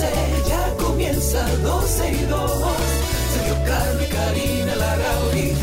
12, ya comienza 12 y 2. Sergio y Karina Larrauri llegan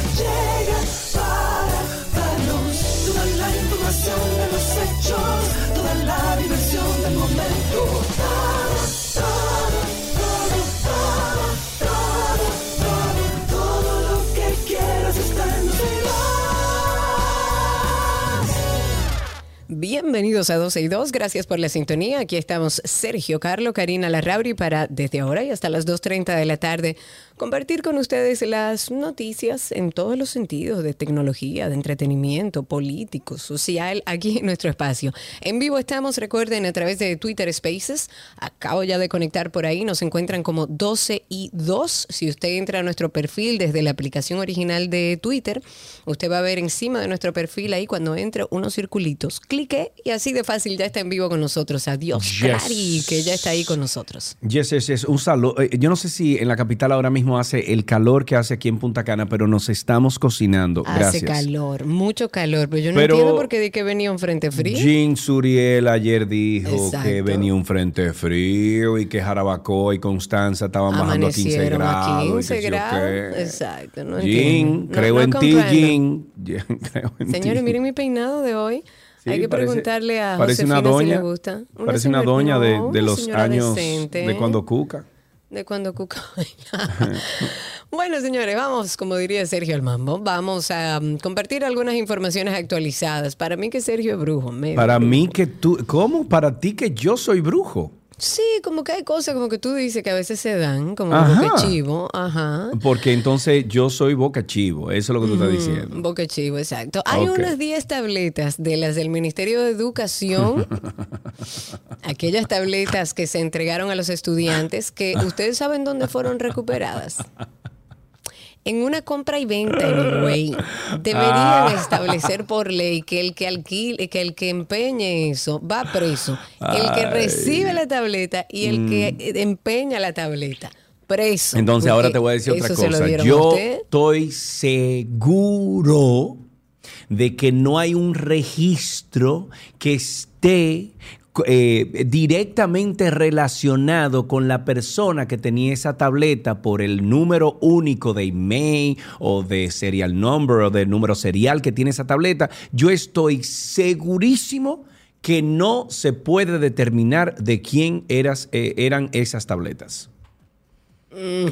Bienvenidos a 12 y 2, gracias por la sintonía. Aquí estamos Sergio, Carlo, Karina Larrauri para desde ahora y hasta las 2.30 de la tarde compartir con ustedes las noticias en todos los sentidos de tecnología, de entretenimiento, político, social, aquí en nuestro espacio. En vivo estamos, recuerden, a través de Twitter Spaces. Acabo ya de conectar por ahí, nos encuentran como 12 y 2. Si usted entra a nuestro perfil desde la aplicación original de Twitter, usted va a ver encima de nuestro perfil ahí cuando entre unos circulitos. Clique y así de fácil ya está en vivo con nosotros. Adiós, Yes. Clary, que ya está ahí con nosotros. Yes, yes, yes. Un saludo. Eh, Yo no sé si en la capital ahora mismo hace el calor que hace aquí en Punta Cana, pero nos estamos cocinando. Hace Gracias. calor, mucho calor, pero yo no Pero- entiendo por qué di que venía un frente frío. Jean Suriel ayer dijo Exacto. que venía un frente frío y que Jarabacoa y Constanza estaban bajando a 15 Amanecieron grados. a y que 15 sí o grados. Exacto, no Jean. No- creo no en ti. Jean. Jean, creo en Señores, ti. miren mi peinado de hoy. Sí, Hay que parece- preguntarle a parece una doña, si le gusta. Parece una doña de, no, de los años decente. de cuando Cuca. De cuando Cuca. Bueno, señores, vamos, como diría Sergio el Mambo, vamos a mm, compartir algunas informaciones actualizadas. Para mí que Sergio es brujo. Para brujo. mí que tú, ¿cómo? Para ti que yo soy brujo. Sí, como que hay cosas como que tú dices que a veces se dan, como Ajá. boca chivo, ajá. Porque entonces yo soy boca chivo, eso es lo que tú estás diciendo. Boca chivo, exacto. Hay unas 10 tabletas de las del Ministerio de Educación, aquellas tabletas que se entregaron a los estudiantes, que ustedes saben dónde fueron recuperadas. En una compra y venta, anyway, deberían Ah. establecer por ley que el que alquile, que el que empeñe eso va preso. El que recibe la tableta y el que empeña la tableta. Preso. Mm. Entonces ahora te voy a decir otra cosa. Yo estoy seguro de que no hay un registro que esté eh, directamente relacionado con la persona que tenía esa tableta por el número único de email o de serial number o del número serial que tiene esa tableta. Yo estoy segurísimo que no se puede determinar de quién eh, eran esas tabletas.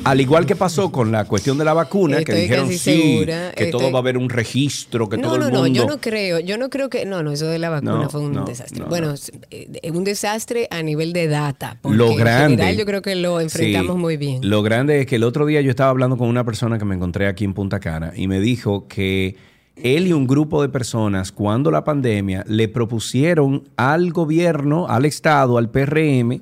Al igual que pasó con la cuestión de la vacuna, que dijeron sí, segura, que todo estoy- va a haber un registro, que no, todo no, el no, mundo. yo no creo, yo no creo que, no, no, eso de la vacuna No, fue un no, desastre. no, bueno, no. es, eh, un desastre a nivel de data. porque Lo en grande. general yo creo que lo enfrentamos Sí, muy bien. Lo grande es que el otro día yo estaba hablando con una persona que me encontré aquí en Punta Cana y me dijo que él y un grupo de personas, cuando la pandemia, le propusieron al gobierno, al Estado, al PRM,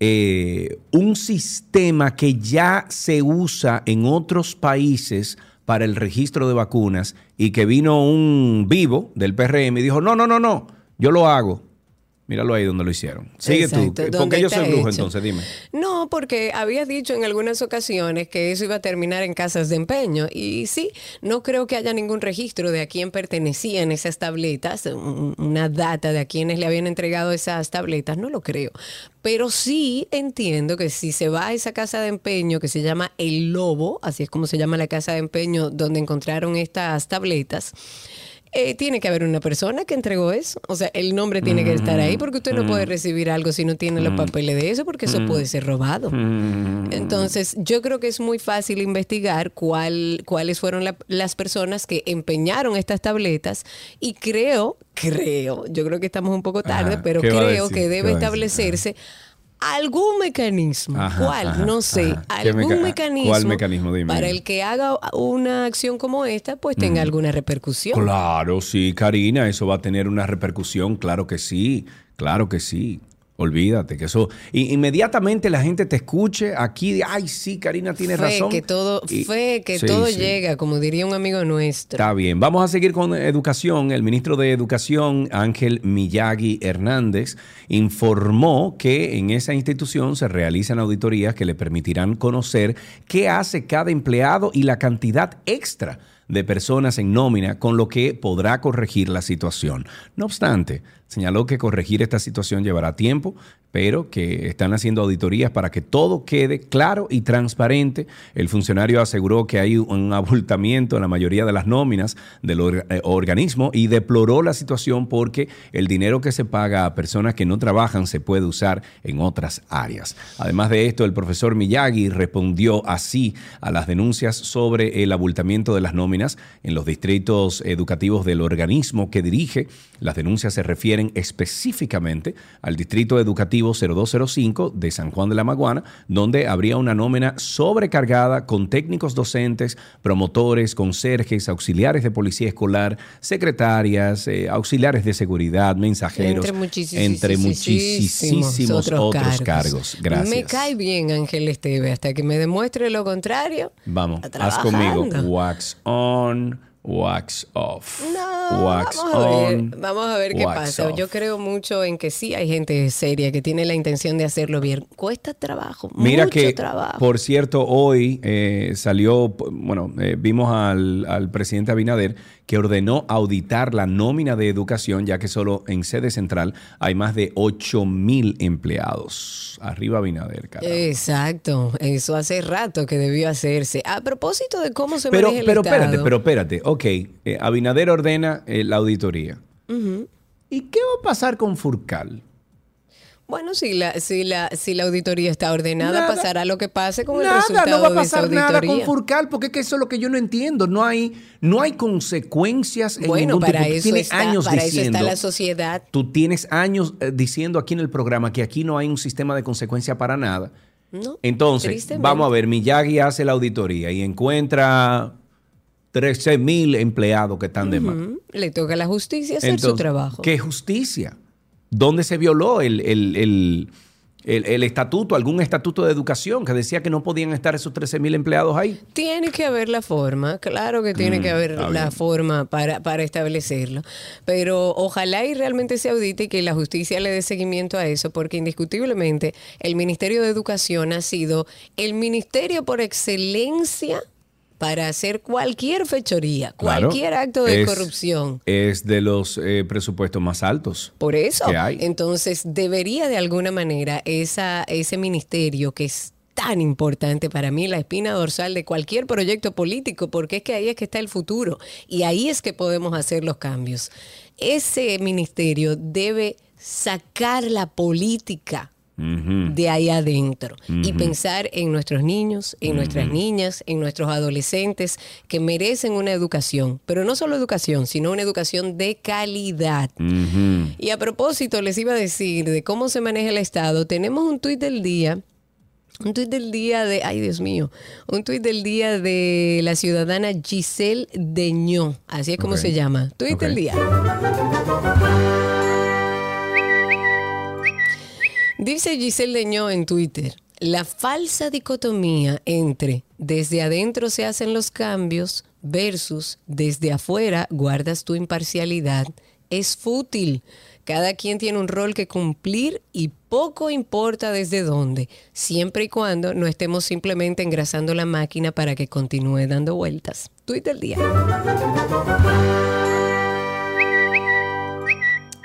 eh, un sistema que ya se usa en otros países para el registro de vacunas y que vino un vivo del PRM y dijo, no, no, no, no, yo lo hago. Míralo ahí donde lo hicieron. Sigue Exacto, tú. donde Porque yo soy brujo hecho. entonces, dime. No, porque habías dicho en algunas ocasiones que eso iba a terminar en casas de empeño. Y sí, no creo que haya ningún registro de a quién pertenecían esas tabletas, un- una data de a quienes le habían entregado esas tabletas, no lo creo. Pero sí entiendo que si se va a esa casa de empeño que se llama El Lobo, así es como se llama la casa de empeño donde encontraron estas tabletas, eh, tiene que haber una persona que entregó eso. O sea, el nombre tiene que estar ahí porque usted no puede recibir algo si no tiene los papeles de eso porque eso puede ser robado. Entonces, yo creo que es muy fácil investigar cuál, cuáles fueron la- las personas que empeñaron estas tabletas y creo, creo, yo creo que estamos un poco tarde, Ajá. pero ¿Qué va a creo que ¿Qué debe establecerse algún mecanismo, Ajá, ¿cuál? ajá, no sé, ajá. ¿Qué algún meca- mecanismo, cuál mecanismo? Dime. para el que haga una acción como esta, pues tenga alguna repercusión. Claro, sí, Karina, eso va a tener una repercusión, claro que sí, claro que sí. Olvídate que eso. y inmediatamente la gente te escuche aquí, de, ay, sí, Karina tiene Fe razón. que todo, Y- fe que Sí, todo sí. llega, como diría un amigo nuestro. Está bien. Vamos a seguir con educación. El ministro de Educación, Ángel Miyagi Hernández, informó que en esa institución se realizan auditorías que le permitirán conocer qué hace cada empleado y la cantidad extra de personas en nómina, con lo que podrá corregir la situación. No obstante, señaló que corregir esta situación llevará tiempo, pero que están haciendo auditorías para que todo quede claro y transparente. El funcionario aseguró que hay un abultamiento en la mayoría de las nóminas del eh, organismo y deploró la situación porque el dinero que se paga a personas que no trabajan se puede usar en otras áreas. Además de esto, el profesor Miyagi respondió así a las denuncias sobre el abultamiento de las nóminas en los distritos educativos del organismo que dirige. Las denuncias se refieren específicamente al distrito educativo 0205 de San Juan de la Maguana, donde habría una nómina sobrecargada con técnicos docentes, promotores, conserjes, auxiliares de policía escolar, secretarias, eh, auxiliares de seguridad, mensajeros, Entre muchísimos, entre muchísimos otros, cargos. Gracias. Me cae bien Ángel Esteve hasta que me demuestre lo contrario. Vamos, haz conmigo. Wax on, wax off. No, wax vamos a ver, on, vamos a ver qué pasa. off. Yo creo mucho en que sí hay gente seria que tiene la intención de hacerlo bien. Cuesta trabajo, Mira mucho que, trabajo. por cierto, hoy eh, salió, bueno, eh, vimos al, al presidente Abinader que ordenó auditar la nómina de educación, ya que solo en sede central hay más de 8 mil empleados. Arriba Abinader, cara. Exacto, eso hace rato que debió hacerse. A propósito de cómo se pero, maneja el pero Estado. espérate, pero espérate. Ok, eh, Abinader ordena eh, la auditoría. ¿Y qué va a pasar con Furcal? Bueno, si la, si la, si la auditoría está ordenada, Nada. pasará lo que pase con el Nada, resultado no va a de esa pasar nada con. Furcal, porque es que eso es lo que yo no entiendo. No hay, no hay consecuencias en Bueno, ningún para tipo. Eso, tienes está, años para eso está la sociedad. Tú tienes años eh, diciendo aquí en el programa que aquí no hay un sistema de consecuencia para nada. No, Entonces, vamos a ver, Miyagi hace la auditoría y encuentra 13 mil empleados que están de más. Le toca a la justicia hacer su trabajo. ¿Qué justicia? ¿Dónde se violó el, el- el- el- estatuto, algún estatuto de educación que decía que no podían estar esos 13 mil empleados ahí? Tiene que haber la forma, claro que tiene que haber Mm, está la bien. forma para, para establecerlo, pero ojalá y realmente se audite y que la justicia le dé seguimiento a eso, porque indiscutiblemente el Ministerio de Educación ha sido el ministerio por excelencia para hacer cualquier fechoría, Claro, cualquier acto de es- corrupción. Es de los eh, presupuestos más altos. Por eso, que hay. entonces debería de alguna manera esa, ese ministerio que es tan importante para mí, la espina dorsal de cualquier proyecto político, porque es que ahí es que está el futuro y ahí es que podemos hacer los cambios. Ese ministerio debe sacar la política De ahí adentro y pensar en nuestros niños, en nuestras niñas, en nuestros adolescentes que merecen una educación, pero no solo educación, sino una educación de calidad. Y a propósito, les iba a decir de cómo se maneja el Estado. Tenemos un tuit del día. Un tuit del día de, ay Dios mío, un tuit del día de la ciudadana Giselle Deñó, así es como se llama, tuit del día. Dice Giselle Deñó en Twitter, la falsa dicotomía entre desde adentro se hacen los cambios versus desde afuera guardas tu imparcialidad es fútil. Cada quien tiene un rol que cumplir y poco importa desde dónde, siempre y cuando no estemos simplemente engrasando la máquina para que continúe dando vueltas. Tweet del día.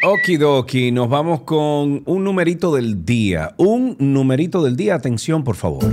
Okidoki, nos vamos con un numerito del día. Un numerito del día, atención por favor.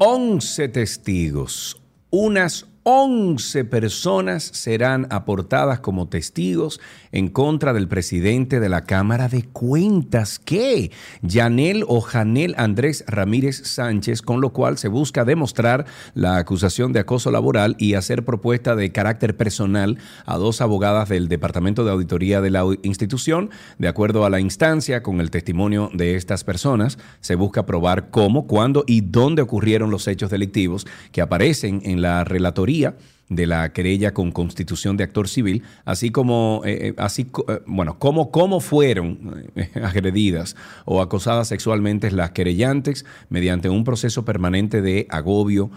11 testigos, unas 11 personas serán aportadas como testigos en contra del presidente de la Cámara de Cuentas, que Yanel o Janel Andrés Ramírez Sánchez, con lo cual se busca demostrar la acusación de acoso laboral y hacer propuesta de carácter personal a dos abogadas del Departamento de Auditoría de la institución. De acuerdo a la instancia, con el testimonio de estas personas, se busca probar cómo, cuándo y dónde ocurrieron los hechos delictivos que aparecen en la relatoría día de la querella con constitución de actor civil, así como, eh, eh, así, eh, bueno, cómo, cómo fueron agredidas o acosadas sexualmente las querellantes mediante un proceso permanente de agobio,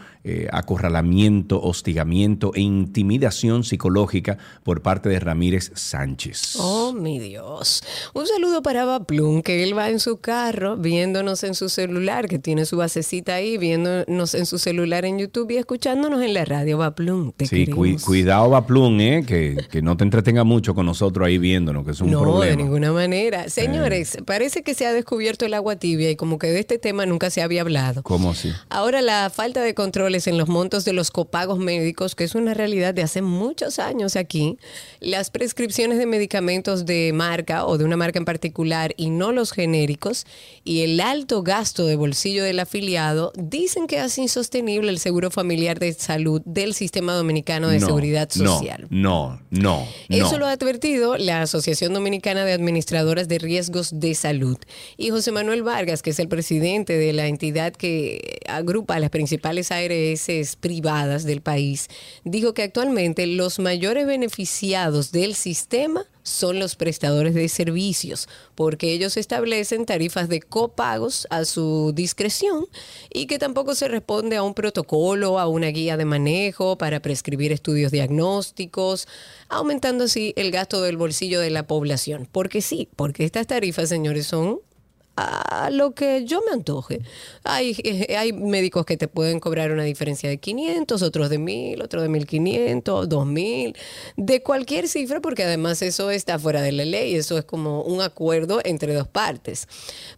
acorralamiento, hostigamiento e intimidación psicológica por parte de Ramírez Sánchez. Oh, mi Dios. Un saludo para Baplum, que él va en su carro viéndonos en su celular, que tiene su basecita ahí, viéndonos en su celular en YouTube y escuchándonos en la radio. Baplum, sí, cuidado, Baplum, ¿eh? que, no te entretenga mucho con nosotros ahí viéndonos, que es un problema. No, de ninguna manera. Señores, parece que se ha descubierto el agua tibia y como que de este tema nunca se había hablado. ¿Cómo así? Ahora la falta de controles en los montos de los copagos médicos, que es una realidad de hace muchos años aquí, las prescripciones de medicamentos de marca o de una marca en particular y no los genéricos, y el alto gasto de bolsillo del afiliado, dicen que hace insostenible el seguro familiar de salud del sistema dominicano de seguridad social. No, no, no. Eso lo ha advertido la Asociación Dominicana de Administradoras de Riesgos de Salud. Y José Manuel Vargas, que es el presidente de la entidad que agrupa a las principales ARS privadas del país, dijo que actualmente los mayores beneficiados del sistema son los prestadores de servicios, porque ellos establecen tarifas de copagos a su discreción y que tampoco se responde a un protocolo, a una guía de manejo para prescribir estudios diagnósticos, aumentando así el gasto del bolsillo de la población. Porque sí, porque estas tarifas, señores, son a lo que yo me antoje. Hay, eh, hay médicos que te pueden cobrar una diferencia de 500, otros de 1000, otros de 1500, 2000, de cualquier cifra, porque además eso está fuera de la ley, eso es como un acuerdo entre dos partes.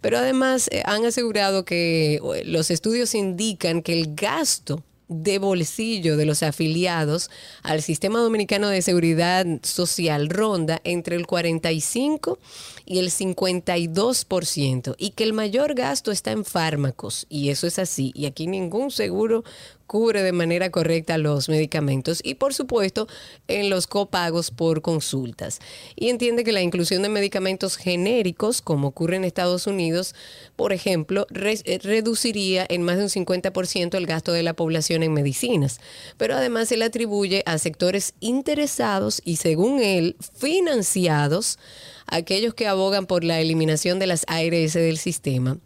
Pero además eh, han asegurado que los estudios indican que el gasto de bolsillo de los afiliados al sistema dominicano de seguridad social ronda entre el 45 y el 52% y que el mayor gasto está en fármacos y eso es así y aquí ningún seguro cubre de manera correcta los medicamentos y por supuesto en los copagos por consultas. Y entiende que la inclusión de medicamentos genéricos, como ocurre en Estados Unidos, por ejemplo, eh, reduciría en más de un 50% el gasto de la población en medicinas. Pero además se le atribuye a sectores interesados y según él financiados aquellos que abogan por la eliminación de las ARS del sistema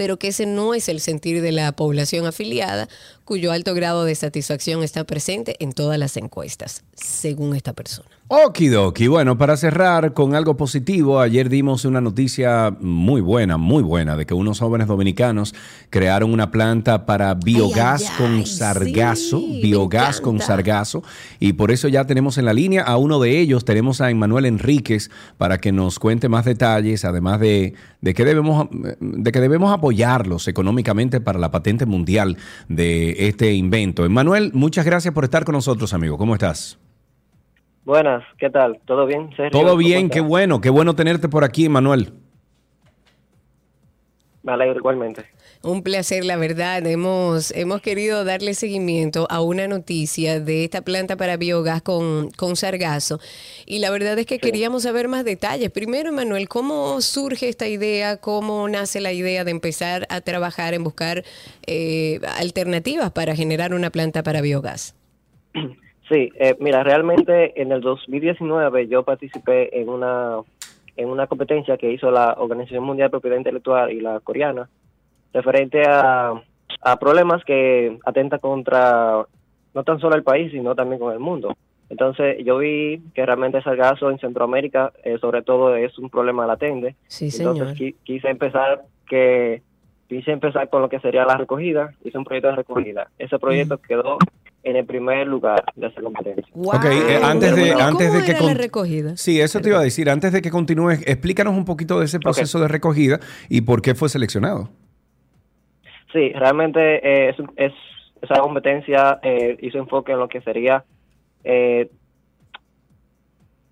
pero que ese no es el sentir de la población afiliada, cuyo alto grado de satisfacción está presente en todas las encuestas, según esta persona. Okidoki. Bueno, para cerrar con algo positivo, ayer dimos una noticia muy buena, muy buena, de que unos jóvenes dominicanos crearon una planta para biogás con sargazo, biogás con sargazo, y por eso ya tenemos en la línea a uno de ellos, tenemos a Emanuel Enríquez para que nos cuente más detalles, además de, de, que debemos, de que debemos apoyarlos económicamente para la patente mundial de este invento. Emanuel, muchas gracias por estar con nosotros, amigo. ¿Cómo estás? Buenas, ¿qué tal? ¿Todo bien? Todo bien, qué bueno, qué bueno tenerte por aquí, Manuel. Me alegro igualmente. Un placer, la verdad. Hemos, hemos querido darle seguimiento a una noticia de esta planta para biogás con, con sargazo. Y la verdad es que queríamos saber más detalles. Primero, Manuel, ¿cómo surge esta idea? ¿Cómo nace la idea de empezar a trabajar en buscar eh, alternativas para generar una planta para biogás? Sí, eh, mira, realmente en el 2019 yo participé en una en una competencia que hizo la Organización Mundial de Propiedad Intelectual y la coreana referente a, a problemas que atenta contra no tan solo el país sino también con el mundo. Entonces yo vi que realmente ese gaso en Centroamérica eh, sobre todo es un problema latente. Sí, Entonces quise empezar que quise empezar con lo que sería la recogida, hice un proyecto de recogida. Ese proyecto quedó en el primer lugar de esa competencia. Ok, eh, antes de, antes de que la recogida? Sí, eso te iba a decir. Antes de que continúes, explícanos un poquito de ese proceso de recogida y por qué fue seleccionado. Sí, realmente eh, es, esa competencia eh, hizo enfoque en lo que sería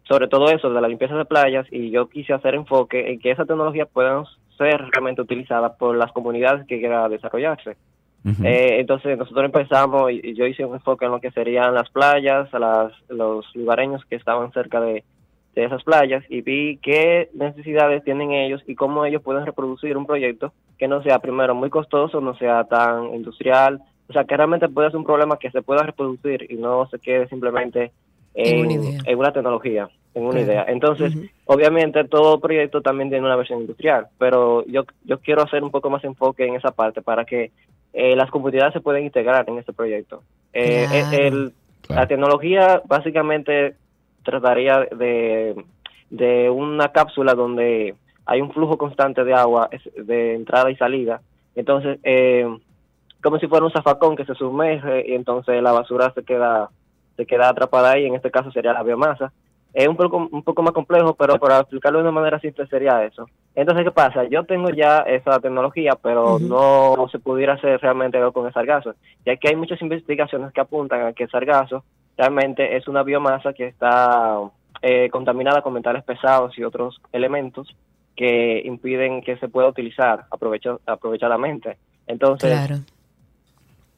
sobre todo eso de la limpieza de playas y yo quise hacer enfoque en que esa tecnología pueda ser realmente utilizada por las comunidades que quieran desarrollarse. Eh, entonces nosotros empezamos y, yo hice un enfoque en lo que serían las playas, las, los lugareños que estaban cerca de, esas playas y vi qué necesidades tienen ellos y cómo ellos pueden reproducir un proyecto que no sea primero muy costoso, no sea tan industrial, O sea, que realmente puede ser un problema que se pueda reproducir y no se quede simplemente En en, una idea. en una tecnología, en una Claro. idea. Entonces, obviamente todo proyecto también tiene una versión industrial, pero yo, yo quiero hacer un poco más enfoque en esa parte para que eh, las comunidades se puedan integrar en este proyecto. Eh, Claro. el- el- Claro. La tecnología básicamente trataría de, de una cápsula donde hay un flujo constante de agua de entrada y salida. Entonces, eh, como si fuera un zafacón que se sumerge y entonces la basura se queda se queda atrapada ahí, en este caso sería la biomasa. Es un poco, un poco más complejo, pero para explicarlo de una manera simple sería eso. Entonces, ¿qué pasa? Yo tengo ya esa tecnología, pero no se pudiera hacer realmente algo con el sargazo, ya que hay muchas investigaciones que apuntan a que el sargazo realmente es una biomasa que está eh, contaminada con metales pesados y otros elementos que impiden que se pueda utilizar aprovecha- aprovechadamente. Entonces, Claro.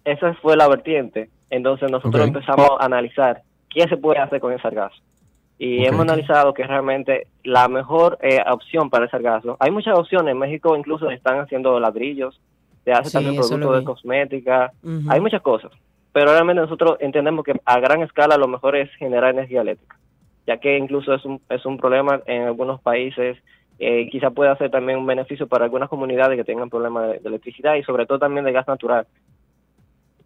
esa fue la vertiente. Entonces nosotros empezamos a analizar qué se puede hacer con el sargazo. Y hemos analizado que realmente la mejor eh, opción para el sargazo, hay muchas opciones, en México incluso están haciendo ladrillos, se hace Sí, también productos de cosmética, hay muchas cosas. Pero realmente nosotros entendemos que a gran escala lo mejor es generar energía eléctrica, ya que incluso es un, es un problema en algunos países, eh, quizá pueda ser también un beneficio para algunas comunidades que tengan problemas de, de electricidad y sobre todo también de gas natural.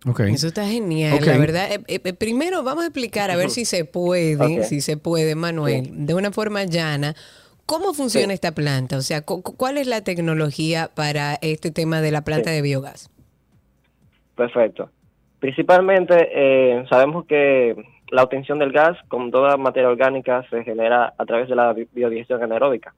Ok. Eso está genial, la verdad. Eh, eh, primero vamos a explicar a ver si se puede, si se puede, Manuel, de una forma llana. ¿Cómo funciona Sí. esta planta? O sea, cu- cu- ¿cuál es la tecnología para este tema de la planta Sí. de biogás? Perfecto. Principalmente eh, sabemos que la obtención del gas, como toda materia orgánica, se genera a través de la bi- biodigestión anaeróbica.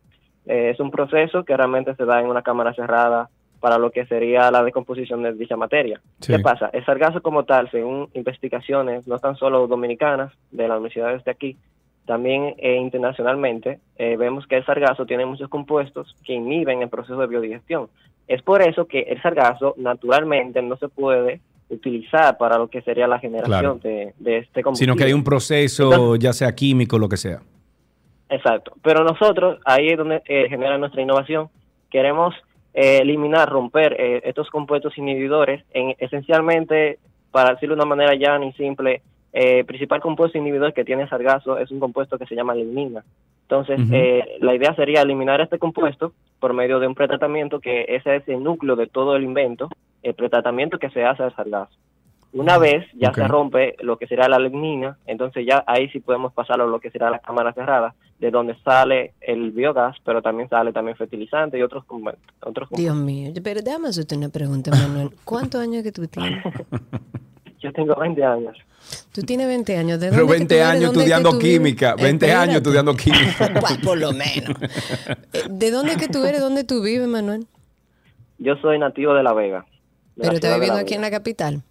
Eh, es un proceso que realmente se da en una cámara cerrada para lo que sería la descomposición de dicha materia. Sí. ¿Qué pasa? El sargazo como tal, según investigaciones, no tan solo dominicanas de las universidades de aquí, también eh, internacionalmente, eh, vemos que el sargazo tiene muchos compuestos que inhiben el proceso de biodigestión. Es por eso que el sargazo naturalmente no se puede utilizar para lo que sería la generación Claro. de, de este combustible. Sino que hay un proceso, Entonces- ya sea químico, lo que sea. Exacto. Pero nosotros, ahí es donde eh, genera nuestra innovación, queremos eh, eliminar, romper eh, estos compuestos inhibidores, en, esencialmente, para decirlo de una manera llana y simple, eh, principal compuesto inhibidor que tiene sargazo es un compuesto que se llama lignina. Entonces, eh, la idea sería eliminar este compuesto por medio de un pretratamiento, que ese es el núcleo de todo el invento, el pretratamiento que se hace al sargazo. Una vez ya se rompe lo que será la lignina, entonces ya ahí sí podemos pasarlo a lo que será la cámara cerrada, de donde sale el biogás, pero también sale también fertilizante y otros otros Dios mío, pero déjame hacerte una pregunta, Manuel. ¿Cuántos años que tú tienes? Yo tengo 20 años. Tú tienes 20 años. ¿De Pero dónde que 20 tú eres? años ¿Dónde que estudiando química, 20 años estudiando química. Pues, por lo menos. Eh, ¿De dónde que tú eres? ¿Dónde tú vives, Manuel? Yo soy nativo de La Vega. de Pero estás viviendo aquí en la capital.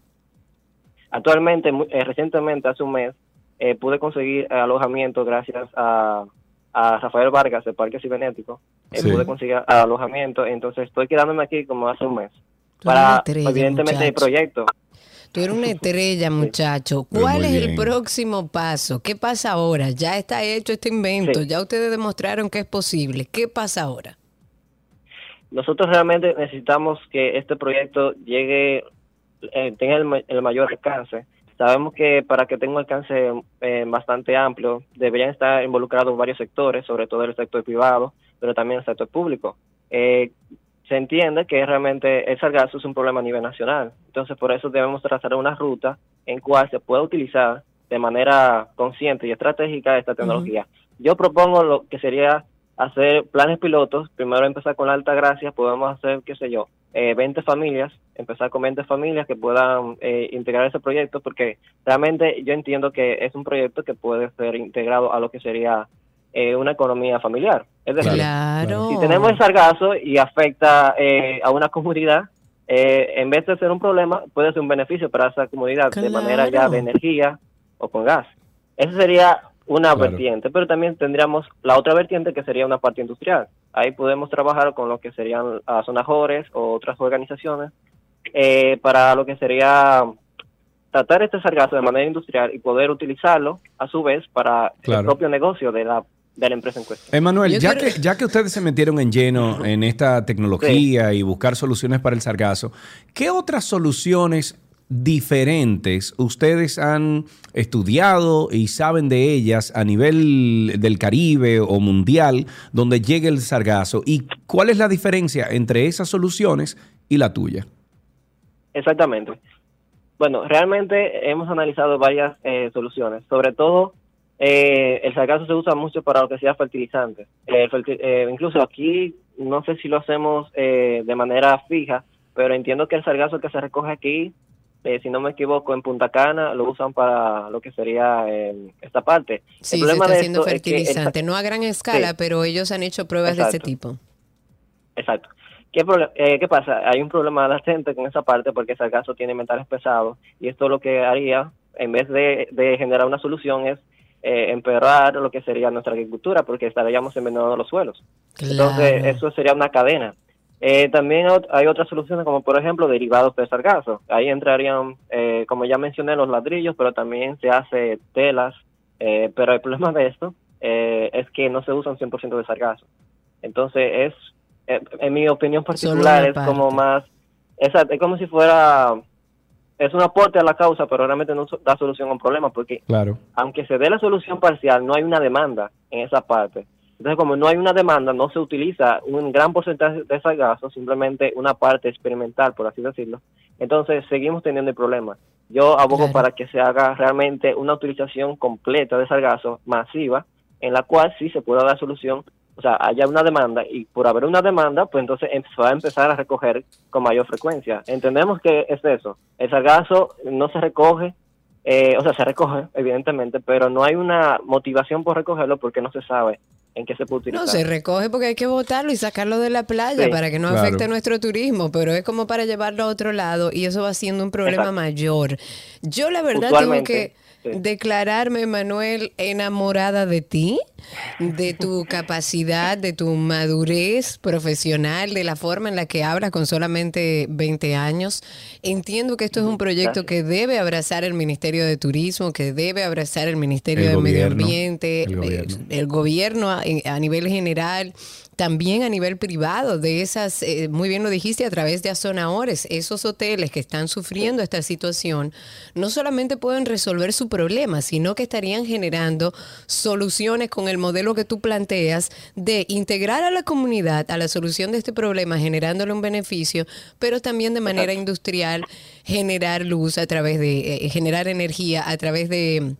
Actualmente, eh, recientemente, hace un mes, eh, pude conseguir alojamiento gracias a, a Rafael Vargas del Parque Cibernético. Eh, Sí. Pude conseguir alojamiento, entonces estoy quedándome aquí como hace un mes. Tú Para, estrella, evidentemente, el proyecto. Tú eres una estrella, muchacho. Pero ¿Cuál es el próximo paso? ¿Qué pasa ahora? Ya está hecho este invento. Sí. Ya ustedes demostraron que es posible. ¿Qué pasa ahora? Nosotros realmente necesitamos que este proyecto llegue, eh, tenga el mayor alcance. Sabemos que para que tenga un alcance eh, bastante amplio deberían estar involucrados varios sectores, sobre todo el sector privado, pero también el sector público. Eh, se entiende que realmente el sargazo es un problema a nivel nacional. Entonces, por eso debemos trazar una ruta en cual se pueda utilizar de manera consciente y estratégica esta tecnología. Yo propongo lo que sería hacer planes pilotos. Primero empezar con la Alta Gracia, podemos hacer, qué sé yo, eh, 20 familias, empezar con 20 familias que puedan eh, integrar ese proyecto, porque realmente yo entiendo que es un proyecto que puede ser integrado a lo que sería eh, una economía familiar. Es decir, Claro. si tenemos el sargazo y afecta eh, a una comunidad, eh, en vez de ser un problema, puede ser un beneficio para esa comunidad de manera ya de energía o con gas. Esa sería una Claro. vertiente, pero también tendríamos la otra vertiente que sería una parte industrial. Ahí podemos trabajar con lo que serían a zonajores o otras organizaciones eh, para lo que sería tratar este sargazo de manera industrial y poder utilizarlo a su vez para Claro. el propio negocio de la, de la empresa en cuestión. Emanuel, ya, que, ya que ustedes se metieron en lleno en esta tecnología y buscar soluciones para el sargazo, ¿qué otras soluciones diferentes ustedes han estudiado y saben de ellas a nivel del Caribe o mundial donde llegue el sargazo? ¿Y cuál es la diferencia entre esas soluciones y la tuya? Exactamente. Bueno, realmente hemos analizado varias eh, soluciones, sobre todo eh, el sargazo se usa mucho para lo que sea fertilizante. Eh, eh, incluso aquí, no sé si lo hacemos eh, de manera fija, pero entiendo que el sargazo que se recoge aquí, eh, si no me equivoco, en Punta Cana lo usan para lo que sería eh, esta parte. Sí, el se problema está de haciendo esto es que fertilizante, no a gran escala, Sí. pero ellos han hecho pruebas de ese tipo. Exacto. ¿Qué, prole- eh, ¿Qué pasa? Hay un problema latente con esa parte porque el sargazo tiene metales pesados y esto lo que haría, en vez de, de generar una solución, es eh, empeorar lo que sería nuestra agricultura porque estaríamos envenenando los suelos. Entonces, Claro. eso sería una cadena. Eh, también hay otras soluciones como, por ejemplo, derivados del sargazo. Ahí entrarían, eh, como ya mencioné, los ladrillos, pero también se hace telas. eh, pero el problema de esto eh, es que no se usa un 100% de sargazo. Entonces, es, eh, en mi opinión particular, es como más, exacto, es como si fuera, es un aporte a la causa, pero realmente no da solución a un problema, porque Claro. aunque se dé la solución parcial, no hay una demanda en esa parte. Entonces, como no hay una demanda, no se utiliza un gran porcentaje de sargazo, simplemente una parte experimental, por así decirlo. Entonces, seguimos teniendo el problema. Yo abogo Claro. para que se haga realmente una utilización completa de sargazo masiva, en la cual sí se pueda dar solución, o sea, haya una demanda, y por haber una demanda, pues entonces em- se va a empezar a recoger con mayor frecuencia. Entendemos que es eso. El sargazo no se recoge eh, o sea, se recoge, evidentemente, pero no hay una motivación por recogerlo porque no se sabe en qué se puede utilizar. No, se recoge porque hay que botarlo y sacarlo de la playa Sí, para que no claro. afecte nuestro turismo, pero es como para llevarlo a otro lado y eso va siendo un problema Exacto. mayor. Yo la verdad tengo que. Declararme, Manuel, enamorada de ti, de tu capacidad, de tu madurez profesional, de la forma en la que hablas con solamente 20 años. Entiendo que esto es un proyecto Gracias. que debe abrazar el Ministerio de Turismo, que debe abrazar el Ministerio El de Medio Ambiente, el eh, gobierno. el gobierno a, en- a nivel general, también a nivel privado, de esas, eh, muy bien lo dijiste, a través de Azonahores, esos hoteles que están sufriendo esta situación, no solamente pueden resolver su problema, sino que estarían generando soluciones con el modelo que tú planteas de integrar a la comunidad a la solución de este problema, generándole un beneficio, pero también de manera industrial generar luz a través de, eh, generar energía a través de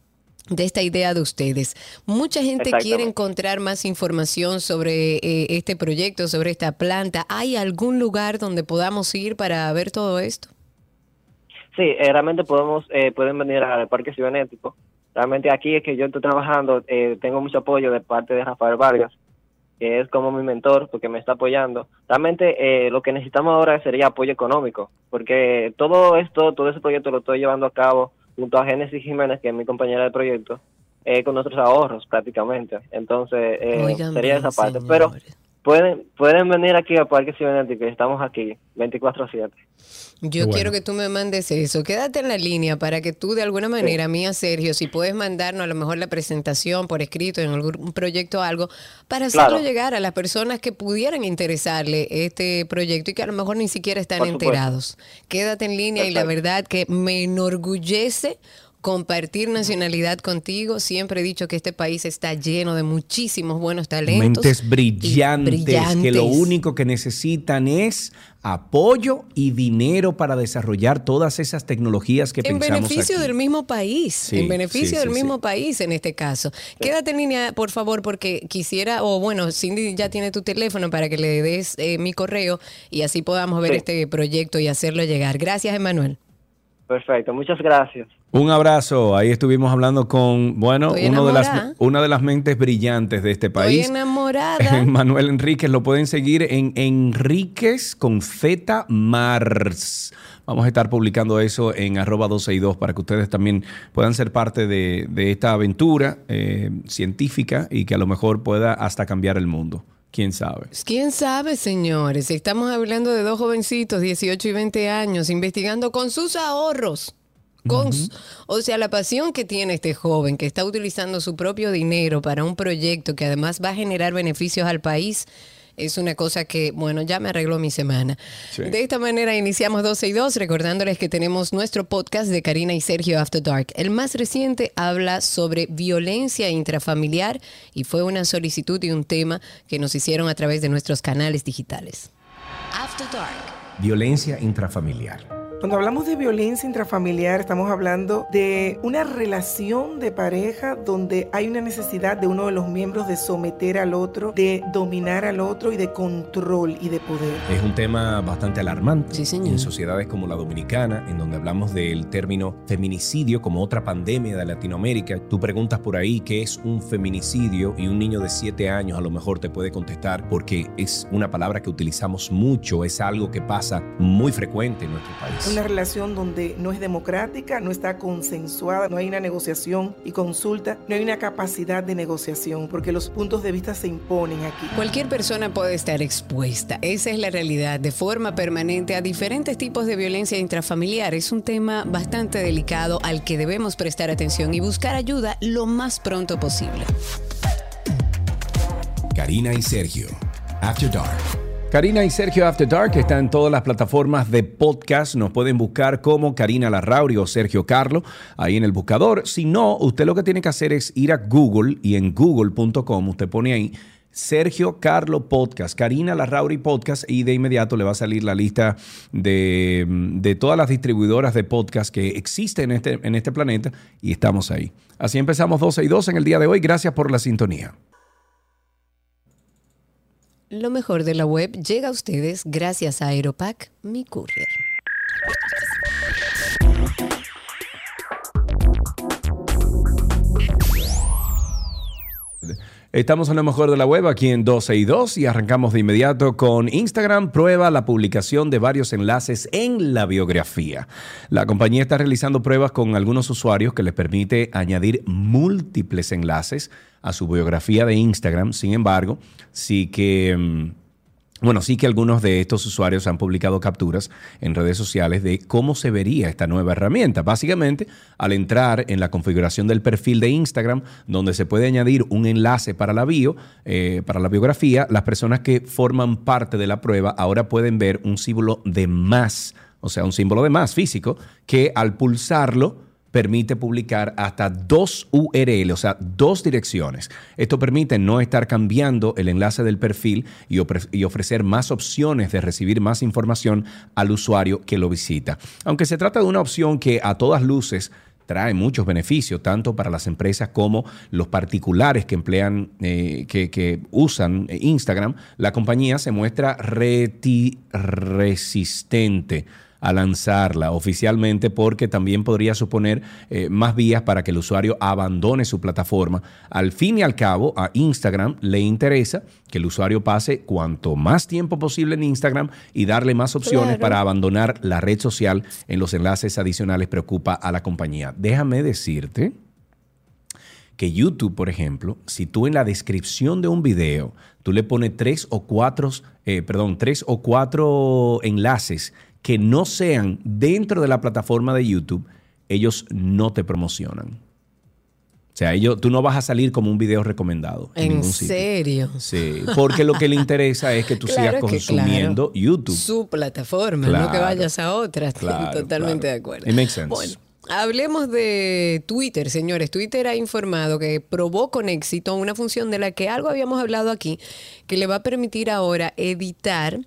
de esta idea de ustedes. Mucha gente quiere encontrar más información sobre eh, este proyecto, sobre esta planta. ¿Hay algún lugar donde podamos ir para ver todo esto? Sí, eh, realmente podemos, eh, pueden venir al Parque Cibernético. Realmente aquí es que yo estoy trabajando, eh, tengo mucho apoyo de parte de Rafael Vargas, que es como mi mentor, porque me está apoyando. Realmente eh, lo que necesitamos ahora sería apoyo económico, porque todo esto, todo ese proyecto lo estoy llevando a cabo junto a Génesis Jiménez, que es mi compañera de proyecto, eh, con nuestros ahorros prácticamente. Entonces, eh, Oigan sería esa parte. Pero. Pueden pueden venir aquí al Parque Cibernético, estamos aquí 24/7. Yo quiero que tú me mandes eso. Quédate en la línea para que tú de alguna manera, mía Sergio, si puedes mandarnos a lo mejor la presentación por escrito en algún proyecto o algo, para hacerlo Claro. llegar a las personas que pudieran interesarle este proyecto y que a lo mejor ni siquiera están enterados. Quédate en línea y la verdad que me enorgullece compartir nacionalidad contigo. Siempre he dicho que este país está lleno de muchísimos buenos talentos. Mentes brillantes, que lo único que necesitan es apoyo y dinero para desarrollar todas esas tecnologías que En pensamos beneficio aquí. del mismo país, Sí, en beneficio sí, del sí, mismo país en este caso. Quédate en línea, por favor, porque quisiera, o bueno, Cindy ya tiene tu teléfono para que le des eh, mi correo y así podamos ver este proyecto y hacerlo llegar. Gracias, Emanuel. Perfecto, muchas gracias. Un abrazo. Ahí estuvimos hablando con, bueno, Estoy uno de las, una de las mentes brillantes de este Estoy país. enamorada. Manuel Enríquez, lo pueden seguir en Enríquez con Z Mars. Vamos a estar publicando eso en arroba 262 para que ustedes también puedan ser parte de, de esta aventura eh, científica y que a lo mejor pueda hasta cambiar el mundo. ¿Quién sabe? ¿Quién sabe, señores? Estamos hablando de dos jovencitos, 18 y 20 años, investigando con sus ahorros. Con, O sea, la pasión que tiene este joven que está utilizando su propio dinero para un proyecto que además va a generar beneficios al país es una cosa que, bueno, ya me arregló mi semana. Sí. De esta manera iniciamos 12 y 2, recordándoles que tenemos nuestro podcast de Karina y Sergio After Dark. El más reciente habla sobre violencia intrafamiliar y fue una solicitud y un tema que nos hicieron a través de nuestros canales digitales. After Dark. Violencia intrafamiliar. Cuando hablamos de violencia intrafamiliar, estamos hablando de una relación de pareja donde hay una necesidad de uno de los miembros de someter al otro, de dominar al otro y de control y de poder. Es un tema bastante alarmante Sí, señor. en sociedades como la dominicana, en donde hablamos del término feminicidio como otra pandemia de Latinoamérica. Tú preguntas por ahí qué es un feminicidio y un niño de 7 años a lo mejor te puede contestar porque es una palabra que utilizamos mucho, es algo que pasa muy frecuente en nuestro país. Una relación donde no es democrática, no está consensuada, no hay una negociación y consulta, no hay una capacidad de negociación, porque los puntos de vista se imponen aquí. Cualquier persona puede estar expuesta, esa es la realidad, de forma permanente a diferentes tipos de violencia intrafamiliar. Es un tema bastante delicado al que debemos prestar atención y buscar ayuda lo más pronto posible. Karina y Sergio. After Dark. Karina y Sergio After Dark están en todas las plataformas de podcast. Nos pueden buscar como Karina Larrauri o Sergio Carlo ahí en el buscador. Si no, usted lo que tiene que hacer es ir a Google y en google.com usted pone ahí Sergio Carlo Podcast, Karina Larrauri Podcast y de inmediato le va a salir la lista de, de todas las distribuidoras de podcast que existen en este, en este planeta y estamos ahí. Así empezamos 12 y 2 en el día de hoy. Gracias por la sintonía. Lo mejor de la web llega a ustedes gracias a Aeropack, mi courier. Estamos en lo mejor de la web aquí en 12 y 2 y arrancamos de inmediato con Instagram. Prueba la publicación de varios enlaces en la biografía. La compañía está realizando pruebas con algunos usuarios que les permite añadir múltiples enlaces a su biografía de Instagram. Sin embargo, sí que... bueno, sí que algunos de estos usuarios han publicado capturas en redes sociales de cómo se vería esta nueva herramienta. Básicamente, al entrar en la configuración del perfil de Instagram, donde se puede añadir un enlace para la bio, eh, para la biografía, las personas que forman parte de la prueba ahora pueden ver un símbolo de más, o sea, un símbolo de más físico, que al pulsarlo permite publicar hasta dos URL, o sea, dos direcciones. Esto permite no estar cambiando el enlace del perfil y, ofre- y ofrecer más opciones de recibir más información al usuario que lo visita. Aunque se trata de una opción que a todas luces trae muchos beneficios, tanto para las empresas como los particulares que emplean, eh, que usan eh, Instagram, la compañía se muestra reti- resistente a lanzarla oficialmente porque también podría suponer eh, más vías para que el usuario abandone su plataforma. Al fin y al cabo, a Instagram le interesa que el usuario pase cuanto más tiempo posible en Instagram y darle más opciones Claro. para abandonar la red social en los enlaces adicionales preocupa a la compañía. Déjame decirte que YouTube, por ejemplo, si tú en la descripción de un video tú le pones tres o cuatro, eh, perdón, tres o cuatro enlaces que no sean dentro de la plataforma de YouTube, ellos no te promocionan. O sea, ellos, tú no vas a salir como un video recomendado. En, ¿En ningún sitio. serio? Sí, porque lo que le interesa es que tú sigas que consumiendo claro. YouTube. Su plataforma, no que vayas a otra. Claro, Totalmente de acuerdo. It makes sense. Bueno, hablemos de Twitter, señores. Twitter ha informado que probó con éxito una función de la que algo habíamos hablado aquí, que le va a permitir ahora editar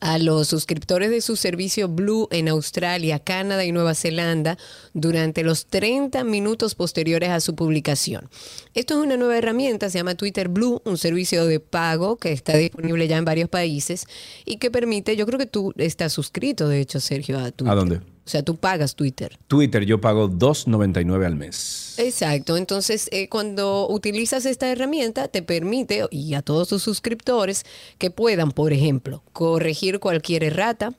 a los suscriptores de su servicio Blue en Australia, Canadá y Nueva Zelanda durante los 30 minutos posteriores a su publicación. Esto es una nueva herramienta, se llama Twitter Blue, un servicio de pago que está disponible ya en varios países y que permite, yo creo que tú estás suscrito, de hecho, Sergio, a Twitter. ¿A dónde? O sea, tú pagas Twitter. Twitter yo pago 2.99 al mes. Exacto, entonces eh, cuando utilizas esta herramienta te permite, y a todos tus suscriptores, que puedan, por ejemplo, corregir cualquier errata,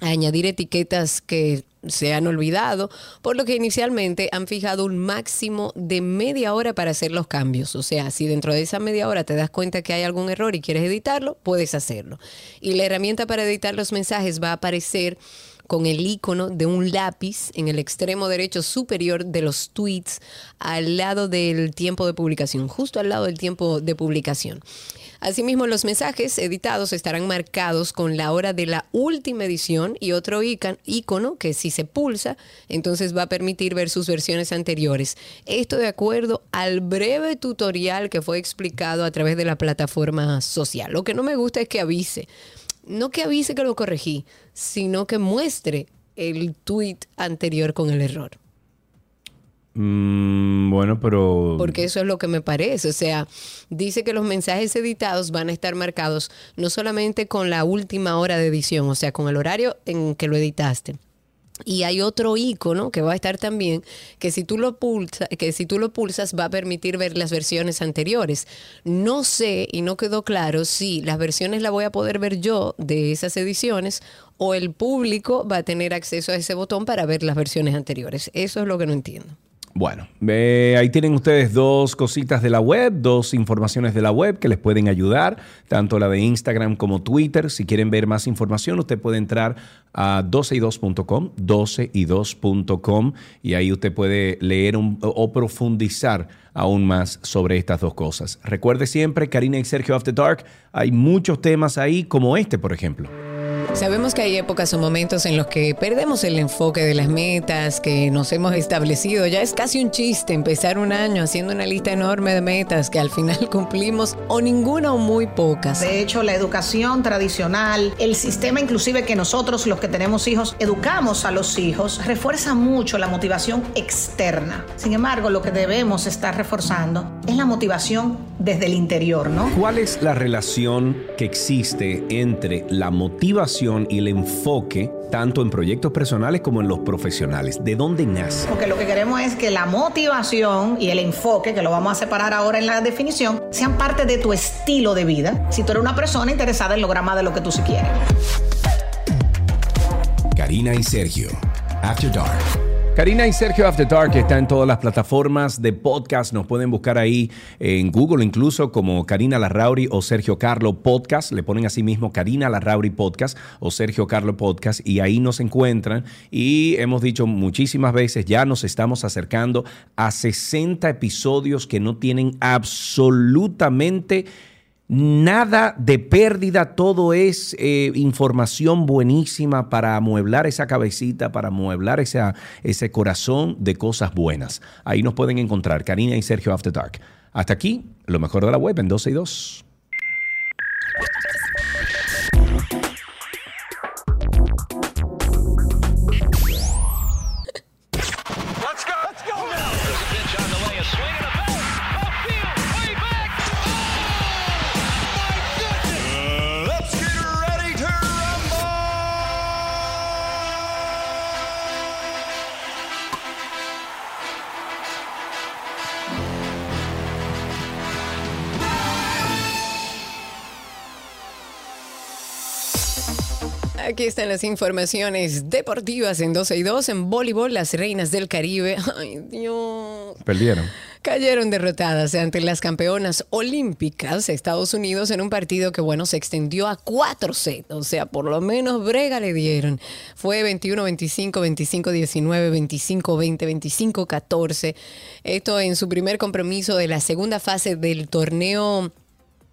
añadir etiquetas que se han olvidado, por lo que inicialmente han fijado un máximo de media hora para hacer los cambios. O sea, si dentro de esa media hora te das cuenta que hay algún error y quieres editarlo, puedes hacerlo. Y la herramienta para editar los mensajes va a aparecer con el icono de un lápiz en el extremo derecho superior de los tweets al lado del tiempo de publicación, justo al lado del tiempo de publicación. Asimismo, los mensajes editados estarán marcados con la hora de la última edición y otro icono que si se pulsa, entonces va a permitir ver sus versiones anteriores. Esto de acuerdo al breve tutorial que fue explicado a través de la plataforma social. Lo que no me gusta es que avise. No que avise que lo corregí, sino que muestre el tweet anterior con el error. Mm, bueno, pero... Porque eso es lo que me parece. O sea, dice que los mensajes editados van a estar marcados no solamente con la última hora de edición, o sea, con el horario en que lo editaste. Y hay otro icono que va a estar también, que si tú lo pulsas, que si tú lo pulsas va a permitir ver las versiones anteriores. No sé y no quedó claro si las versiones las voy a poder ver yo de esas ediciones o el público va a tener acceso a ese botón para ver las versiones anteriores. Eso es lo que no entiendo. Bueno, eh, ahí tienen ustedes dos cositas de la web, dos informaciones de la web que les pueden ayudar, tanto la de Instagram como Twitter. Si quieren ver más información, usted puede entrar a 12y2.com, 12y2.com, y ahí usted puede leer un- o profundizar aún más sobre estas dos cosas. Recuerde siempre, Karina y Sergio After Dark, hay muchos temas ahí como este, por ejemplo. Sabemos que hay épocas o momentos en los que perdemos el enfoque de las metas que nos hemos establecido. Ya es casi un chiste empezar un año haciendo una lista enorme de metas que al final cumplimos o ninguna o muy pocas. De hecho, la educación tradicional, el sistema inclusive que nosotros los que tenemos hijos educamos a los hijos, refuerza mucho la motivación externa. Sin embargo, lo que debemos estar reforzando es la motivación desde el interior, ¿no? ¿Cuál es la relación que existe entre la motivación y el enfoque, tanto en proyectos personales como en los profesionales? ¿De dónde nace? Porque lo que queremos es que la motivación y el enfoque, que lo vamos a separar ahora en la definición, sean parte de tu estilo de vida. Si tú eres una persona interesada en lograr más de lo que tú sí quieres. Karina y Sergio. After Dark. Karina y Sergio After Dark está en todas las plataformas de podcast. Nos pueden buscar ahí en Google, incluso como Karina Larrauri o Sergio Carlo Podcast. Le ponen así mismo Karina Larrauri Podcast o Sergio Carlo Podcast y ahí nos encuentran. Y hemos dicho muchísimas veces, ya nos estamos acercando a 60 episodios que no tienen absolutamente Nada de pérdida, todo es eh, información buenísima para amueblar esa cabecita, para amueblar ese corazón de cosas buenas. Ahí nos pueden encontrar, Karina y Sergio After Dark. Hasta aquí, lo mejor de la web en 12 y 2. Están las informaciones deportivas en 12 y 2. En voleibol, las reinas del Caribe. Ay, Dios. Perdieron. Cayeron derrotadas ante las campeonas olímpicas Estados Unidos en un partido que, bueno, se extendió a cuatro sets. O sea, por lo menos brega le dieron. Fue 21-25, 25-19, 25-20, 25-14. Esto en su primer compromiso de la segunda fase del torneo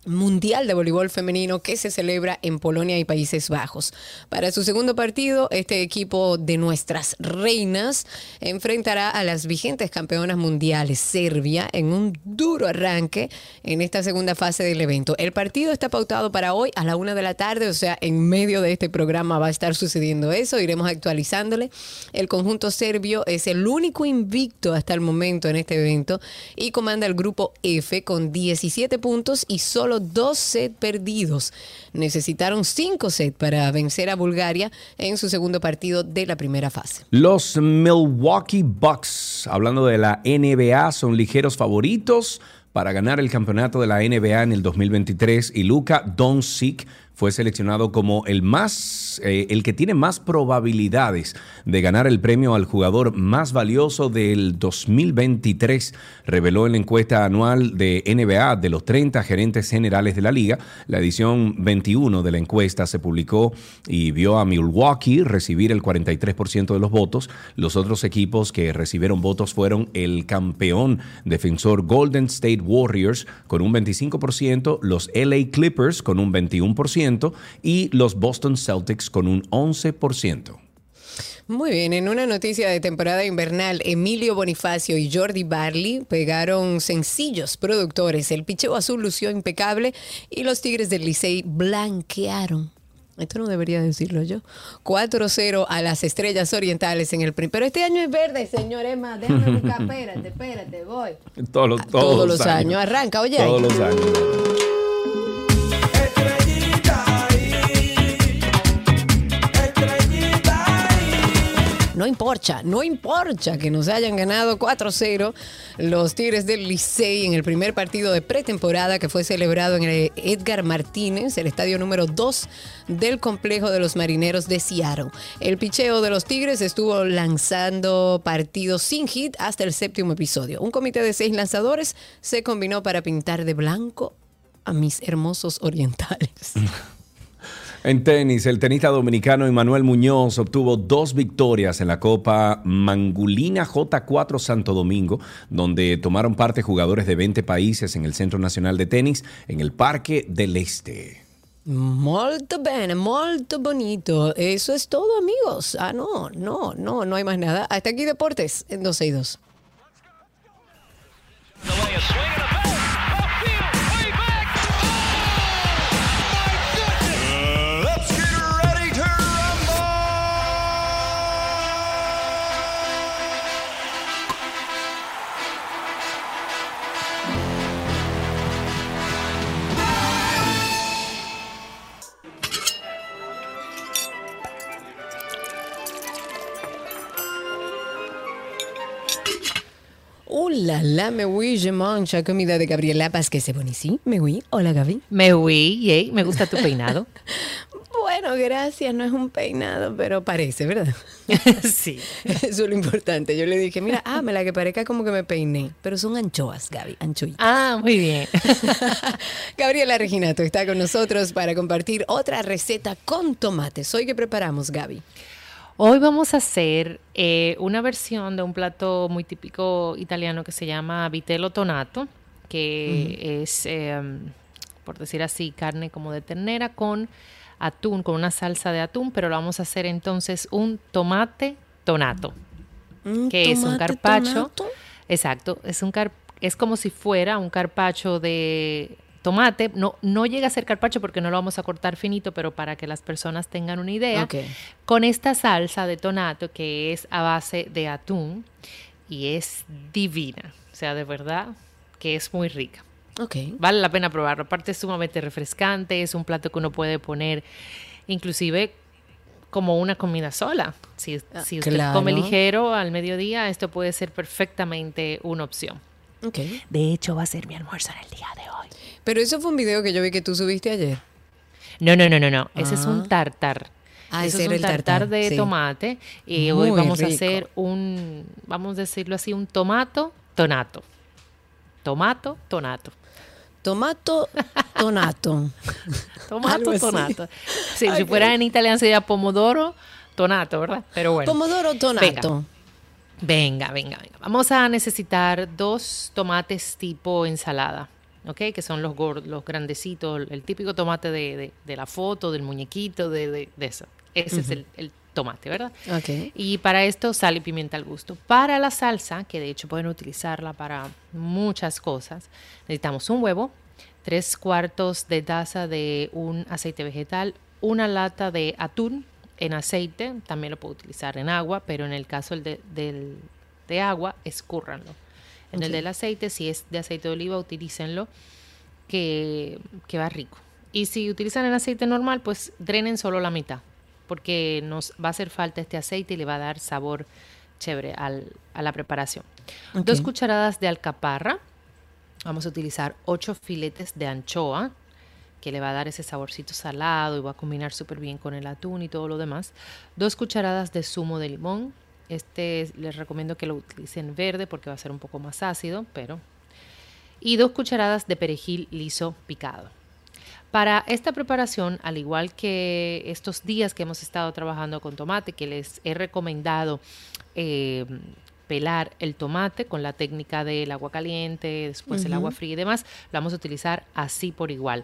Mundial de Voleibol Femenino que se celebra en Polonia y Países Bajos. Para su segundo partido, este equipo de nuestras reinas enfrentará a las vigentes campeonas mundiales Serbia en un duro arranque en esta segunda fase del evento. El partido está pautado para hoy a la una de la tarde, o sea, en medio de este programa va a estar sucediendo eso, iremos actualizándole. El conjunto serbio es el único invicto hasta el momento en este evento y comanda el grupo F con 17 puntos y solo dos sets perdidos. Necesitaron cinco sets para vencer a Bulgaria en su segundo partido de la primera fase. Los Milwaukee Bucks, hablando de la NBA, son ligeros favoritos para ganar el campeonato de la NBA en el 2023 y Luka Doncic fue seleccionado como el más, eh, el que tiene más probabilidades de ganar el premio al jugador más valioso del 2023, reveló en la encuesta anual de NBA de los 30 gerentes generales de la liga. La edición 21 de la encuesta se publicó y vio a Milwaukee recibir el 43% de los votos. Los otros equipos que recibieron votos fueron el campeón defensor Golden State Warriors con un 25%, los LA Clippers con un 21%, y los Boston Celtics con un 11%. Muy bien, en una noticia de temporada invernal, Emilio Bonifacio y Jordi Barley pegaron sencillos productores. El picheo azul lució impecable y los Tigres del Licey blanquearon. Esto no debería decirlo yo. 4-0 a las Estrellas Orientales en el primer. Pero este año es verde, señor Emma. Déjame buscar. Espérate, espérate, voy. Todos los, Ah, Todos los años. Arranca, oye. Todos los años. No importa, no importa que nos hayan ganado 4-0 los Tigres del Licey en el primer partido de pretemporada que fue celebrado en el Edgar Martínez, el estadio número 2 del complejo de los marineros de Seattle. El picheo de los Tigres estuvo lanzando partidos sin hit hasta el séptimo episodio. Un comité de seis lanzadores se combinó para pintar de blanco a mis hermosos orientales. En tenis, el tenista dominicano Emanuel Muñoz obtuvo dos victorias en la Copa Mangulina J4 Santo Domingo, donde tomaron parte jugadores de 20 países en el Centro Nacional de Tenis en el Parque del Este. Molto bene, molto bonito. Eso es todo, amigos. Ah, no, no, no, no hay más nada. Hasta aquí Deportes en 12 Hola, la me oui, je mange, comida de Gabriela Vázquez de Bonici. Me oui, hola Gaby. Me huí, yay, me gusta tu peinado. Bueno, gracias, no es un peinado, pero parece, ¿verdad? sí. Eso es lo importante. Yo le dije, mira, ah, me la que parezca como que me peiné, pero son anchoas, Gaby, anchoitas. Ah, muy bien. Gabriela Reginato está con nosotros para compartir otra receta con tomates. Hoy que preparamos, Gaby. Hoy vamos a hacer eh, una versión de un plato muy típico italiano que se llama vitello tonato, que es, eh, por decir así, carne como de ternera con atún, con una salsa de atún, pero lo vamos a hacer entonces un tomate tonato, Un que es un carpaccio. tonato. Exacto, es un car- es como si fuera un carpacho de tomate. No, no llega a ser carpacho porque no lo vamos a cortar finito, pero para que las personas tengan una idea. Con esta salsa de tonato que es a base de atún y es divina. O sea, de verdad que es muy rica. Ok. Vale la pena probarlo. Aparte es sumamente refrescante, es un plato que uno puede poner inclusive como una comida sola. Si, Ah, si usted claro. come ligero al mediodía, esto puede ser perfectamente una opción. Ok. De hecho, va a ser mi almuerzo en el día de hoy. Pero eso fue un video que yo vi que tú subiste ayer. No, no, no, no, no. Ese es Ah. un tartar. Ah, Eso ese es un el tartar, tartar, de sí. tomate. Y Muy hoy vamos rico. a hacer un, vamos a decirlo así, un tomato tonato. Tomato tonato. Tomato tonato. Tomato tonato. Sí, si fuera en italiano sería pomodoro tonato, ¿verdad? Pero bueno. Pomodoro tonato. Venga, venga, venga. Vamos a necesitar dos tomates tipo ensalada, ¿ok? Que son los, gor- los grandecitos, el típico tomate de, de- de la foto, del muñequito, de, de- de eso. Ese es el, el tomate, ¿verdad? Ok. Y para esto sal y pimienta al gusto. Para la salsa, que de hecho pueden utilizarla para muchas cosas, necesitamos un huevo, tres cuartos de taza de un aceite vegetal, una lata de atún en aceite, también lo puedo utilizar en agua, pero en el caso de, del- de agua, escúrranlo. En el del aceite, si es de aceite de oliva, utilícenlo, que, que va rico. Y si utilizan el aceite normal, pues drenen solo la mitad, porque nos va a hacer falta este aceite y le va a dar sabor chévere al- a la preparación. Dos cucharadas de alcaparra, Vamos a utilizar 8 filetes de anchoa, que le va a dar ese saborcito salado y va a combinar súper bien con el atún y todo lo demás. Dos cucharadas de zumo de limón. Este les recomiendo que lo utilicen verde porque va a ser un poco más ácido, pero... Y dos cucharadas de perejil liso picado. Para esta preparación, al igual que estos días que hemos estado trabajando con tomate, que les he recomendado eh, pelar el tomate con la técnica del agua caliente, después el agua fría y demás, lo vamos a utilizar así por igual.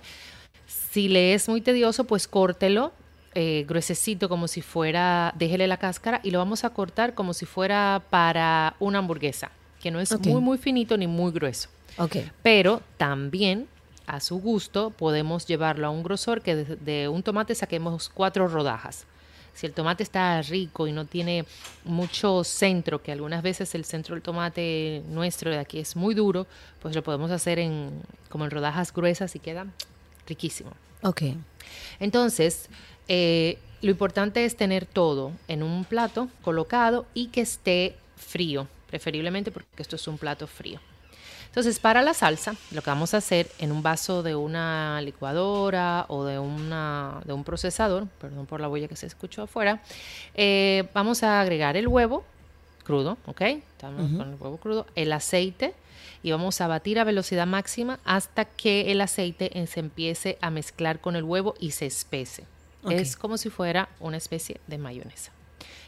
Si le es muy tedioso, pues córtelo eh, gruesecito como si fuera, déjele la cáscara y lo vamos a cortar como si fuera para una hamburguesa, que no es muy muy finito ni muy grueso. Ok. Pero también a su gusto podemos llevarlo a un grosor que de, de un tomate saquemos cuatro rodajas. Si el tomate está rico y no tiene mucho centro, que algunas veces el centro del tomate nuestro de aquí es muy duro, pues lo podemos hacer en como en rodajas gruesas y queda riquísimo. Ok. Entonces, eh, lo importante es tener todo en un plato colocado y que esté frío, preferiblemente porque esto es un plato frío. Entonces, para la salsa, lo que vamos a hacer en un vaso de una licuadora o de, una, de un procesador, perdón por la huella que se escuchó afuera, eh, vamos a agregar el huevo crudo, ¿ok? Estamos con el huevo crudo, el aceite y vamos a batir a velocidad máxima hasta que el aceite se empiece a mezclar con el huevo y se espese. Es como si fuera una especie de mayonesa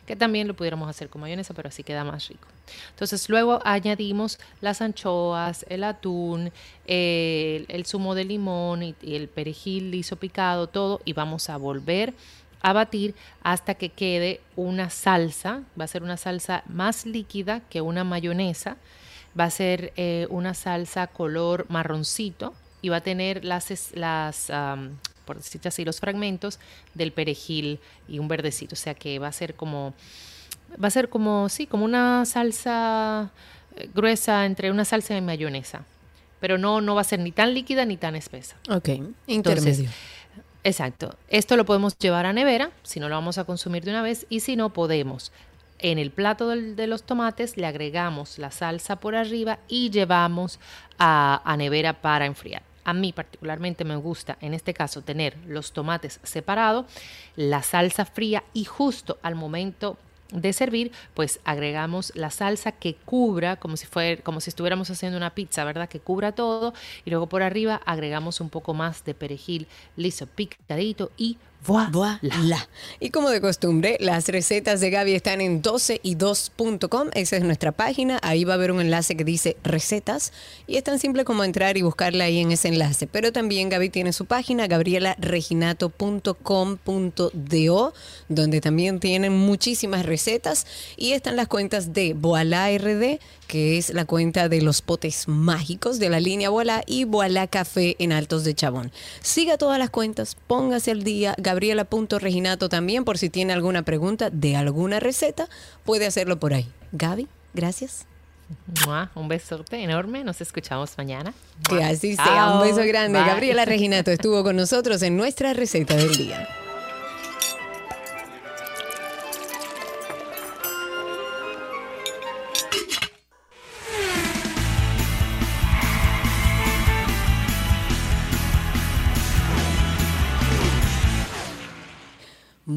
que también lo pudiéramos hacer con mayonesa, pero así queda más rico. Entonces luego añadimos las anchoas, el atún, el, zumo de limón y, el perejil liso picado, todo, y vamos a volver a batir hasta que quede una salsa, va a ser una salsa más líquida que una mayonesa, va a ser eh, una salsa color marroncito y va a tener las, las por decirte así, los fragmentos del perejil y un verdecito, o sea que va a ser como, va a ser como, sí, como una salsa eh, gruesa entre una salsa y mayonesa, pero no, no va a ser ni tan líquida ni tan espesa. Ok. Entonces, Intermedio. Exacto. Esto lo podemos llevar a nevera, si no lo vamos a consumir de una vez, y si no podemos. En el plato del- de los tomates le agregamos la salsa por arriba y llevamos a, a nevera para enfriar. A mí particularmente me gusta en este caso tener los tomates separados, la salsa fría y justo al momento de servir, pues agregamos la salsa que cubra, como si como si estuviéramos haciendo una pizza, ¿verdad? Que cubra todo. Y luego por arriba agregamos un poco más de perejil liso, picadito y voilà. Y como de costumbre, las recetas de Gaby están en 12y2.com. Esa es nuestra página. Ahí va a haber un enlace que dice recetas. Y es tan simple como entrar y buscarla ahí en ese enlace. Pero también Gaby tiene su página, gabrielareginato.com.do, donde también tienen muchísimas recetas. Y están las cuentas de Voilà RD, que es la cuenta de los potes mágicos de la línea Voilà y Voilà Café en Altos de Chabón. Siga todas las cuentas, póngase al día. Gabriela.reginato también, por si tiene alguna pregunta de alguna receta, puede hacerlo por ahí. Gaby, gracias. Un besote enorme. Nos escuchamos mañana. Que así sea. Un beso grande. Bye. Gabriela Reginato estuvo con nosotros en nuestra receta del día.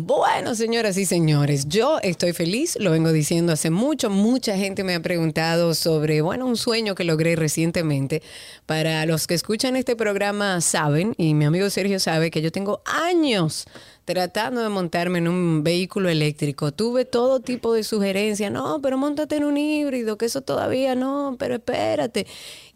Bueno, señoras y señores, yo estoy feliz, lo vengo diciendo hace mucho, mucha gente me ha preguntado sobre, bueno, un sueño que logré recientemente. Para los que escuchan este programa saben, y mi amigo Sergio sabe, que yo tengo años tratando de montarme en un vehículo eléctrico. Tuve todo tipo de sugerencias, no, pero montate en un híbrido, que eso todavía no, pero espérate.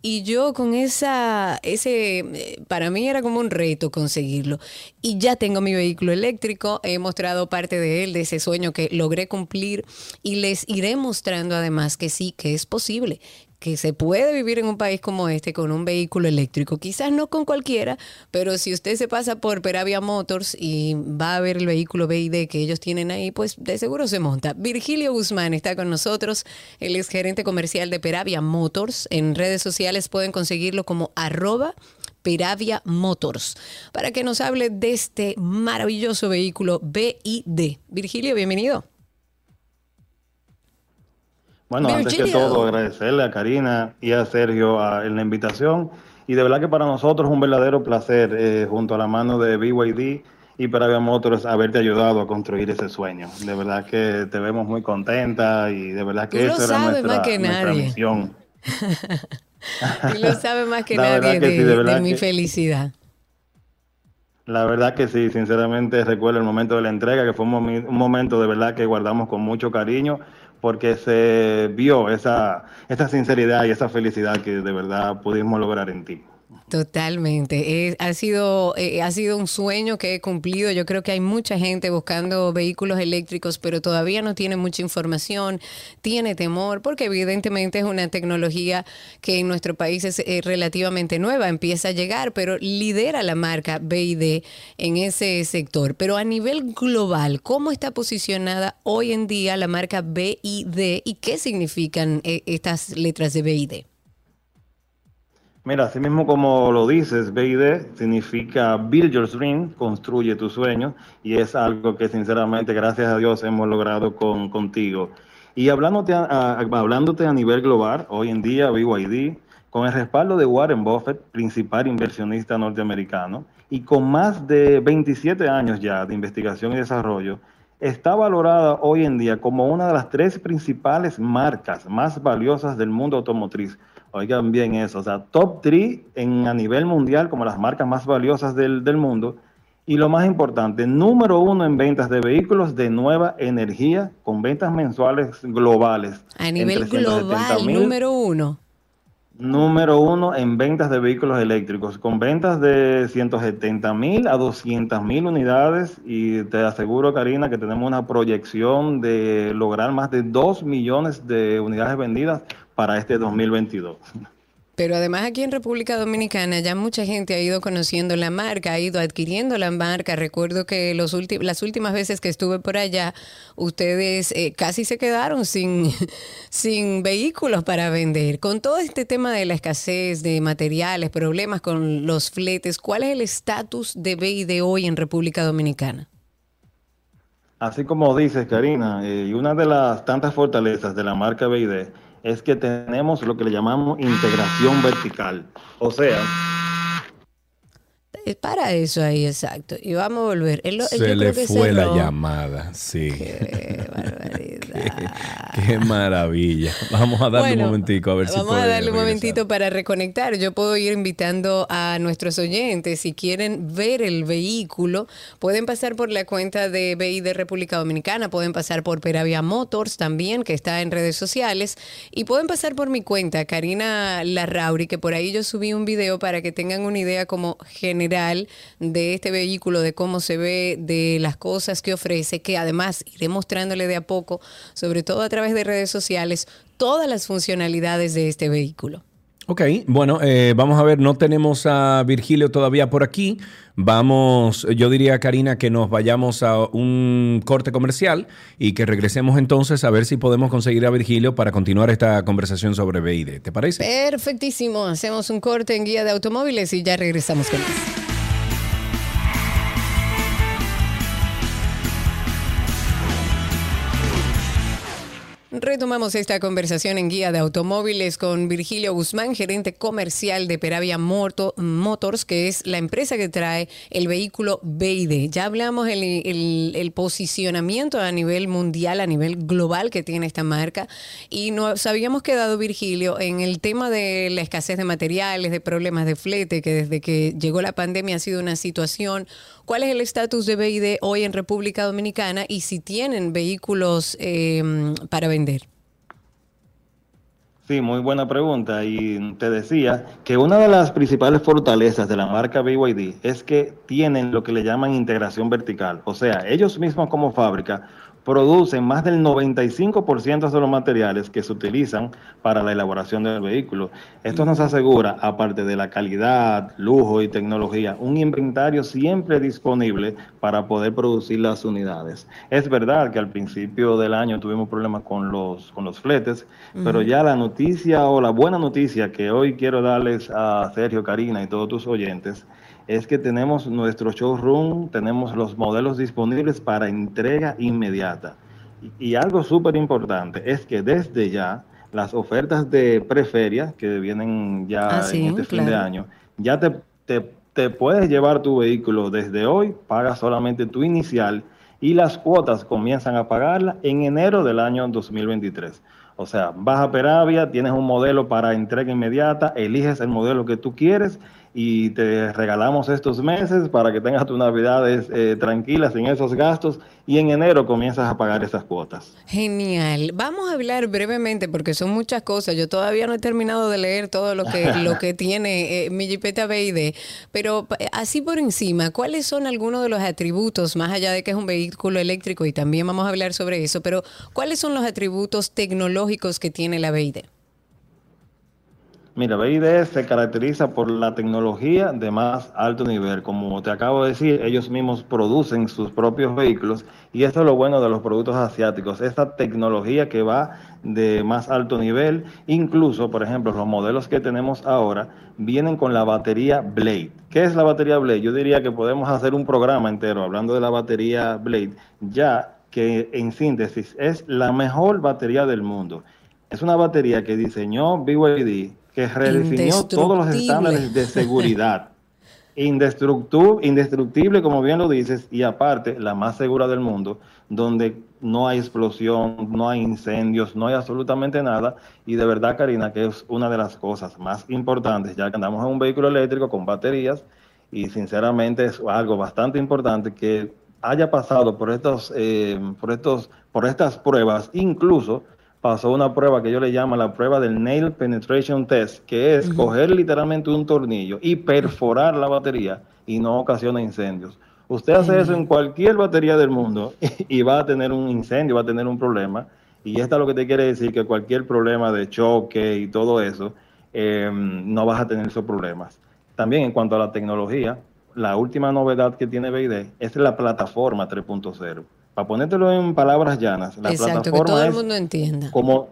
Y yo con esa, ese, eh, para mí era como un reto conseguirlo. Y ya tengo mi vehículo eléctrico, he mostrado parte de él, de ese sueño que logré cumplir y les iré mostrando además que sí, que es posible, que se puede vivir en un país como este con un vehículo eléctrico. Quizás no con cualquiera, pero si usted se pasa por Peravia Motors y va a ver el vehículo BID que ellos tienen ahí, pues de seguro se monta. Virgilio Guzmán está con nosotros, él es gerente comercial de Peravia Motors. En redes sociales pueden conseguirlo como arroba Peravia Motors, para que nos hable de este maravilloso vehículo BID. Virgilio, bienvenido. Bueno, antes que todo, agradecerle a Karina y a Sergio a- en la invitación. Y de verdad que para nosotros es un verdadero placer, eh, junto a la mano de BYD y Peravia Motors, haberte ayudado a construir ese sueño. De verdad que te vemos muy contenta y de verdad que esa era sabes nuestra, que nuestra misión. Y lo sabe más que La nadie que de, sí, de de mi que- felicidad. La verdad que sí, sinceramente recuerdo el momento de la entrega, que fue un, un momento de verdad que guardamos con mucho cariño, porque se vio esa, esa sinceridad y esa felicidad que de verdad pudimos lograr en ti. Totalmente. Eh, ha, sido, eh, ha sido un sueño que he cumplido. Yo creo que hay mucha gente buscando vehículos eléctricos, pero todavía no tiene mucha información, tiene temor, porque evidentemente es una tecnología que en nuestro país es eh, relativamente nueva, empieza a llegar, pero lidera la marca BID en ese sector. Pero a nivel global, ¿cómo está posicionada hoy en día la marca BID y qué significan estas letras de BID? Mira, así mismo como lo dices, BID significa Build Your Dream, construye tu sueño, y es algo que sinceramente, gracias a Dios, hemos logrado con, contigo. Y hablándote a, a- hablándote a nivel global, hoy en día BYD, con el respaldo de Warren Buffett, principal inversionista norteamericano, y con más de 27 años ya de investigación y desarrollo, está valorada hoy en día como una de las tres principales marcas más valiosas del mundo automotriz. Oigan bien eso, o sea, top 3 en, a nivel mundial como las marcas más valiosas del, del mundo. Y lo más importante, número uno en ventas de vehículos de nueva energía, con ventas mensuales globales. A nivel 370 global, número uno. Número uno en ventas de vehículos eléctricos, con ventas de 170 mil a 200 mil unidades y te aseguro, Karina, que tenemos una proyección de lograr más de 2 millones de unidades vendidas para este 2022. Pero además aquí en República Dominicana ya mucha gente ha ido conociendo la marca, ha ido adquiriendo la marca. Recuerdo que los las últimas veces que estuve por allá, ustedes eh, casi se quedaron sin, sin vehículos para vender. Con todo este tema de la escasez de materiales, problemas con los fletes, ¿cuál es el estatus de BID hoy en República Dominicana? Así como dices, Karina, eh, y una de las tantas fortalezas de la marca BID es que tenemos lo que le llamamos integración vertical. O sea, Es para eso ahí, exacto. Y vamos a volver. Él lo- yo Se creo le que fue la llamada, sí. Qué, qué maravilla. Vamos a darle Bueno, un momentico a ver si Vamos a darle un momentito para reconectar. Yo puedo ir invitando a nuestros oyentes, si quieren ver el vehículo, pueden pasar por la cuenta de BI de República Dominicana, pueden pasar por Peravia Motors también, que está en redes sociales, y pueden pasar por mi cuenta, Karina Larrauri, que por ahí yo subí un video para que tengan una idea como general de este vehículo, de cómo se ve, de las cosas que ofrece, que además iré mostrándole de a poco, sobre todo a través de redes sociales, todas las funcionalidades de este vehículo. Ok, bueno, eh, vamos a ver, no tenemos a Virgilio todavía por aquí. Vamos, yo diría, Karina, que nos vayamos a un corte comercial y que regresemos entonces a ver si podemos conseguir a Virgilio para continuar esta conversación sobre BID. ¿Te parece? Perfectísimo. Hacemos un corte en guía de automóviles y ya regresamos con más. Retomamos esta conversación en guía de automóviles con Virgilio Guzmán, gerente comercial de Peravia Morto- Motors, que es la empresa que trae el vehículo BID. Ya hablamos el- el posicionamiento a nivel mundial, a nivel global que tiene esta marca y nos habíamos quedado, Virgilio, en el tema de la escasez de materiales, de problemas de flete, que desde que llegó la pandemia ha sido una situación. ¿Cuál es el estatus de BID hoy en República Dominicana y si tienen vehículos eh, para vender? Sí, muy buena pregunta. Y te decía que una de las principales fortalezas de la marca BYD es que tienen lo que le llaman integración vertical. O sea, ellos mismos como fábrica producen más del 95% de los materiales que se utilizan para la elaboración del vehículo. Esto nos asegura, aparte de la calidad, lujo y tecnología, un inventario siempre disponible para poder producir las unidades. Es verdad que al principio del año tuvimos problemas con los, con los fletes, pero ya la noticia o la buena noticia que hoy quiero darles a Sergio, Karina y todos tus oyentes es que tenemos nuestro showroom, tenemos los modelos disponibles para entrega inmediata. Y, y algo súper importante es que desde ya las ofertas de preferia que vienen ya Ah, sí, en este fin de año, ya te, te, te puedes llevar tu vehículo desde hoy, pagas solamente tu inicial y las cuotas comienzan a pagarla en enero del año 2023. O sea, vas a Peravia, tienes un modelo para entrega inmediata, eliges el modelo que tú quieres y te regalamos estos meses para que tengas tus navidades eh, tranquilas sin esos gastos y en enero comienzas a pagar esas cuotas. Genial. Vamos a hablar brevemente porque son muchas cosas. Yo todavía no he terminado de leer todo lo que, lo que tiene eh, mi Jeepeta BID, pero pa- así por encima, ¿cuáles son algunos de los atributos, más allá de que es un vehículo eléctrico y también vamos a hablar sobre eso, pero cuáles son los atributos tecnológicos que tiene la BID? Mira, BID se caracteriza por la tecnología de más alto nivel. Como te acabo de decir, ellos mismos producen sus propios vehículos y eso es lo bueno de los productos asiáticos, esta tecnología que va de más alto nivel. Incluso, por ejemplo, los modelos que tenemos ahora vienen con la batería Blade. ¿Qué es la batería Blade? Yo diría que podemos hacer un programa entero hablando de la batería Blade, ya que en síntesis es la mejor batería del mundo. Es una batería que diseñó BYD, que redefinió todos los Indestructible. estándares de seguridad. Indestructu- indestructible, como bien lo dices, y aparte, la más segura del mundo, donde no hay explosión, no hay incendios, no hay absolutamente nada. Y de verdad, Karina, que es una de las cosas más importantes, ya que andamos en un vehículo eléctrico con baterías, y sinceramente es algo bastante importante que haya pasado por estos, eh, por estos, por estas pruebas, incluso pasó una prueba que yo le llamo la prueba del Nail Penetration Test, que es coger literalmente un tornillo y perforar la batería y no ocasiona incendios. Usted hace eso en cualquier batería del mundo y va a tener un incendio, va a tener un problema. Y esto es lo que te quiere decir que cualquier problema de choque y todo eso, eh, no vas a tener esos problemas. También en cuanto a la tecnología, la última novedad que tiene BID es la plataforma 3.0. Para ponértelo en palabras llanas, la Exacto, que plataforma el es mundo entienda. como,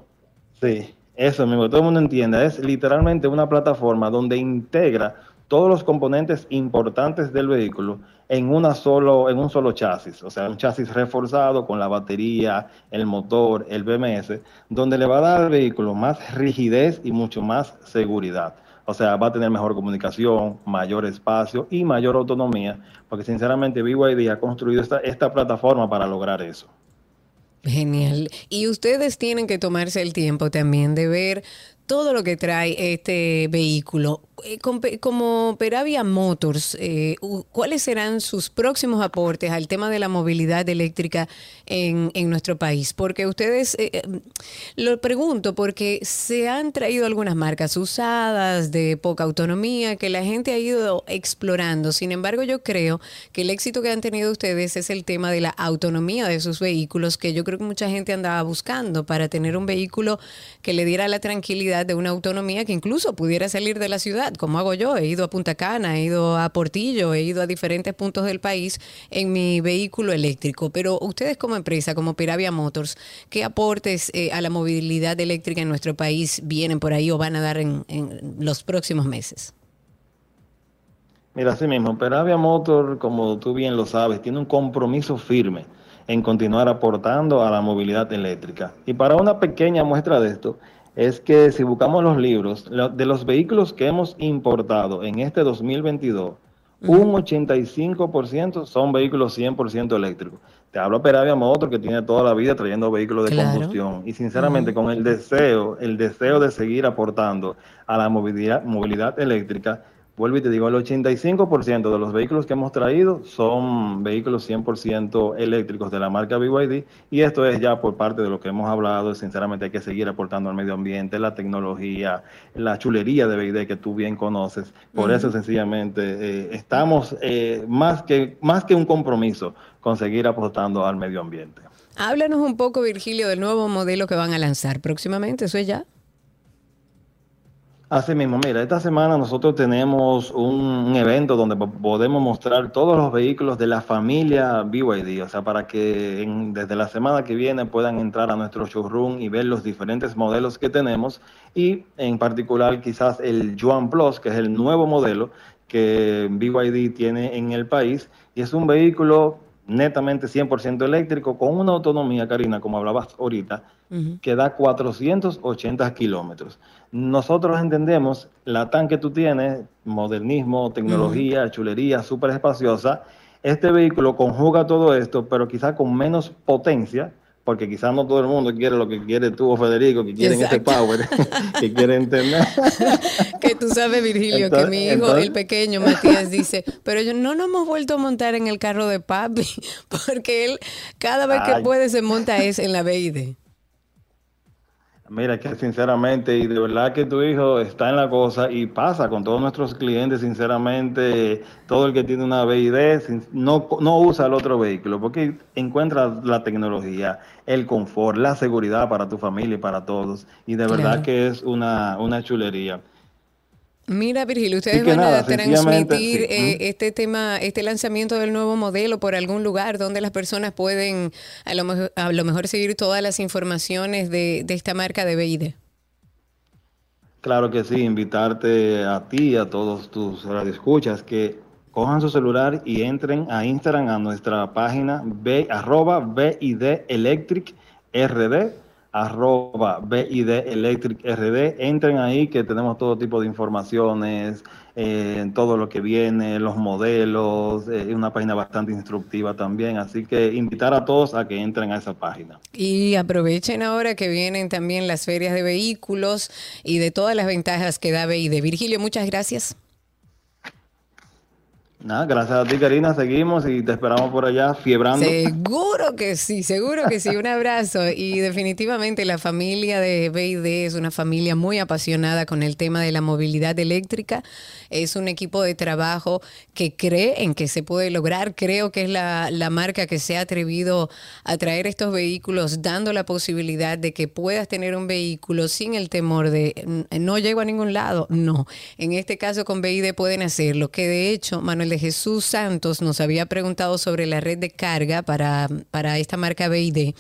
sí, eso mismo, todo el mundo entienda, es literalmente una plataforma donde integra todos los componentes importantes del vehículo en una solo, en un solo chasis, o sea, un chasis reforzado con la batería, el motor, el BMS, donde le va a dar al vehículo más rigidez y mucho más seguridad. O sea, va a tener mejor comunicación, mayor espacio y mayor autonomía, porque sinceramente BYD ha construido esta, esta plataforma para lograr eso. Genial. Y ustedes tienen que tomarse el tiempo también de ver todo lo que trae este vehículo. Eh, Como Peravia Motors, eh, ¿cuáles serán sus próximos aportes al tema de la movilidad eléctrica en, en nuestro país? Porque ustedes, eh, eh, lo pregunto porque se han traído algunas marcas usadas de poca autonomía que la gente ha ido explorando. Sin embargo, yo creo que el éxito que han tenido ustedes es el tema de la autonomía de sus vehículos, que yo creo que mucha gente andaba buscando para tener un vehículo que le diera la tranquilidad de una autonomía que incluso pudiera salir de la ciudad, como hago yo. He ido a Punta Cana, he ido a Portillo, he ido a diferentes puntos del país en mi vehículo eléctrico. Pero ustedes como empresa, como Piravia Motors, ¿qué aportes eh, a la movilidad eléctrica en nuestro país vienen por ahí o van a dar en, en los próximos meses? Mira, así mismo, Peravia Motor, como tú bien lo sabes, tiene un compromiso firme en continuar aportando a la movilidad eléctrica. Y para una pequeña muestra de esto, es que si buscamos los libros, lo- de los vehículos que hemos importado en este 2022, un 85% son vehículos 100% eléctricos. Te hablo Peravia Motor, que tiene toda la vida trayendo vehículos de Claro. combustión. Y sinceramente, con el deseo, el deseo de seguir aportando a la movilidad, movilidad eléctrica, vuelvo y te digo, el 85% de los vehículos que hemos traído son vehículos 100% eléctricos de la marca BYD y esto es ya por parte de lo que hemos hablado, sinceramente hay que seguir aportando al medio ambiente, la tecnología, la chulería de BYD que tú bien conoces, por eso sencillamente eh, estamos eh, más, que, más que un compromiso con seguir aportando al medio ambiente. Háblanos un poco, Virgilio, del nuevo modelo que van a lanzar próximamente. ¿Eso es ya? Así mismo, mira, esta semana nosotros tenemos un, evento donde po- podemos mostrar todos los vehículos de la familia BYD, o sea, para que en- desde la semana que viene puedan entrar a nuestro showroom y ver los diferentes modelos que tenemos y en particular quizás el Yuan Plus, que es el nuevo modelo que BYD tiene en el país. Y es un vehículo netamente 100% eléctrico, con una autonomía, Karina, como hablabas ahorita, que da 480 kilómetros. Nosotros entendemos la TAN que tú tienes, modernismo, tecnología, chulería, súper espaciosa. Este vehículo conjuga todo esto, pero quizá con menos potencia, porque quizás no todo el mundo quiere lo que quiere tú o Federico, que quieren ese Exacto. power, que quieren tener. Que tú sabes, Virgilio, que mi hijo, entonces- el pequeño Matías, dice, pero yo no nos hemos vuelto a montar en el carro de papi, porque él cada vez que puede se monta es en la BID. Mira, que sinceramente, y de verdad que tu hijo está en la cosa y pasa con todos nuestros clientes, sinceramente, todo el que tiene una BID no, no usa el otro vehículo porque encuentra la tecnología, el confort, la seguridad para tu familia y para todos. Y de verdad Claro. que es una, una chulería. Mira, Virgilio, ustedes van nada, a transmitir sí. eh, este tema, este lanzamiento del nuevo modelo por algún lugar donde las personas pueden a lo mejor, a lo mejor seguir todas las informaciones de, de esta marca de BID. Claro que sí, invitarte a ti y a todos tus radioescuchas que cojan su celular y entren a Instagram a nuestra página b, arroba BID Electric RD, arroba BID Electric RD. Entren ahí que tenemos todo tipo de informaciones, eh, todo lo que viene, los modelos, eh, una página bastante instructiva también. Así que invitar a todos a que entren a esa página. Y aprovechen ahora que vienen también las ferias de vehículos y de todas las ventajas que da BID. Virgilio, muchas gracias. Gracias a ti Karina, seguimos y te esperamos por allá fiebrando. Seguro que sí, seguro que sí. Un abrazo. Y definitivamente la familia de BID es una familia muy apasionada con el tema de la movilidad eléctrica. Es un equipo de trabajo que cree en que se puede lograr. Creo que es la, la marca que se ha atrevido a traer estos vehículos, dando la posibilidad de que puedas tener un vehículo sin el temor de "N- no llego a ningún lado. No. En este caso con BID pueden hacerlo. Que de hecho, Manuel Jesús Santos nos había preguntado sobre la red de carga para, para esta marca BID,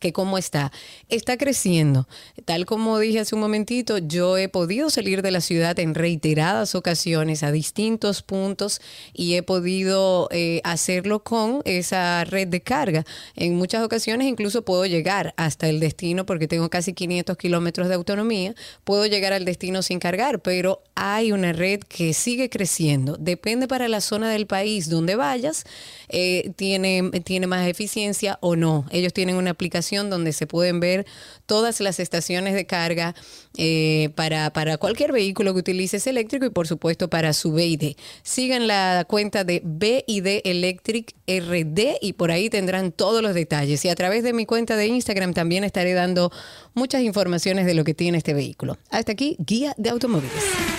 que cómo está. Está creciendo. Tal como dije hace un momentito, yo he podido salir de la ciudad en reiteradas ocasiones a distintos puntos y he podido eh, hacerlo con esa red de carga. En muchas ocasiones incluso puedo llegar hasta el destino porque tengo casi 500 kilómetros de autonomía. Puedo llegar al destino sin cargar, pero hay una red que sigue creciendo. Depende para la zona del país donde vayas, eh, tiene, tiene más eficiencia o no. Ellos tienen una aplicación donde se pueden ver todas las estaciones de carga eh, para, para cualquier vehículo que utilices eléctrico y por supuesto para su BID. Sigan la cuenta de BID Electric RD y por ahí tendrán todos los detalles. Y a través de mi cuenta de Instagram también estaré dando muchas informaciones de lo que tiene este vehículo. Hasta aquí, guía de automóviles.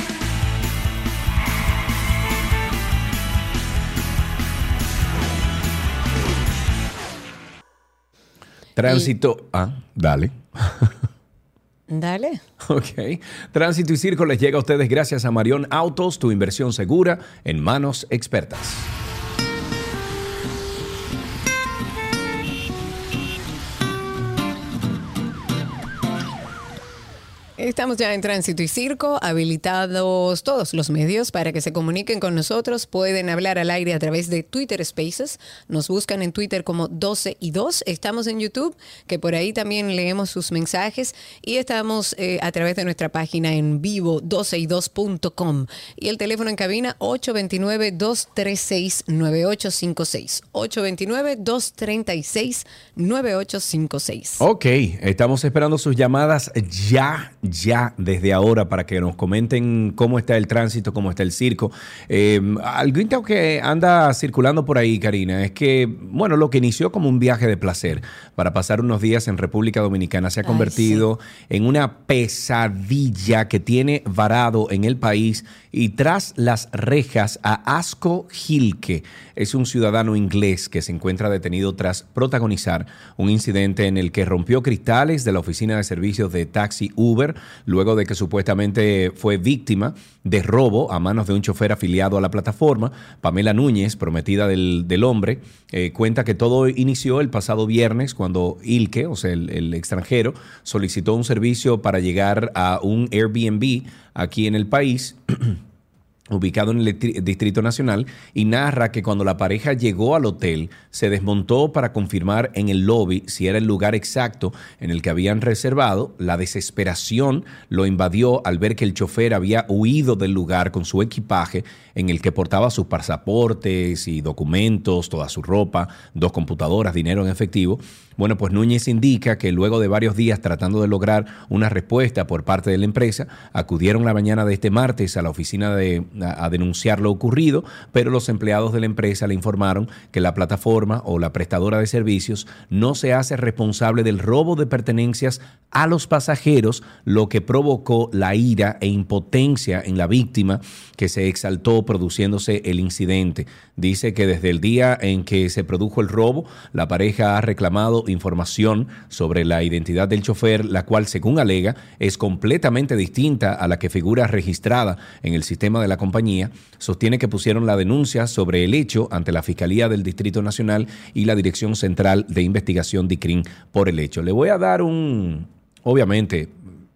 Tránsito. Ah, dale. Dale. Ok. Tránsito y Circo les llega a ustedes gracias a Marión Autos, tu inversión segura en manos expertas. Estamos ya en Tránsito y Circo, habilitados todos los medios para que se comuniquen con nosotros. Pueden hablar al aire a través de Twitter Spaces. Nos buscan en Twitter como 12 y 2. Estamos en YouTube, que por ahí también leemos sus mensajes. Y estamos eh, a través de nuestra página en vivo, 12y2.com. Y el teléfono en cabina, 829-236-9856. 829-236-9856. Ok, estamos esperando sus llamadas ya, ya, desde ahora para que nos comenten cómo está el tránsito, cómo está el circo. Eh, algo que anda circulando por ahí, Karina, es que, bueno, lo que inició como un viaje de placer para pasar unos días en República Dominicana se ha Ay, convertido en una pesadilla que tiene varado en el país y tras las rejas a Asco Gilke. Es un ciudadano inglés que se encuentra detenido tras protagonizar un incidente en el que rompió cristales de la oficina de servicios de taxi Uber, luego de que supuestamente fue víctima de robo a manos de un chofer afiliado a la plataforma. Pamela Núñez, prometida del, del hombre, eh, cuenta que todo inició el pasado viernes cuando Ilke, o sea, el, el extranjero, solicitó un servicio para llegar a un Airbnb aquí en el país. ubicado en el Distri- Distrito Nacional, y narra que cuando la pareja llegó al hotel, se desmontó para confirmar en el lobby si era el lugar exacto en el que habían reservado. La desesperación lo invadió al ver que el chofer había huido del lugar con su equipaje en el que portaba sus pasaportes y documentos, toda su ropa, dos computadoras, dinero en efectivo. Bueno, pues Núñez indica que luego de varios días tratando de lograr una respuesta por parte de la empresa, acudieron la mañana de este martes a la oficina de, a, a denunciar lo ocurrido, pero los empleados de la empresa le informaron que la plataforma o la prestadora de servicios no se hace responsable del robo de pertenencias a los pasajeros, lo que provocó la ira e impotencia en la víctima que se exaltó produciéndose el incidente. Dice que desde el día en que se produjo el robo, la pareja ha reclamado información sobre la identidad del chofer, la cual, según alega, es completamente distinta a la que figura registrada en el sistema de la compañía. Sostiene que pusieron la denuncia sobre el hecho ante la Fiscalía del Distrito Nacional y la Dirección Central de Investigación DICRIN por el hecho. Le voy a dar un, obviamente,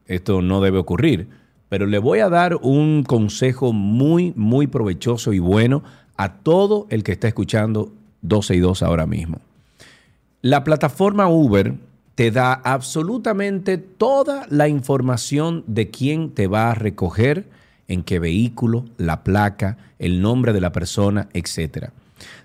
esto no debe ocurrir, pero le voy a dar un consejo muy, muy provechoso y bueno a todo el que está escuchando 12 y 2 ahora mismo. La plataforma Uber te da absolutamente toda la información de quién te va a recoger, en qué vehículo, la placa, el nombre de la persona, etc.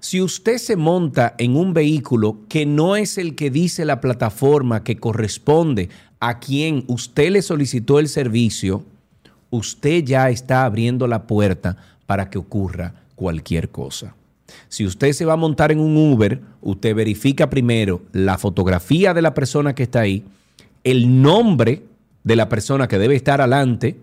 Si usted se monta en un vehículo que no es el que dice la plataforma que corresponde a quien usted le solicitó el servicio, usted ya está abriendo la puerta para que ocurra cualquier cosa. Si usted se va a montar en un Uber, usted verifica primero la fotografía de la persona que está ahí, el nombre de la persona que debe estar adelante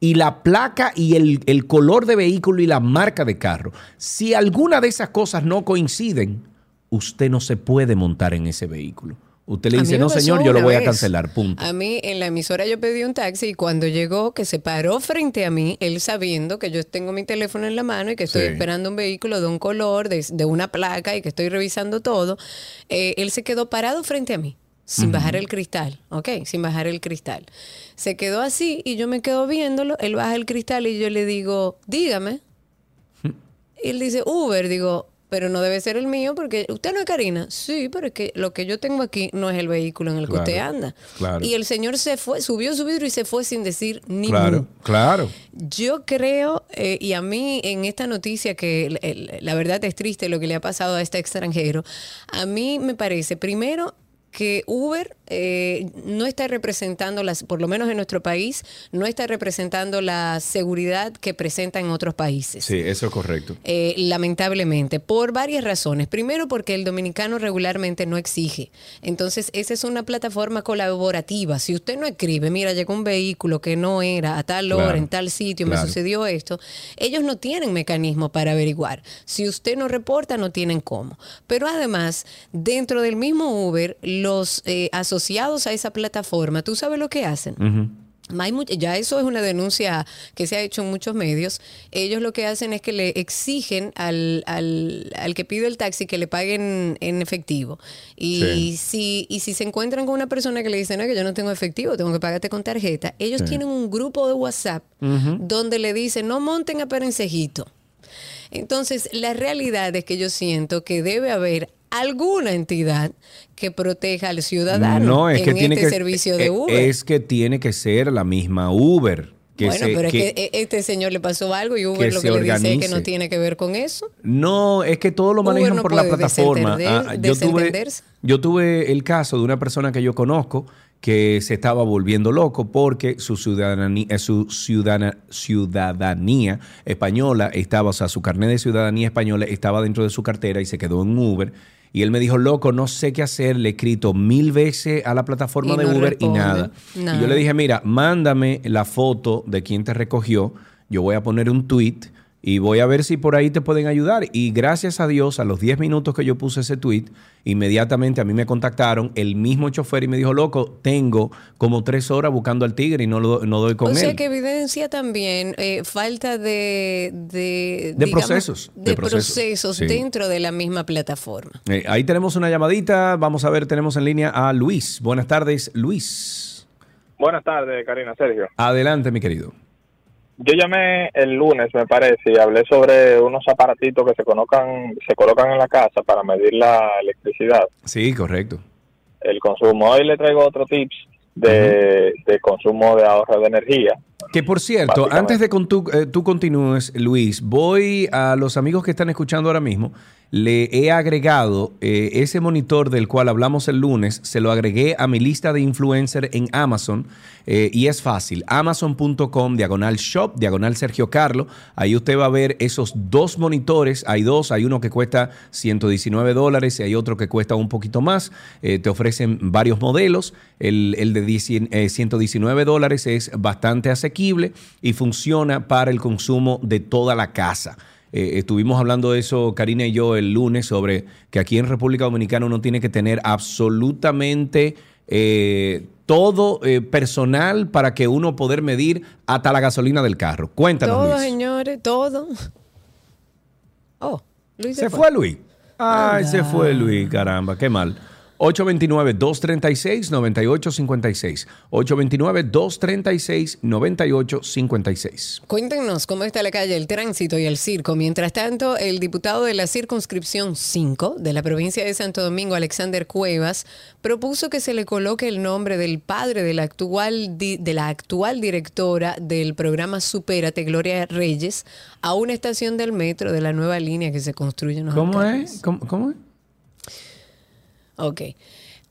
y la placa y el, el color de vehículo y la marca de carro. Si alguna de esas cosas no coinciden, usted no se puede montar en ese vehículo. Usted le dice, no señor, yo lo voy a cancelar, punto. A mí en la emisora yo pedí un taxi y cuando llegó, que se paró frente a mí, él sabiendo que yo tengo mi teléfono en la mano y que estoy Sí. esperando un vehículo de un color, de, de una placa y que estoy revisando todo, eh, él se quedó parado frente a mí. Sin bajar el cristal, ¿ok? Sin bajar el cristal. Se quedó así y yo me quedo viéndolo, él baja el cristal y yo le digo, dígame. Y él dice, Uber, digo, pero no debe ser el mío porque usted no es Karina. Sí, pero es que lo que yo tengo aquí no es el vehículo en el que usted anda. claro. Y el señor se fue, subió su vidrio y se fue sin decir ni Claro, mu. claro. Yo creo, eh, y a mí en esta noticia que el- el- la verdad es triste lo que le ha pasado a este extranjero, a mí me parece, primero, que Uber eh, no está representando, las, por lo menos en nuestro país, no está representando la seguridad que presenta en otros países. Sí, eso es correcto. Eh, lamentablemente, por varias razones. Primero, porque el dominicano regularmente no exige. Entonces, esa es una plataforma colaborativa. Si usted no escribe, mira, llegó un vehículo que no era a tal hora, Claro, en tal sitio, claro. me sucedió esto, ellos no tienen mecanismo para averiguar. Si usted no reporta, no tienen cómo. Pero además, dentro del mismo Uber, los eh, asociados a esa plataforma, ¿tú sabes lo que hacen? Ya eso es una denuncia que se ha hecho en muchos medios. Ellos lo que hacen es que le exigen al, al, al que pide el taxi que le paguen en efectivo. Y, si, y si se encuentran con una persona que le dice, no, que yo no tengo efectivo, tengo que pagarte con tarjeta, ellos Sí. tienen un grupo de WhatsApp donde le dicen, no monten a Perencejito. Entonces, la realidad es que yo siento que debe haber alguna entidad que proteja al ciudadano No, es en que tiene este que servicio de eh, Uber. Es que tiene que ser la misma Uber. Que bueno, se- pero que- es que e- este señor le pasó algo y Uber que lo que le dice es que no tiene que ver con eso. No, es que todo lo manejan no por la plataforma. Ah, yo, tuve, yo tuve el caso de una persona que yo conozco que se estaba volviendo loco porque su ciudadanía, eh, su ciudadana- ciudadanía española estaba, o sea, su carnet de ciudadanía española estaba dentro de su cartera y se quedó en Uber. Y él me dijo, loco, no sé qué hacer, le he escrito mil veces a la plataforma Y de no Uber responde. y nada. Y Nada. yo le dije, mira, mándame la foto de quien te recogió, yo voy a poner un tweet y voy a ver si por ahí te pueden ayudar. Y gracias a Dios, a los 10 minutos que yo puse ese tweet, inmediatamente a mí me contactaron el mismo chofer y me dijo, loco, tengo como tres horas buscando al tigre y no, lo, no doy con o sea él. que evidencia también eh, falta de, de, De digamos, procesos, de, de procesos, procesos sí. dentro de la misma plataforma. Eh, ahí tenemos una llamadita, vamos a ver, tenemos en línea a Luis. Buenas tardes, Luis. Buenas tardes, Karina, Sergio. Adelante, mi querido. Yo llamé el lunes, me parece, y hablé sobre unos aparatitos que se colocan, se colocan en la casa para medir la electricidad, Sí, correcto. el consumo. Hoy le traigo otro tips de, de consumo de ahorro de energía. Que por cierto, antes de que tú, eh, tú continúes, Luis, voy a los amigos que están escuchando ahora mismo. Le he agregado eh, ese monitor del cual hablamos el lunes, se lo agregué a mi lista de influencer en Amazon eh, y es fácil. Amazon.com, diagonal shop, diagonal Sergio Carlo. Ahí usted va a ver esos dos monitores. Hay dos, hay uno que cuesta 119 dólares y hay otro que cuesta un poquito más. Eh, te ofrecen varios modelos. El, el de 10 eh, 119 dólares es bastante asequible y funciona para el consumo de toda la casa. Eh, estuvimos hablando de eso, Karina y yo, el lunes, sobre que aquí en República Dominicana uno tiene que tener absolutamente eh, todo eh, personal para que uno poder medir hasta la gasolina del carro. Cuéntanos, Todo, Luis. señores, todo. Oh, Luis ¿Se fue Luis? Ay, se fue Luis, caramba, qué mal. 829-236-9856. 829-236-9856. Cuéntenos cómo está la calle, el tránsito y el circo. Mientras tanto, el diputado de la circunscripción 5 de la provincia de Santo Domingo, Alexander Cuevas, propuso que se le coloque el nombre del padre de la actual, de la actual directora del programa Supérate, Gloria Reyes, a una estación del metro de la nueva línea que se construye en los ¿Cómo es? ¿Cómo, cómo es? Ok.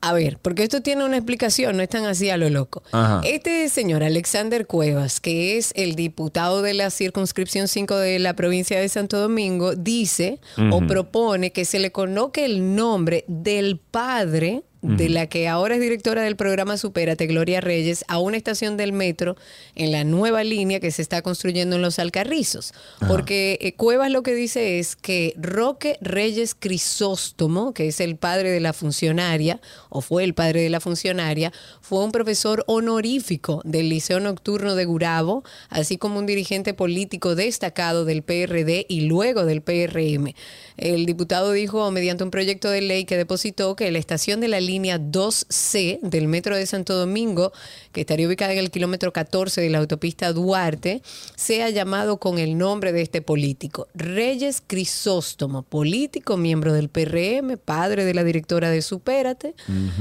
A ver, porque esto tiene una explicación, no es tan así a lo loco. Ajá. Este señor Alexander Cuevas, que es el diputado de la circunscripción 5 de la provincia de Santo Domingo, dice o propone que se le coloque el nombre del padre de la que ahora es directora del programa Supérate, Gloria Reyes, a una estación del metro en la nueva línea que se está construyendo en Los Alcarrizos. Ajá. Porque eh, Cuevas lo que dice es que Roque Reyes Crisóstomo, que es el padre de la funcionaria, o fue el padre de la funcionaria, fue un profesor honorífico del Liceo Nocturno de Gurabo, así como un dirigente político destacado del PRD y luego del PRM. El diputado dijo mediante un proyecto de ley que depositó que la estación de la línea 2C del Metro de Santo Domingo, que estaría ubicada en el kilómetro 14 de la autopista Duarte, sea llamado con el nombre de este político. Reyes Crisóstomo, político, miembro del PRM, padre de la directora de Supérate,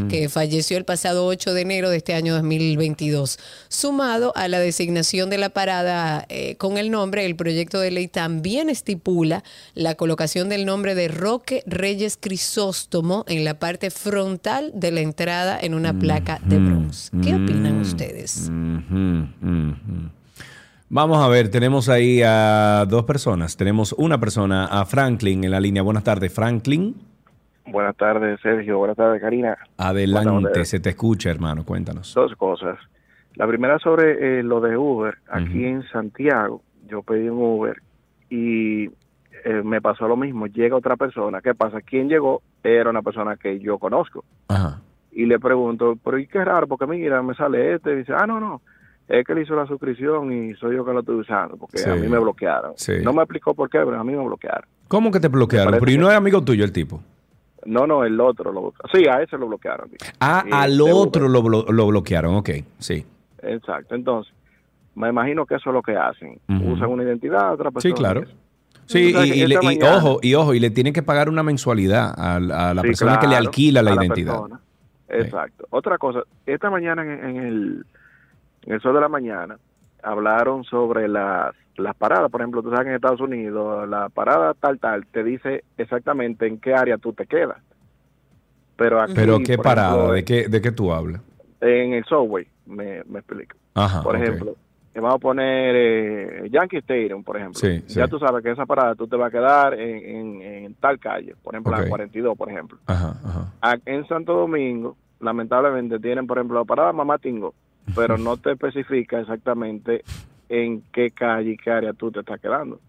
que falleció el pasado 8 de enero de este año 2022. Sumado a la designación de la parada eh, con el nombre, el proyecto de ley también estipula la colocación del nombre de Roque Reyes Crisóstomo en la parte frontal de la entrada en una placa de bronce. ¿Qué opinan ustedes? Ujú. Vamos a ver, tenemos ahí a dos personas. Tenemos una persona, a Franklin en la línea. Buenas tardes, Franklin. Buenas tardes, Sergio. Buenas tardes, Karina. Adelante, se te escucha, hermano. Cuéntanos. Dos cosas. La primera sobre eh, lo de Uber. Aquí en Santiago, yo pedí un Uber y eh, me pasó lo mismo. Llega otra persona. ¿Qué pasa? ¿Quién llegó? Era una persona que yo conozco. Ajá. Y le pregunto, pero ¿y qué raro? Porque mira, me sale este. Y dice, ah, no, no. Es que él hizo la suscripción y soy yo que lo estoy usando, porque Sí. a mí me bloquearon. Sí. No me explicó por qué, pero a mí me bloquearon. ¿Cómo que te bloquearon? Pero ¿y no es amigo tuyo el tipo? No, no, el otro lo bloquearon. Sí, a ese lo bloquearon. Ah, Sí, al otro lo, blo- lo bloquearon, ok, sí. Exacto. Entonces, me imagino que eso es lo que hacen. Usan una identidad, otra persona. Sí, claro. Sí, O sea, y, le- y mañana- ojo, y ojo, y le tienen que pagar una mensualidad a, la- a la Sí, persona que le alquila la a identidad. persona. Exacto. Otra cosa, esta mañana en, en el, en el sol de la mañana hablaron sobre las, las paradas. Por ejemplo, tú sabes que en Estados Unidos la parada tal, tal, te dice exactamente en qué área tú te quedas. Pero aquí, Pero qué parada, ejemplo, ¿de qué, ¿de qué tú hablas? en el subway, me, me explico. Ajá, por ejemplo, que vamos a poner eh, Yankee Stadium, por ejemplo. Sí, ya sí. tú sabes que esa parada tú te vas a quedar en, en- en tal calle, por ejemplo, Ok. la 42, por ejemplo. Ajá, ajá. A- En Santo Domingo, lamentablemente, tienen, por ejemplo, la parada Mamá Tingo, pero no te especifica exactamente en qué calle y qué área tú te estás quedando.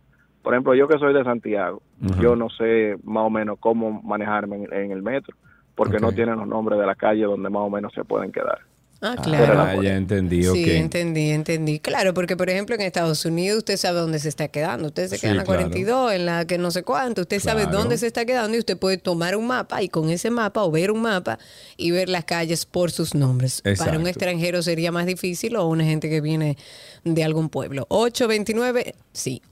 Por ejemplo, yo que soy de Santiago, yo no sé más o menos cómo manejarme en, en el metro, porque no tienen los nombres de la calle donde más o menos se pueden quedar. Ah, Ah, claro. ya entendí, Sí, entendí, entendí. Claro, porque por ejemplo en Estados Unidos usted sabe dónde se está quedando. Usted se Sí, queda en la claro. 42, en la que no sé cuánto. Usted sabe dónde se está quedando y usted puede tomar un mapa y con ese mapa o ver un mapa y ver las calles por sus nombres. Para un Exacto. extranjero sería más difícil o una gente que viene de algún pueblo. 829, sí,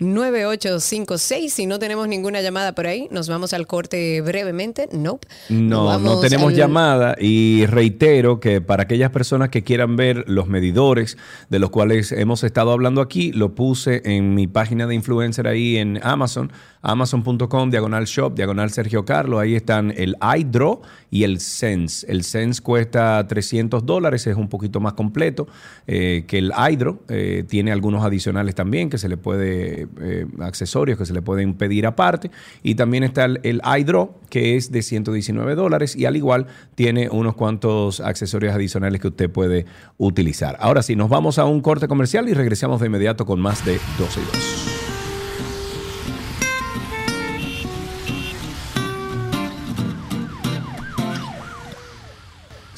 829-236-9856. Si no tenemos ninguna llamada por ahí, nos vamos al corte brevemente. Nope. No, no tenemos al- llamada y reitero que para aquellas personas que quieran ver los medidores de los cuales hemos estado hablando aquí, lo puse en mi página de influencer ahí en Amazon, amazon.com, diagonal shop, diagonal Sergio Carlos, ahí están el iDraw y el Sense. El Sense cuesta 300 dólares, es un poquito más completo eh, que el iDraw, eh, tiene algunos adicionales también que se le puede, eh, accesorios que se le pueden pedir aparte y también está el, iDraw que es de 119 dólares y al igual tiene unos cuantos accesorios adicionales que usted puede utilizar. Ahora sí, nos vamos a un corte comercial y regresamos de inmediato con más de 12 y 2.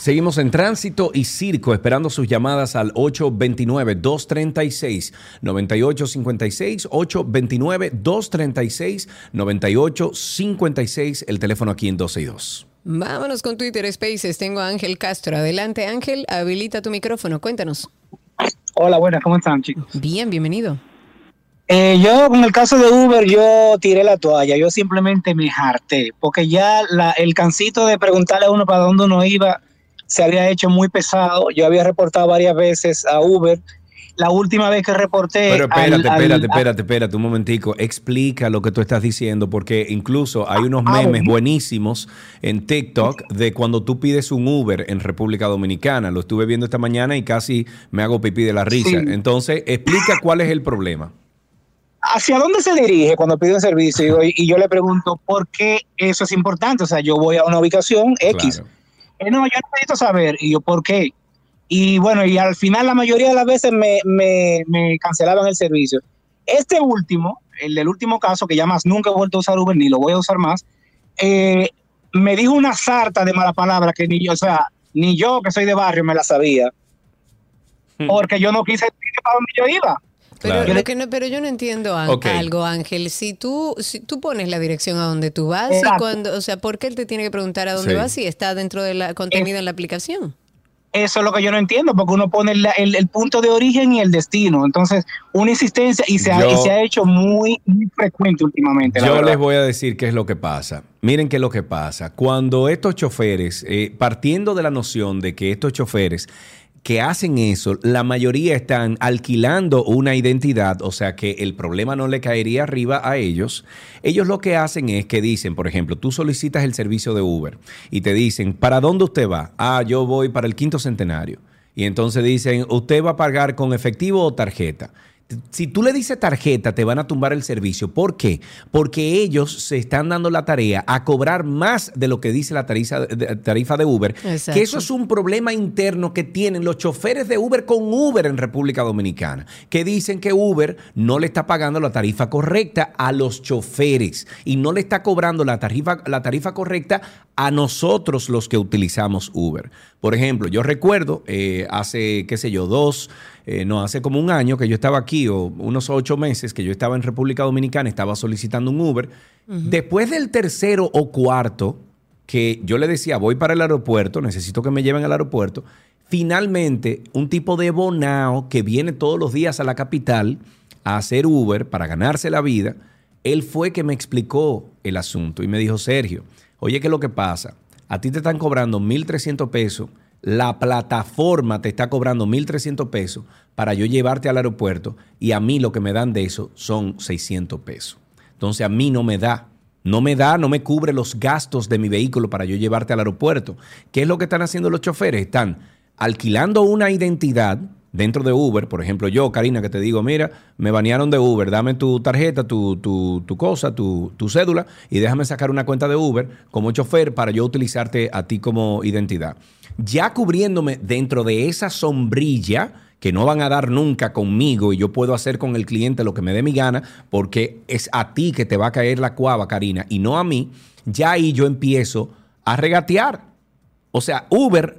Seguimos en tránsito y circo esperando sus llamadas al 829-236-9856, 829-236-9856, el teléfono aquí en 12 y 2. Vámonos con Twitter Spaces. Tengo a Ángel Castro. Adelante, Ángel. Habilita tu micrófono. Cuéntanos. Hola, buenas, ¿cómo están, chicos? Bien, bienvenido. Eh, yo, con el caso de Uber, yo tiré la toalla, yo simplemente me harté, porque ya la- el cansito de preguntarle a uno para dónde uno iba se había hecho muy pesado. Yo había reportado varias veces a Uber. La última vez que reporté. Pero espérate, al- al- espérate, espérate, espérate un momentico. Explica lo que tú estás diciendo, porque incluso hay unos Ah, memes bueno. buenísimos en TikTok de cuando tú pides un Uber en República Dominicana. Lo estuve viendo esta mañana y casi me hago pipí de la risa. Sí. Entonces, explica cuál es el problema. ¿Hacia dónde se dirige cuando pide un servicio? Y yo, y yo le pregunto, ¿por qué eso es importante? O sea, yo voy a una ubicación X. Claro. Eh, no, yo necesito saber. Y yo, ¿por qué? Y bueno, y al final la mayoría de las veces me, me, me cancelaban el servicio. Este último, el del último caso, que ya más nunca he vuelto a usar Uber ni lo voy a usar más, eh, me dijo una sarta de mala palabra que ni yo, o sea, ni yo que soy de barrio me la sabía. Porque yo no quise decir para dónde yo iba. Pero, Claro. lo que no, pero yo no entiendo algo, Ángel. Si tú, si tú pones la dirección a donde tú vas, y cuando, o sea, ¿por qué él te tiene que preguntar a dónde Sí. vas si está dentro de la contenido en la aplicación? Eso es lo que yo no entiendo, porque uno pone la- el, el punto de origen y el destino. Entonces, una insistencia y se, ha, Yo- y se ha hecho muy, muy frecuente últimamente. la Yo verdad. les voy a decir qué es lo que pasa. Miren qué es lo que pasa. Cuando estos choferes, eh, partiendo de la noción de que estos choferes que hacen eso, la mayoría están alquilando una identidad, o sea que el problema no le caería arriba a ellos. Ellos lo que hacen es que dicen, por ejemplo, tú solicitas el servicio de Uber y te dicen, ¿para dónde usted va? Ah, yo voy para el quinto centenario. Y entonces dicen, ¿usted va a pagar con efectivo o tarjeta? Si tú le dices tarjeta, te van a tumbar el servicio. ¿Por qué? Porque ellos se están dando la tarea a cobrar más de lo que dice la tarifa de, tarifa de Uber. Exacto. Que eso es un problema interno que tienen los choferes de Uber con Uber en República Dominicana. Que dicen que Uber no le está pagando la tarifa correcta a los choferes y no le está cobrando la tarifa, la tarifa correcta a nosotros los que utilizamos Uber. Por ejemplo, yo recuerdo eh, hace, qué sé yo, dos, eh, no, hace como un año que yo estaba aquí, o unos ocho meses que yo estaba en República Dominicana, estaba solicitando un Uber. Después del tercero o cuarto, que yo le decía, voy para el aeropuerto, necesito que me lleven al aeropuerto, finalmente un tipo de bonao que viene todos los días a la capital a hacer Uber para ganarse la vida, él fue que me explicó el asunto y me dijo, Sergio, oye, ¿qué es lo que pasa? A ti te están cobrando 1.300 pesos, la plataforma te está cobrando 1.300 pesos para yo llevarte al aeropuerto y a mí lo que me dan de eso son 600 pesos. Entonces a mí no me da. No me da, no me cubre los gastos de mi vehículo para yo llevarte al aeropuerto. ¿Qué es lo que están haciendo los choferes? Están alquilando una identidad dentro de Uber. Por ejemplo, yo, Karina, que te digo, mira, me banearon de Uber, dame tu tarjeta, tu, tu, cosa, tu, tu cédula y déjame sacar una cuenta de Uber como chofer para yo utilizarte a ti como identidad. Ya cubriéndome dentro de esa sombrilla que no van a dar nunca conmigo y yo puedo hacer con el cliente lo que me dé mi gana porque es a ti que te va a caer la cuava, Karina, y no a mí, ya ahí yo empiezo a regatear. O sea, Uber,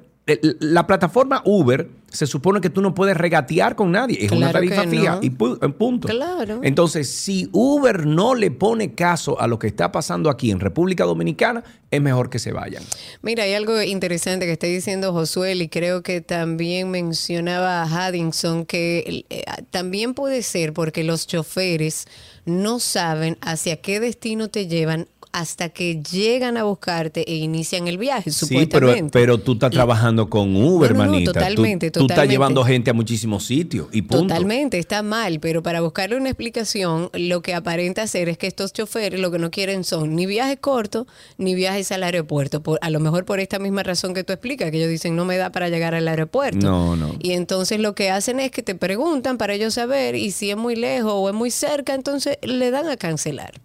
la plataforma Uber se supone que tú no puedes regatear con nadie. Es una Claro tarifa fija no. y pu- en punto. Claro. Entonces, si Uber no le pone caso a lo que está pasando aquí en República Dominicana, es mejor que se vayan. Mira, hay algo interesante que está diciendo Josué y creo que también mencionaba a Haddington que eh, también puede ser porque los choferes no saben hacia qué destino te llevan hasta que llegan a buscarte e inician el viaje, Sí, pero, supuestamente. pero tú estás trabajando con Uber, No, no, no. Tú- totalmente, tú, estás totalmente. llevando gente a muchísimos sitios y punto. Totalmente, está mal, pero para buscarle una explicación, lo que aparenta ser es que estos choferes lo que no quieren son ni viajes cortos ni viajes al aeropuerto. Por, a lo mejor por esta misma razón que tú explicas, que ellos dicen no me da para llegar al aeropuerto. No, no. Y entonces lo que hacen es que te preguntan para ellos saber y si es muy lejos o es muy cerca, entonces le dan a cancelar.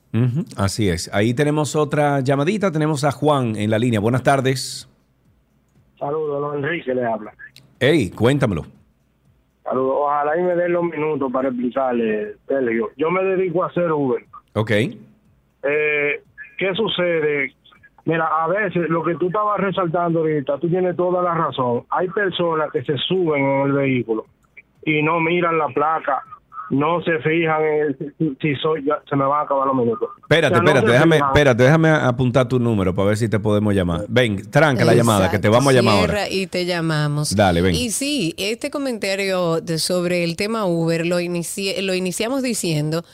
Así es. Ahí tenemos otra llamadita. Tenemos a Juan en la línea. Buenas tardes. Saludos, don Enrique le habla. Hey, cuéntamelo. Saludos. Ojalá y me den los minutos para explicarle, Sergio. Yo me dedico a hacer Uber. Ok. Eh, ¿Qué sucede? Mira, a veces lo que tú estabas resaltando ahorita, tú tienes toda la razón. Hay personas que se suben en el vehículo y no miran la placa, no se fijan en el- si, soy, ya, se me van a acabar los minutos. Espérate, O sea, no espérate, déjame, fijan. espérate, déjame apuntar tu número para ver si te podemos llamar. Ven, tranca la llamada, que te vamos a llamar ahora. Y te llamamos. Dale, ven. Y sí, este comentario de- sobre el tema Uber lo, inici- lo iniciamos diciendo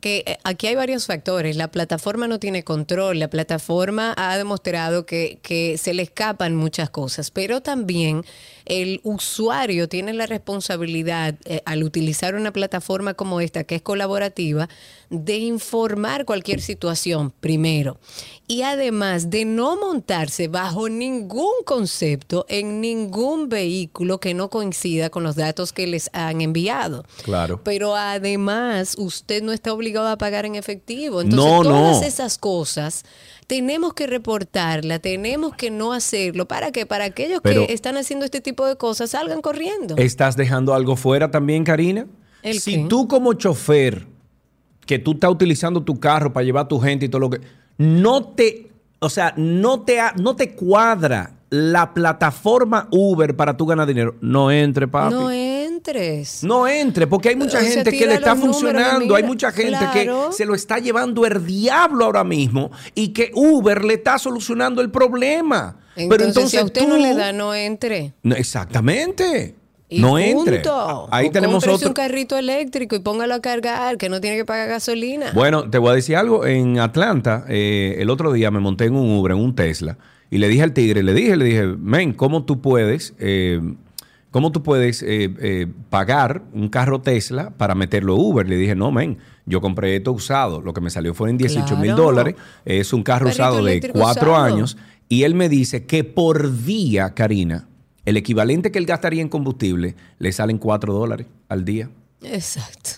que eh, aquí hay varios factores. La plataforma no tiene control, la plataforma ha demostrado que, que se le escapan muchas cosas, pero también el usuario tiene la responsabilidad eh, al utilizar una plataforma como esta, que es colaborativa, de informar cualquier situación primero. Y además de no montarse bajo ningún concepto en ningún vehículo que no coincida con los datos que les han enviado. Claro. Pero además, usted no está obligado a pagar en efectivo. Entonces, No, todas no. esas cosas tenemos que reportarla, tenemos que no hacerlo. ¿Para qué? Para aquellos Pero- que están haciendo este tipo de cosas salgan corriendo. ¿Estás dejando algo fuera también, Karina? ¿El si qué? tú como chofer, que tú estás utilizando tu carro para llevar a tu gente y todo lo que... No te... O sea, no te, no te cuadra la plataforma Uber para tú ganar dinero. No entre, papi. No entres. No entre, porque hay mucha gente que le está números, funcionando, hay mucha gente claro. que se lo está llevando el diablo ahora mismo y que Uber le está solucionando el problema. Entonces, Pero entonces si a usted tú, no le da, no entre. No, exactamente. Y no punto. entre. Ahí O tenemos otro. un carrito eléctrico y póngalo a cargar, que no tiene que pagar gasolina. Bueno, te voy a decir algo. En Atlanta, eh, el otro día me monté en un Uber, en un Tesla, y le dije al tigre, le dije, le dije, men, ¿cómo tú puedes, eh, cómo tú puedes eh, eh, pagar un carro Tesla para meterlo a Uber? Le dije, no, men, yo compré esto usado. Lo que me salió fueron 18 mil Claro. dólares. Es un carro usado de cuatro usado. años. Y él me dice que por día, Karina, el equivalente que él gastaría en combustible, le salen 4 dólares al día. Exacto.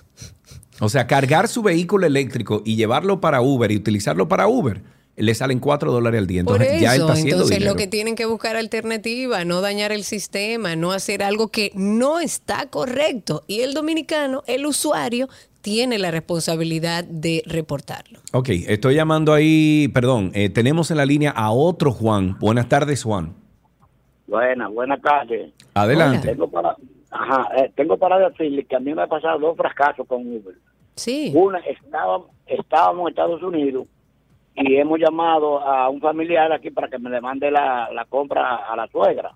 O sea, cargar su vehículo eléctrico y llevarlo para Uber y utilizarlo para Uber, le salen 4 dólares al día. Por Entonces ya él está haciendo entonces dinero. lo que tienen que buscar alternativa, no dañar el sistema, no hacer algo que no está correcto. Y el dominicano, el usuario, tiene la responsabilidad de reportarlo. Ok, estoy llamando ahí, perdón, eh, tenemos en la línea a otro Juan. Buenas tardes, Juan. Buenas, buenas tardes. Adelante. Tengo para, ajá, eh, tengo para decirle que a mí me ha pasado dos fracasos con Uber. Sí. Una, estábamos, estábamos en Estados Unidos y hemos llamado a un familiar aquí para que me le mande la, la compra a la suegra.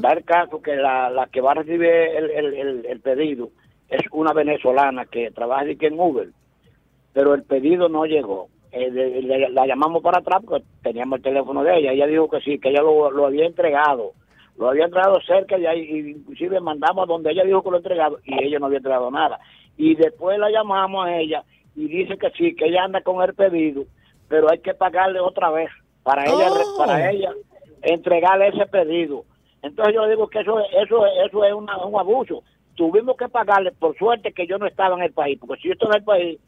Da el caso que la, la que va a recibir el, el, el- el pedido es una venezolana que trabaja aquí en Uber, pero el pedido no llegó. Eh, le- la llamamos para atrás porque teníamos el teléfono de ella. Ella dijo que sí, que ella lo, lo había entregado. Lo había entregado cerca de ahí, y inclusive mandamos a donde ella dijo que lo entregado y ella no había entregado nada. Y después la llamamos a ella y dice que sí, que ella anda con el pedido, pero hay que pagarle otra vez para ella, Oh. para ella entregarle ese pedido. Entonces yo digo que eso, eso, eso es una- un abuso. Tuvimos que pagarle, por suerte que yo no estaba en el país, porque si yo estoy en el país,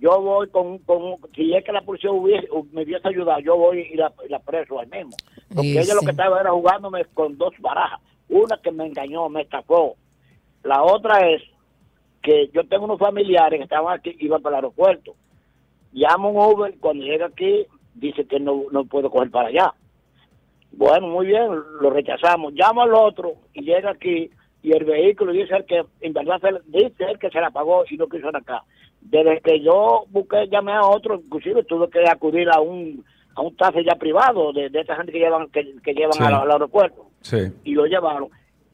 yo voy con, con si es que la policía hubiese, me hubiese ayudado, yo voy y la, y la preso ahí mismo. Porque Sí, ella lo que estaba era jugándome con dos barajas. Una que me engañó, me estafó. La otra es que yo tengo unos familiares que estaban aquí, iban para el aeropuerto. Llamo un Uber, cuando llega aquí, dice que no, no puedo coger para allá. Bueno, muy bien, lo rechazamos. Llamo al otro y llega aquí y el vehículo dice el que en verdad se, dice el que se la pagó y no quiso acá. Desde que yo busqué, llamé a otro, inclusive tuve que acudir a un a un taxi ya privado de, de esa gente que llevan que, que llevan Sí. al, al aeropuerto Sí. y lo llevaron.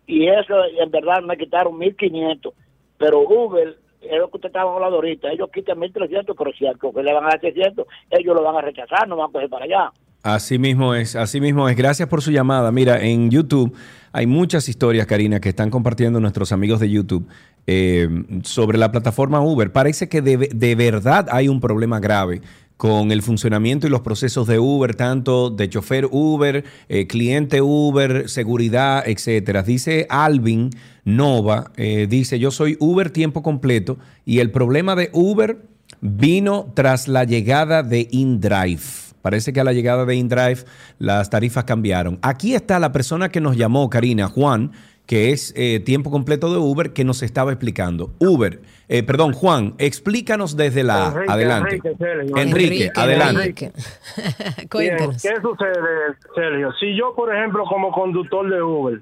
Y eso en verdad me quitaron 1.500, pero Uber, es lo que usted estaba hablando ahorita, ellos quitan 1.300, pero si al que le van a dar 600, ellos lo van a rechazar, no van a coger para allá. Así mismo es, así mismo es. Gracias por su llamada. Mira, en YouTube hay muchas historias, Karina, que están compartiendo nuestros amigos de YouTube eh, sobre la plataforma Uber. Parece que de, de verdad hay un problema grave con el funcionamiento y los procesos de Uber, tanto de chofer Uber, eh, cliente Uber, seguridad, etcétera. Dice Alvin Nova, eh, dice, yo soy Uber tiempo completo y el problema de Uber vino tras la llegada de InDrive. Parece que a la llegada de InDrive las tarifas cambiaron. Aquí está la persona que nos llamó, Karina, Juan, que es eh, tiempo completo de Uber, que nos estaba explicando. Uber, eh, perdón, Juan, explícanos desde la... Enrique, adelante. Enrique, Sergio. Enrique, adelante. Enrique. Cuéntanos. Bien, ¿Qué sucede, Sergio? Si yo, por ejemplo, como conductor de Uber,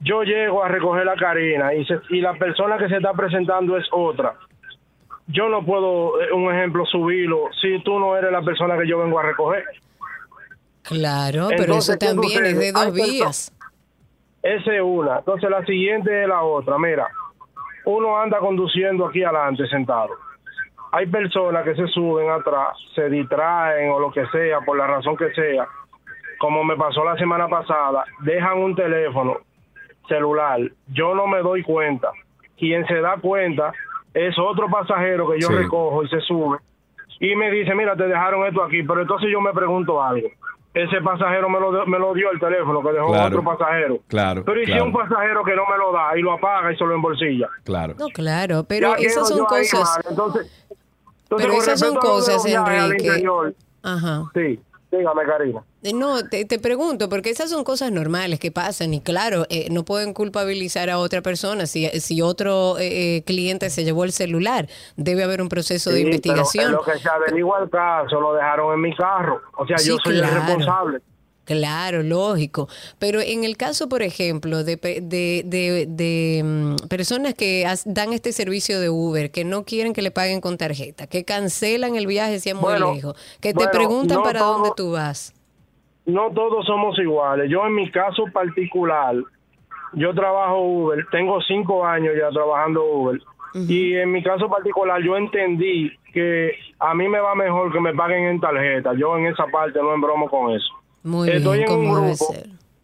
yo llego a recoger a Karina y, se- y la persona que se está presentando es otra, yo no puedo, eh, un ejemplo, subirlo si tú no eres la persona que yo vengo a recoger. Claro, pero eso ¿qué también es de dos vías. Esa es una. Entonces la siguiente es la otra. Mira, uno anda conduciendo aquí adelante sentado. Hay personas que se suben atrás, se distraen o lo que sea, por la razón que sea. Como me pasó la semana pasada, dejan un teléfono celular. Yo no me doy cuenta. Quien se da cuenta es otro pasajero que yo Sí. recojo y se sube. Y me dice, mira, te dejaron esto aquí. Pero entonces yo me pregunto algo. Ese pasajero me lo, me lo dio el teléfono que dejó Claro. otro pasajero. Claro, Pero y si un pasajero que no me lo da y lo apaga y se lo embolsilla. Claro. No, claro, pero Ya esas son cosas. mal. Entonces, entonces, Pero esas son cosas, Enrique. interior, Ajá. Sí, dígame, Karina. Eh, No, te, te pregunto, porque esas son cosas normales que pasan y claro, eh, no pueden culpabilizar a otra persona si, si otro eh, eh, cliente se llevó el celular. Debe haber un proceso de pero investigación. en lo que se averigua el caso, lo dejaron en mi carro. O sea, Sí, yo soy el responsable. Claro, lógico. Pero en el caso, por ejemplo, de, de, de- de, mm, personas que dan este servicio de Uber, que no quieren que le paguen con tarjeta, que cancelan el viaje si es muy Bueno, lejos, que bueno, te preguntan no para todo- dónde tú vas. No todos somos iguales. Yo en mi caso particular, yo trabajo Uber, tengo cinco años ya trabajando Uber. Y en mi caso particular yo entendí que a mí me va mejor que me paguen en tarjeta. Yo en esa parte no embromo con eso. Muy Estoy bien, en un grupo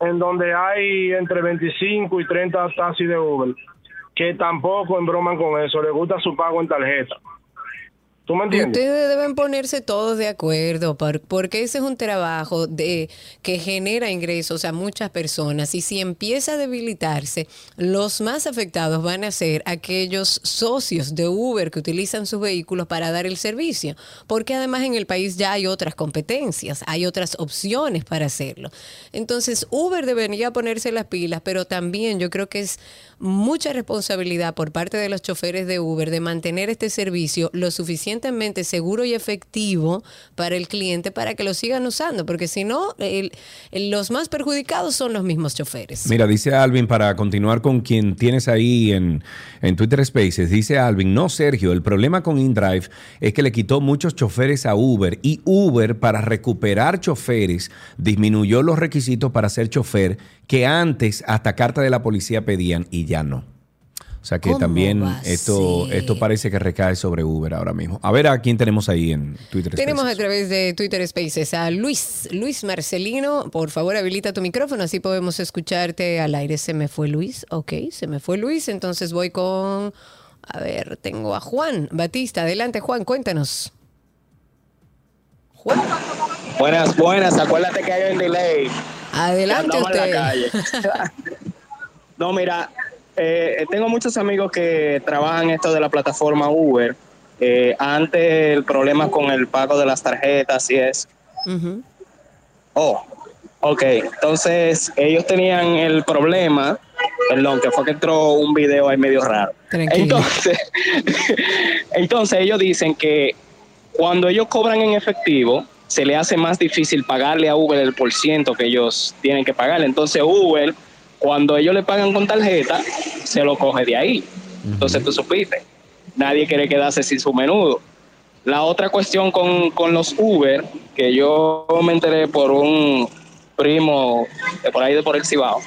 en donde hay entre 25 y 30 taxis de Uber que tampoco embroman con eso, les gusta su pago en tarjeta. ¿Tú me entiendes? Ustedes deben ponerse todos de acuerdo por- porque ese es un trabajo de que genera ingresos a muchas personas y si empieza a debilitarse, los más afectados van a ser aquellos socios de Uber que utilizan sus vehículos para dar el servicio, porque además en el país ya hay otras competencias, hay otras opciones para hacerlo. Entonces, Uber debería ponerse las pilas, pero también yo creo que es mucha responsabilidad por parte de los choferes de Uber de mantener este servicio lo suficientemente seguro y efectivo para el cliente para que lo sigan usando, porque si no, los más perjudicados son los mismos choferes. Mira, dice Alvin, para continuar con quien tienes ahí en, en Twitter Spaces, dice Alvin, no Sergio, el problema con InDrive es que le quitó muchos choferes a Uber y Uber para recuperar choferes disminuyó los requisitos para ser chofer que antes hasta carta de la policía pedían y ya no. O sea que ¿Cómo también esto, esto parece que recae sobre Uber ahora mismo. A ver a quién tenemos ahí en Twitter Tenemos a Spaces. través de Twitter Spaces a Luis, Luis Marcelino. Por favor, habilita tu micrófono, así podemos escucharte al aire. Se me fue Luis, ok, se me fue Luis. Entonces voy con, a ver, tengo a Juan Batista. Adelante, Juan, cuéntanos. Buenas, buenas. Acuérdate que hay un delay. Adelante Andamos en la usted. calle. No, mira, eh, tengo muchos amigos que trabajan esto de la plataforma Uber. Eh, antes el problema con el pago de las tarjetas y es. Oh, ok. Entonces ellos tenían el problema, perdón, que fue que entró un video ahí medio raro. Tranquilo. Entonces, entonces ellos dicen que cuando ellos cobran en efectivo, se le hace más difícil pagarle a Uber el por ciento que ellos tienen que pagarle. Entonces Uber, cuando ellos le pagan con tarjeta, se lo coge de ahí. Entonces tú supiste, nadie quiere quedarse sin su menudo. La otra cuestión con, con los Uber, que yo me enteré por un primo de por ahí de por el Cibao,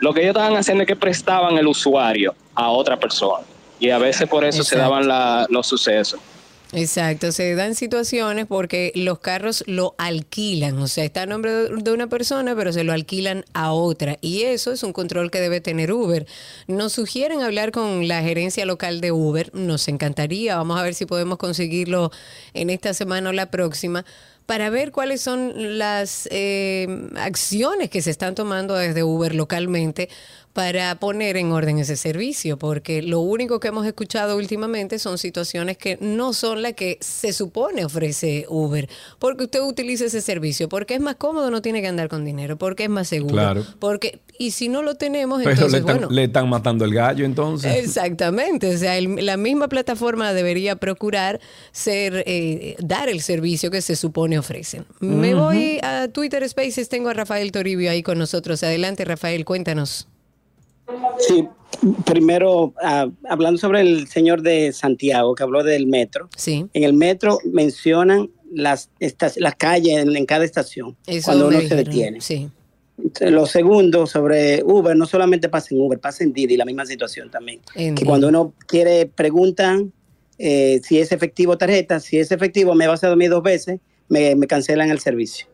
lo que ellos estaban haciendo es que prestaban el usuario a otra persona. Y a veces por eso se daban la- los sucesos. Exacto, se dan situaciones porque los carros lo alquilan, o sea, está a nombre de una persona, pero se lo alquilan a otra. Y eso es un control que debe tener Uber. Nos sugieren hablar con la gerencia local de Uber, nos encantaría, vamos a ver si podemos conseguirlo en esta semana o la próxima, para ver cuáles son las eh, acciones que se están tomando desde Uber localmente para poner en orden ese servicio, porque lo único que hemos escuchado últimamente son situaciones que no son las que se supone ofrece Uber, porque usted utiliza ese servicio, porque es más cómodo, no tiene que andar con dinero, porque es más seguro, Claro. porque y si no lo tenemos, Pero le entonces están, bueno, le están matando el gallo entonces. Exactamente, o sea, el- la misma plataforma debería procurar ser eh, dar el servicio que se supone ofrecen. Me voy a Twitter Spaces, tengo a Rafael Toribio ahí con nosotros. Adelante, Rafael, cuéntanos. Sí, primero, ah, hablando sobre el señor de Santiago que habló del metro. Sí. En el metro mencionan las, estas, las calles en, en cada estación Eso cuando uno se detiene. Sí. Lo segundo sobre Uber, no solamente pasa en Uber, pasa en Didi, la misma situación también. En que Didi. cuando uno quiere, preguntan eh, si es efectivo tarjeta, si es efectivo, me vas a dormir dos veces, me, me cancelan el servicio.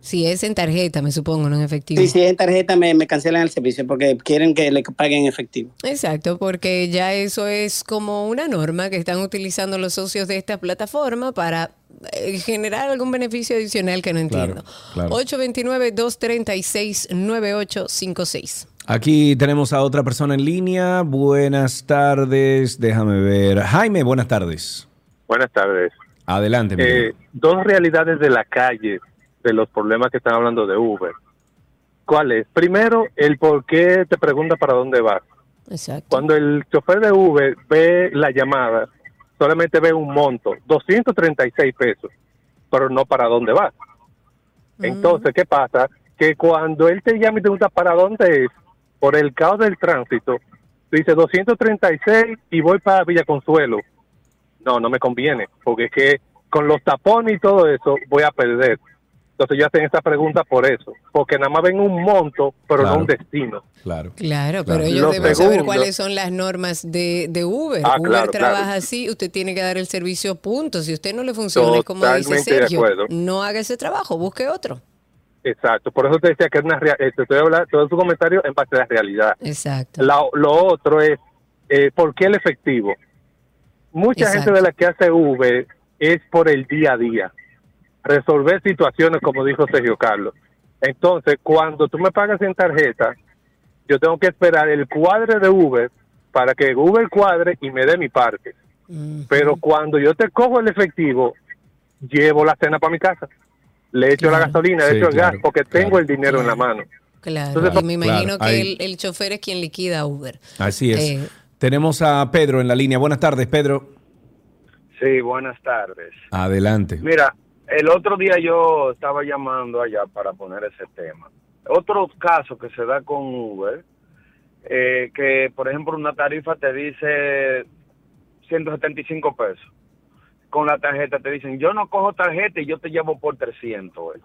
Si es en tarjeta, me supongo, no en efectivo. Sí, si es en tarjeta, me, me cancelan el servicio porque quieren que le paguen en efectivo. Exacto, porque ya eso es como una norma que están utilizando los socios de esta plataforma para eh, generar algún beneficio adicional que no entiendo. claro. 829-236-9856. Aquí tenemos a otra persona en línea. Buenas tardes. Déjame ver. Jaime, buenas tardes. Buenas tardes. Adelante. Eh, dos realidades de la calle de los problemas que están hablando de Uber. ¿Cuál es? Primero, el por qué te pregunta para dónde vas. Exacto. Cuando el chofer de Uber ve la llamada, solamente ve un monto, 236 pesos, pero no para dónde vas. Entonces, ¿qué pasa? Que cuando él te llama y te pregunta para dónde es, por el caos del tránsito, dice 236 y voy para Villa Consuelo. No, no me conviene, porque es que con los tapones y todo eso voy a perder. Entonces yo hacen esta pregunta por eso, porque nada más ven un monto, pero Claro. no un destino. Claro. Claro, Claro. pero ellos Lo deben saber cuáles son las normas de, de Uber. Ah, Uber claro, trabaja claro. así, usted tiene que dar el servicio punto. Si usted no le funciona, como dice Sergio, acuerdo. no haga ese trabajo, busque otro. Exacto, por eso te decía que es una eh, te estoy hablando todo su comentario en base a la realidad. Exacto. La- lo otro es, eh, ¿por qué el efectivo? Mucha Exacto. gente de la que hace Uber es por el día a día, resolver situaciones como dijo Sergio Carlos. Entonces, cuando tú me pagas en tarjeta, yo tengo que esperar el cuadre de Uber para que Uber cuadre y me dé mi parte. Pero cuando yo te cojo el efectivo, llevo la cena para mi casa. Le echo la gasolina, le Sí, echo el claro, gas, porque tengo el dinero en la mano. Claro, Entonces, y me imagino claro, que el, el chofer es quien liquida a Uber. Así es. Eh, Tenemos a Pedro en la línea. Buenas tardes, Pedro. Sí, buenas tardes. Adelante. Mira, el otro día yo estaba llamando allá para poner ese tema. Otro caso que se da con Uber, eh, que por ejemplo una tarifa te dice 175 pesos. Con la tarjeta te dicen, yo no cojo tarjeta y yo te llevo por 300. eh.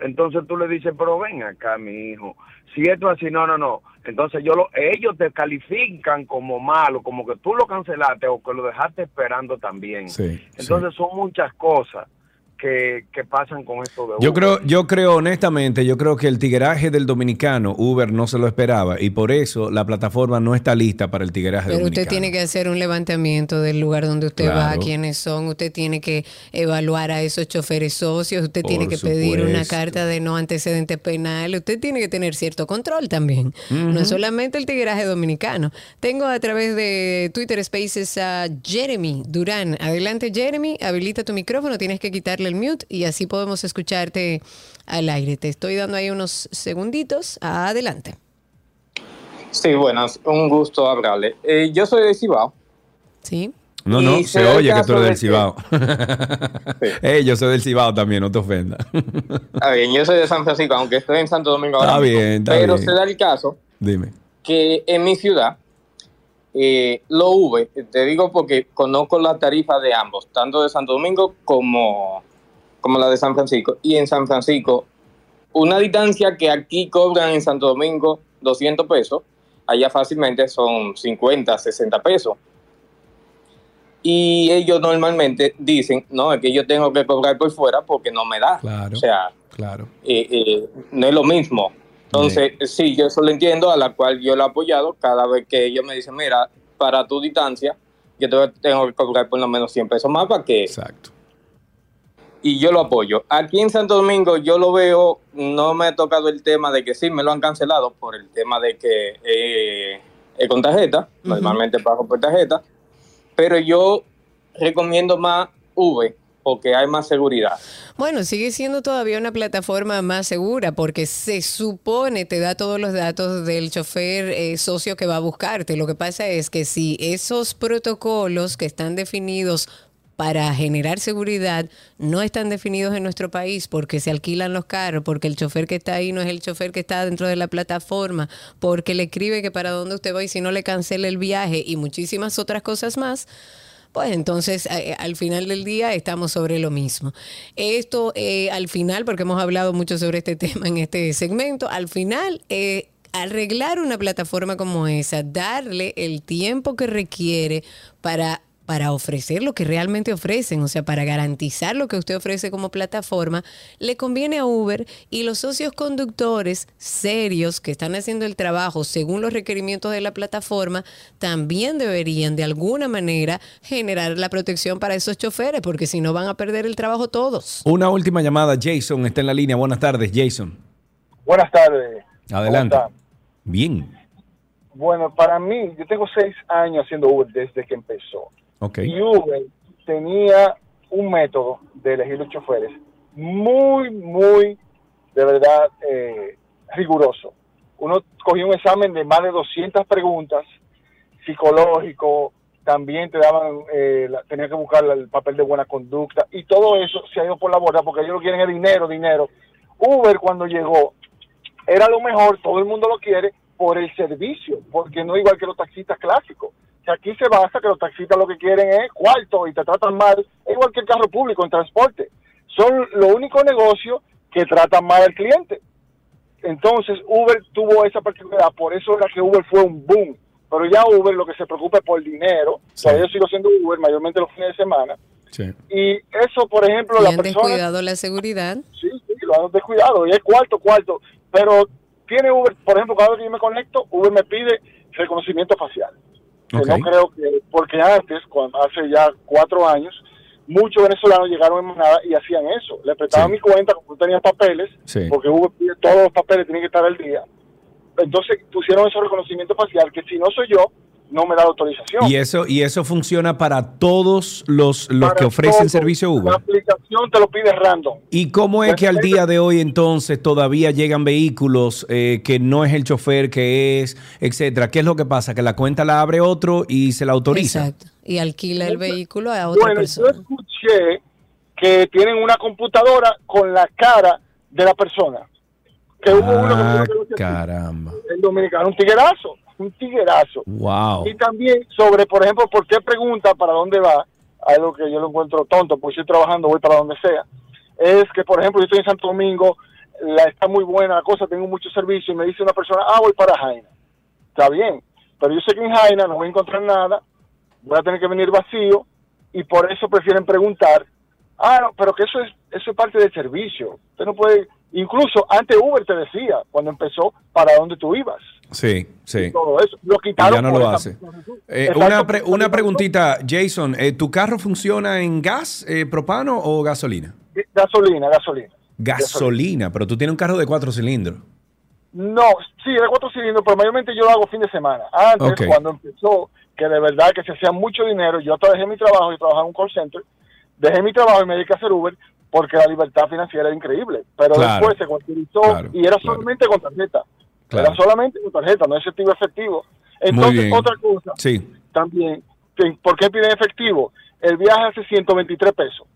Entonces tú le dices, pero ven acá, mi hijo. Si esto es así, no, no, no. Entonces yo lo, ellos te califican como malo, como que tú lo cancelaste o que lo dejaste esperando también. Sí, Entonces son muchas cosas que, que pasan con esto de Yo creo, yo creo honestamente, yo creo que el tigueraje del dominicano, Uber no se lo esperaba y por eso la plataforma no está lista para el tigueraje Pero dominicano. usted tiene que hacer un levantamiento del lugar donde usted va, quiénes son, usted tiene que evaluar a esos choferes socios, usted tiene que pedir una carta de no antecedentes penales, usted tiene que tener cierto control también, no Ujú. es solamente el tigueraje dominicano. Tengo a través de Twitter Spaces a Jeremy Durán. Adelante Jeremy, habilita tu micrófono, tienes que quitarle el mute y así podemos escucharte al aire. Te estoy dando ahí unos segunditos. Adelante. Sí, buenas, un gusto hablarle. Eh, yo soy de Cibao. Sí. No, no, Y se oye que tú eres de del Cibao. Yo soy del Cibao también, no te ofendas. Está bien, yo soy de San Francisco, aunque estoy en Santo Domingo ahora Está mismo. bien, está Pero bien. se da el caso Dime. que en mi ciudad, eh, lo V, te digo porque conozco la tarifa de ambos, tanto de Santo Domingo como, como la de San Francisco. Y en San Francisco, una distancia que aquí cobran en Santo Domingo 200 pesos, allá fácilmente son 50, 60 pesos. Y ellos normalmente dicen, no, es que yo tengo que cobrar por fuera porque no me da. Claro. O sea, Claro. eh, eh, no es lo mismo. Entonces, sí, yo eso lo entiendo, a la cual yo lo he apoyado cada vez que ellos me dicen, mira, para tu distancia, yo te- tengo que cobrar por lo menos 100 pesos más para que... Exacto. Y yo lo apoyo. Aquí en Santo Domingo yo lo veo, no me ha tocado el tema de que sí, me lo han cancelado por el tema de que eh, es con tarjeta, normalmente pago por tarjeta, pero yo recomiendo más V porque hay más seguridad. Bueno, sigue siendo todavía una plataforma más segura porque se supone te da todos los datos del chofer eh, socio que va a buscarte. Lo que pasa es que si esos protocolos que están definidos para generar seguridad no están definidos en nuestro país porque se alquilan los carros, porque el chofer que está ahí no es el chofer que está dentro de la plataforma, porque le escribe que para dónde usted va y si no le cancela el viaje y muchísimas otras cosas más, pues entonces eh, al final del día estamos sobre lo mismo. Esto eh, al final, porque hemos hablado mucho sobre este tema en este segmento, al final... eh, arreglar una plataforma como esa, darle el tiempo que requiere para para ofrecer lo que realmente ofrecen, o sea, para garantizar lo que usted ofrece como plataforma, le conviene a Uber y los socios conductores serios que están haciendo el trabajo según los requerimientos de la plataforma, también deberían de alguna manera generar la protección para esos choferes, porque si no van a perder el trabajo todos. Una última llamada. Jason está en la línea. Buenas tardes, Jason. Buenas tardes. Adelante. Bien. Bueno, para mí, yo tengo seis años haciendo Uber desde que empezó. Y Uber tenía un método de elegir los choferes muy, muy, de verdad, eh, riguroso. Uno cogía un examen de más de 200 preguntas, psicológico, también te daban, eh, tenía que buscar el papel de buena conducta, y todo eso se ha ido por la borda porque ellos lo quieren es dinero, dinero. Uber cuando llegó era lo mejor, todo el mundo lo quiere por el servicio, porque no igual que los taxistas clásicos. Que aquí se basa que los taxistas lo que quieren es cuarto y te tratan mal, es igual que el carro público en transporte. Son los únicos negocios que tratan mal al cliente. Entonces Uber tuvo esa particularidad, por eso era que Uber fue un boom. Pero ya Uber lo que se preocupa es por dinero, todavía yo sigo siendo Uber, mayormente los fines de semana. Sí. Y eso, por ejemplo, Y la han persona descuidado la seguridad. sí, sí, lo han descuidado, y es cuarto, cuarto. Pero tiene Uber, por ejemplo, cada vez que yo me conecto, Uber me pide reconocimiento facial. Que no creo que, porque antes, cuando hace ya cuatro años, muchos venezolanos llegaron en manada y hacían eso. Le prestaban mi cuenta, como tenía papeles, Sí. porque pide todos los papeles, tienen que estar al día. Entonces pusieron ese reconocimiento facial, que si no soy yo, no me da autorización. Y eso, y eso funciona para todos los, los Para que ofrecen todo. servicio La Uber. aplicación te lo pide random. ¿Y cómo es que al día de hoy entonces todavía llegan vehículos eh, que no es el chofer que es, etcétera? ¿Qué es lo que pasa? Que la cuenta la abre otro y se la autoriza. Exacto. Y alquila el vehículo a otra Bueno, persona. yo escuché que tienen una computadora con la cara de la persona. Que hubo uno Ah, que que- caramba. el dominicano, un tiguerazo, un tiguerazo. Wow. Y también sobre, por ejemplo, por qué pregunta para dónde va, algo que yo lo encuentro tonto, porque estoy trabajando, voy para donde sea, es que, por ejemplo, yo estoy en Santo Domingo, la está muy buena la cosa, tengo mucho servicio, y me dice una persona, ah, voy para Jaina. Está bien, pero yo sé que en Jaina no voy a encontrar nada, voy a tener que venir vacío, y por eso prefieren preguntar, ah, no, pero que eso es, eso es parte del servicio. Usted no puede, incluso antes Uber te decía, cuando empezó, para dónde tú ibas. Sí, sí. Todo eso. Lo Y quitaron. ya no lo hace. Eh, una, pre- una preguntita, Jason, eh, ¿tu carro funciona en gas, eh, propano o gasolina? Gasolina, gasolina. Gasolina, pero tú tienes un carro de cuatro cilindros. No, sí, de cuatro cilindros, pero mayormente yo lo hago fin de semana. Antes, cuando empezó, que de verdad que se hacía mucho dinero, yo hasta dejé mi trabajo, yo trabajaba en un call center, dejé mi trabajo y me dediqué a hacer Uber porque la libertad financiera era increíble. Pero Claro. después se cuantificó Claro, y era solamente con tarjeta. Era solamente con tarjeta, no efectivo efectivo. Muy Entonces, otra cosa, Sí. también ¿por qué piden efectivo? El viaje hace 123 pesos.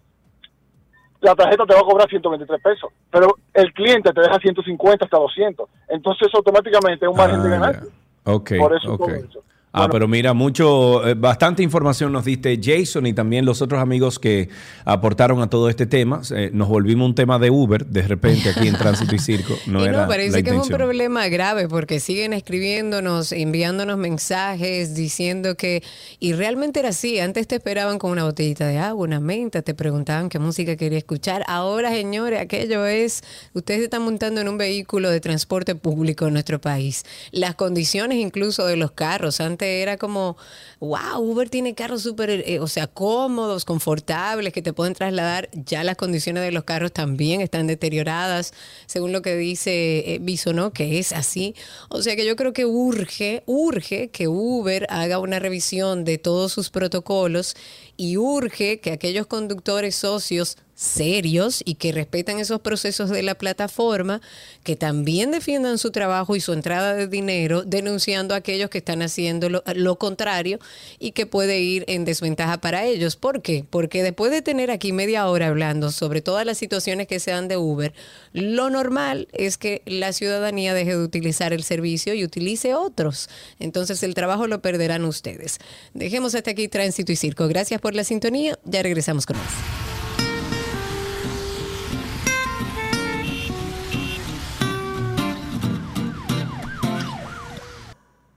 La tarjeta te va a cobrar 123 pesos, pero el cliente te deja 150 hasta 200. Entonces, automáticamente es un margen de Ah, ganancia. Ok, Por eso ok. todo eso. Ah, pero mira, mucho, eh, bastante información nos diste Jason y también los otros amigos que aportaron a todo este tema. Eh, nos volvimos un tema de Uber de repente aquí en Tránsito y Circo. No y era no, parece la que es un problema grave porque siguen escribiéndonos, enviándonos mensajes diciendo que, y realmente era así, antes te esperaban con una botellita de agua, una menta, te preguntaban qué música quería escuchar. Ahora, señores, aquello es, ustedes están montando en un vehículo de transporte público en nuestro país. Las condiciones incluso de los carros, era como, wow, Uber tiene carros súper, eh, o sea, cómodos, confortables, que te pueden trasladar. Ya las condiciones de los carros también están deterioradas, según lo que dice eh, Bisonó, que es así. O sea que yo creo que urge, urge que Uber haga una revisión de todos sus protocolos y urge que aquellos conductores socios serios y que respetan esos procesos de la plataforma, que también defiendan su trabajo y su entrada de dinero, denunciando a aquellos que están haciendo lo, contrario y que puede ir en desventaja para ellos. ¿Por qué? Porque después de tener aquí media hora hablando sobre todas las situaciones que se dan de Uber, lo normal es que la ciudadanía deje de utilizar el servicio y utilice otros. Entonces el trabajo lo perderán ustedes. Dejemos hasta aquí Tránsito y Circo. Gracias por la sintonía. Ya regresamos con más.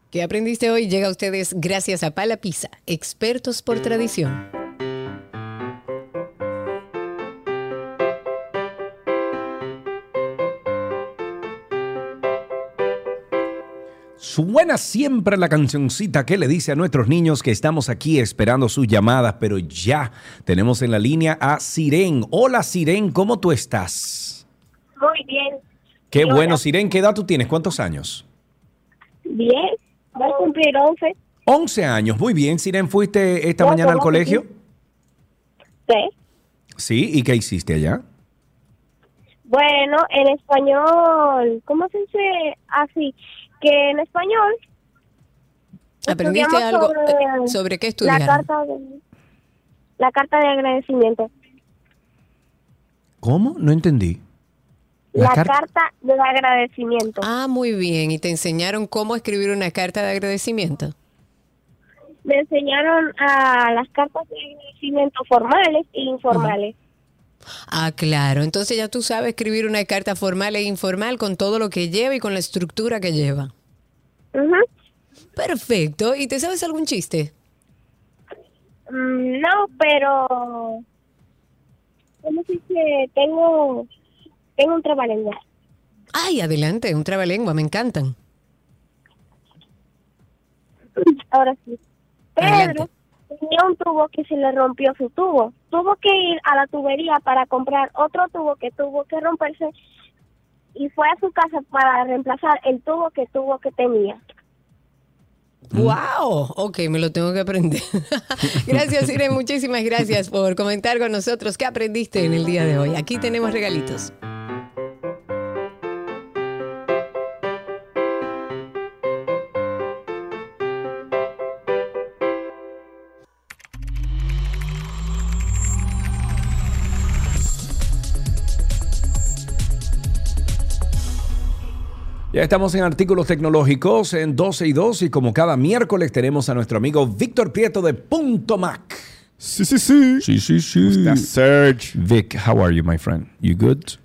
¿Qué aprendiste hoy? Llega a ustedes gracias a Pala Pizza, expertos por tradición. Suena siempre la cancioncita que le dice a nuestros niños que estamos aquí esperando sus llamadas, pero ya tenemos en la línea a Siren. Hola Siren, ¿cómo tú estás? Muy bien. Qué bueno, Siren, ¿qué edad tú tienes? ¿Cuántos años? Bien. Va a cumplir 11. 11 años, muy bien. Siren, ¿fuiste esta mañana al ¿cómo que colegio? Sí. Sí, ¿y qué hiciste allá? Bueno, en español, ¿cómo se dice así? Que en español. ¿Aprendiste algo? eh, ¿Sobre qué La estudiaron? carta de, la carta de agradecimiento. ¿Cómo? No entendí. La, carta- carta de agradecimiento. Ah, muy bien. ¿Y te enseñaron cómo escribir una carta de agradecimiento? Me enseñaron a las cartas de agradecimiento formales e informales. Ah, claro. Entonces ya tú sabes escribir una carta formal e informal con todo lo que lleva y con la estructura que lleva. Perfecto. ¿Y te sabes algún chiste? Mm, no, pero. ¿Cómo se dice? Tengo. Tengo un trabalengua. Ay, adelante, un trabalengua, me encantan. Ahora sí. Adelante. Pedro tenía un tubo que se le rompió su tubo. Tuvo que ir a la tubería para comprar otro tubo que tuvo que romperse y fue a su casa para reemplazar el tubo que tuvo que tenía. ¡Wow! Ok, me lo tengo que aprender. gracias, Irene. Muchísimas gracias por comentar con nosotros. ¿Qué aprendiste en el día de hoy? Aquí tenemos regalitos. Ya estamos en artículos tecnológicos en 12 y 2 y como cada miércoles tenemos a nuestro amigo Víctor Prieto de Punto Mac. Sí, sí, sí. Sí, sí, sí. Serge. Vic, how are you, my friend? You good?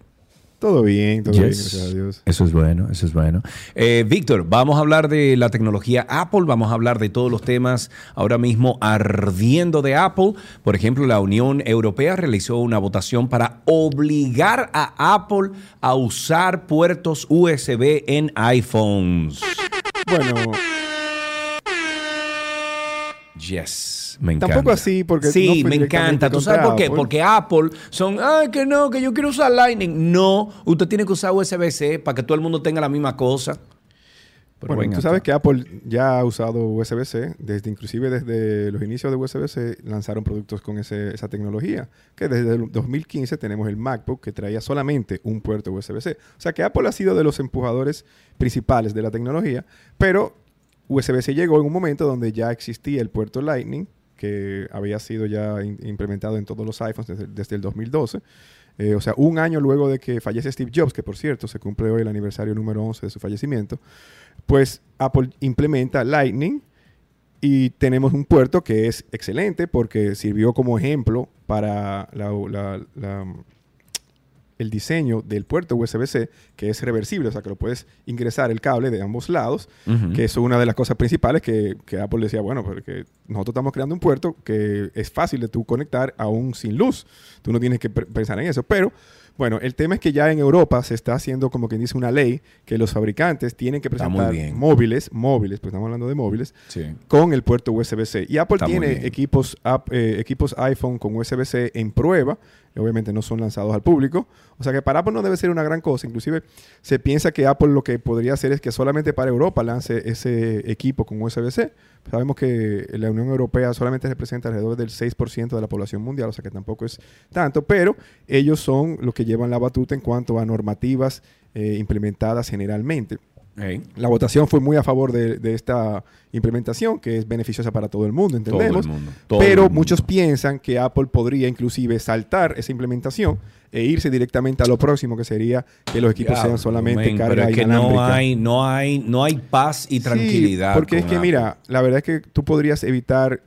Todo bien, todo bien, gracias a Dios. Eso es bueno, eso es bueno. Eh, Víctor, vamos a hablar de la tecnología Apple, vamos a hablar de todos los temas ahora mismo ardiendo de Apple. Por ejemplo, la Unión Europea realizó una votación para obligar a Apple a usar puertos USB en iPhones. Bueno, Yes, me encanta. Tampoco así, porque Sí, no me encanta. ¿Tú sabes por qué? Apple. Porque Apple son, ay, que no, que yo quiero usar Lightning. No, usted tiene que usar USB-C para que todo el mundo tenga la misma cosa. Pero bueno, tú acá. sabes que Apple ya ha usado USB-C, desde inclusive desde los inicios de USB-C lanzaron productos con ese- esa tecnología, que desde el 2015 tenemos el MacBook que traía solamente un puerto USB-C. O sea que Apple ha sido de los empujadores principales de la tecnología, pero USB-C llegó en un momento donde ya existía el puerto Lightning, que había sido ya in- implementado en todos los iPhones desde, desde el 2012. Eh, o sea, un año luego de que fallece Steve Jobs, que por cierto se cumple hoy el aniversario número 11 de su fallecimiento, pues Apple implementa Lightning y tenemos un puerto que es excelente porque sirvió como ejemplo para la- la- la, el diseño del puerto USB-C, que es reversible, o sea que lo puedes ingresar el cable de ambos lados, Ujú. que eso es una de las cosas principales que, que Apple decía, bueno, porque nosotros estamos creando un puerto que es fácil de tú conectar aún sin luz. Tú no tienes que pensar en eso, pero bueno, el tema es que ya en Europa se está haciendo como quien dice una ley que los fabricantes tienen que presentar móviles, móviles, pues estamos hablando de móviles, Sí. con el puerto USB-C. Y Apple Está tiene equipos, app- eh, equipos iPhone con USB-C en prueba. Obviamente no son lanzados al público. O sea que para Apple no debe ser una gran cosa. Inclusive se piensa que Apple lo que podría hacer es que solamente para Europa lance ese equipo con USB-C. Sabemos que la Unión Europea solamente representa alrededor del 6% de la población mundial, o sea que tampoco es tanto, pero ellos son los que llevan la batuta en cuanto a normativas eh, implementadas generalmente. La votación fue muy a favor de, de esta implementación, que es beneficiosa para todo el mundo, Todo el entendemos. mundo, todo el pero mundo. muchos piensan que Apple podría inclusive saltar esa implementación e irse directamente a lo próximo, que sería que los equipos sean solamente men, carga pero es que no hay, no hay, no hay paz y Sí, tranquilidad. porque es que, Apple. mira, la verdad es que tú podrías evitar,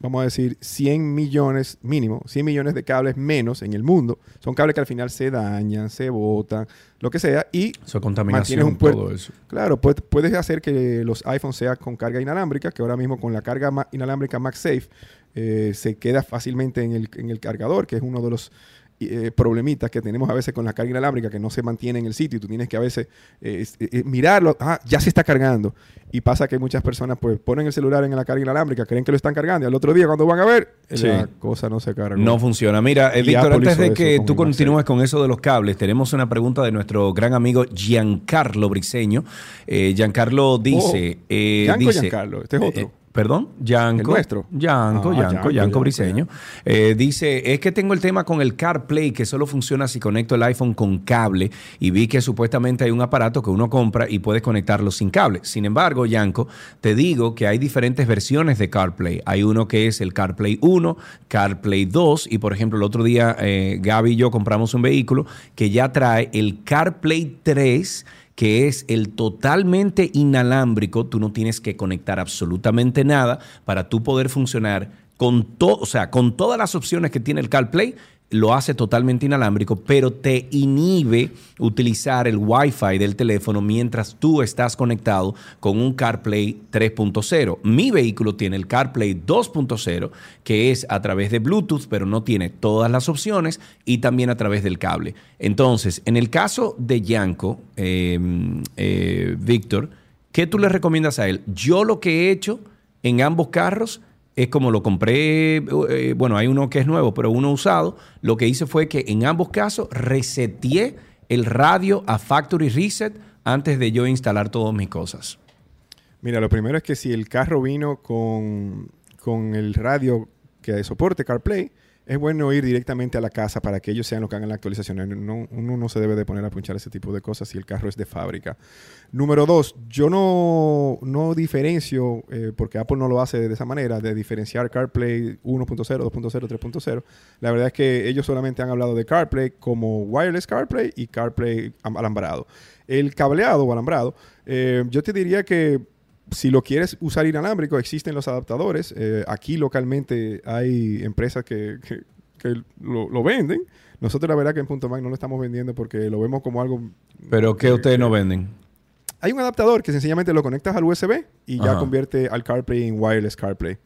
vamos a decir, 100 millones mínimo, 100 millones de cables menos en el mundo. Son cables que al final se dañan, se botan, lo que sea, y Eso es contaminación, un todo eso. Claro, puedes, puedes hacer que los iPhones sean con carga inalámbrica, que ahora mismo con la carga inalámbrica MagSafe eh, se queda fácilmente en el, en el cargador, que es uno de los eh, problemitas que tenemos a veces con la carga inalámbrica, que no se mantiene en el sitio y tú tienes que a veces eh, es- eh, mirarlo, ah, ya se está cargando. Y pasa que muchas personas pues ponen el celular en la carga inalámbrica, creen que lo están cargando y al otro día cuando van a ver, eh, Sí. la cosa no se carga. No funciona. Mira, eh, Víctor, antes de que con tú continúes con eso de los cables, tenemos una pregunta de nuestro gran amigo Giancarlo Briseño. Eh, Giancarlo dice... Oh, eh, Gianco dice Giancarlo, este es otro. Perdón. ¿El nuestro? Gianco, Ah, Gianco, Briseño. Eh, dice, es que tengo el tema con el CarPlay que solo funciona si conecto el iPhone con cable y vi que supuestamente hay un aparato que uno compra y puedes conectarlo sin cable. Sin embargo, Gianco, te digo que hay diferentes versiones de CarPlay. Hay uno que es el CarPlay 1, CarPlay 2 y por ejemplo el otro día eh, Gaby y yo compramos un vehículo que ya trae el CarPlay 3 que es el totalmente inalámbrico, tú no tienes que conectar absolutamente nada para tú poder funcionar con o sea, con todas las opciones que tiene el CarPlay, lo hace totalmente inalámbrico, pero te inhibe utilizar el Wi-Fi del teléfono mientras tú estás conectado con un CarPlay 3.0. Mi vehículo tiene el CarPlay 2.0, que es a través de Bluetooth, pero no tiene todas las opciones y también a través del cable. Entonces, en el caso de Yanko, eh, eh, Víctor, ¿qué tú le recomiendas a él? Yo lo que he hecho en ambos carros es como lo compré, eh, bueno, hay uno que es nuevo, pero uno usado. Lo que hice fue que en ambos casos reseteé el radio a Factory Reset antes de yo instalar todas mis cosas. Mira, lo primero es que si el carro vino con, con el radio que soporte CarPlay, es bueno ir directamente a la casa para que ellos sean los que hagan la actualización. No- uno no se debe de poner a punchar ese tipo de cosas si el carro es de fábrica. Número dos, yo no, no diferencio, eh, porque Apple no lo hace de esa manera, de diferenciar CarPlay 1.0, 2.0, 3.0. La verdad es que ellos solamente han hablado de CarPlay como wireless CarPlay y CarPlay am- alambrado. El cableado o alambrado, eh, yo te diría que si lo quieres usar inalámbrico, existen los adaptadores. Eh, aquí localmente hay empresas que, que- que lo, lo venden. Nosotros la verdad que en Punto Mac no lo estamos vendiendo porque lo vemos como algo... Pero ¿qué ustedes no venden? Hay un adaptador que sencillamente lo conectas al USB y ya convierte al CarPlay en wireless CarPlay.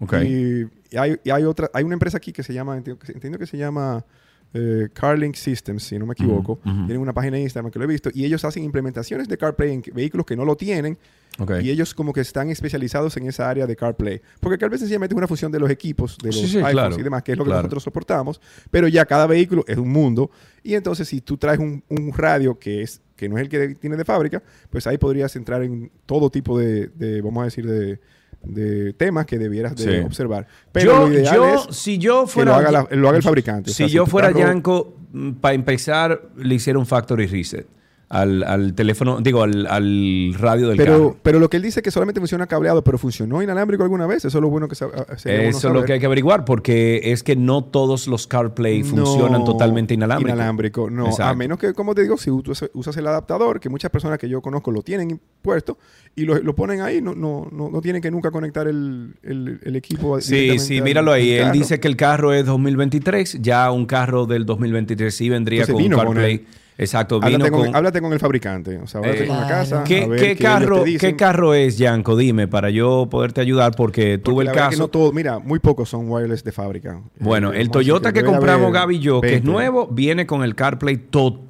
Ok. Y, y hay, y hay otra, hay una empresa aquí que se llama, entiendo que se llama eh, CarLink Systems, si no me equivoco. Tienen una página de Instagram que lo he visto y ellos hacen implementaciones de CarPlay en vehículos que no lo tienen. Ok. Y ellos como que están especializados en esa área de CarPlay. Porque CarPlay sencillamente es una función de los equipos, de los Sí, sí, iPhones claro, y demás, que es lo que claro. nosotros soportamos. Pero ya cada vehículo es un mundo. Y entonces si tú traes un, un radio que es que no es el que tiene de fábrica, pues ahí podrías entrar en todo tipo de, de, vamos a decir, de, de temas que debieras de Sí. observar. Pero yo, lo ideal yo- es si yo que fuera lo haga, la- lo haga el fabricante. O Si sea, yo tu fuera Yanko, para empezar, le hiciera un factory reset. Al, al teléfono, digo, al, al radio del Pero, carro. pero lo que él dice es que solamente funciona cableado, pero funcionó inalámbrico alguna vez. Eso es lo bueno que sa- ah, sería bueno Eso es lo que hay que averiguar, porque es que no todos los CarPlay funcionan No, totalmente inalámbricos. inalámbrico, no. A menos que, como te digo, si usas, usas el adaptador, que muchas personas que yo conozco lo tienen puesto y lo, lo ponen ahí, no, no, no, no tienen que nunca conectar el, el- el equipo. Sí, sí, al- míralo ahí. Él dice que el carro es 2023, ya un carro del 2023 sí vendría Entonces con CarPlay. Exacto, vino Háblate con, con... háblate con el fabricante, o sea, háblate Eh, con la casa. ¿Qué, a ver qué ellos carro, te dicen. ¿Qué carro es, Yanko? Dime, para yo poderte ayudar, porque tuve el caso. no todo- mira, muy pocos son wireless de fábrica. Bueno, Eh, el Toyota que compramos Gaby y yo, que es 20. nuevo, viene con el CarPlay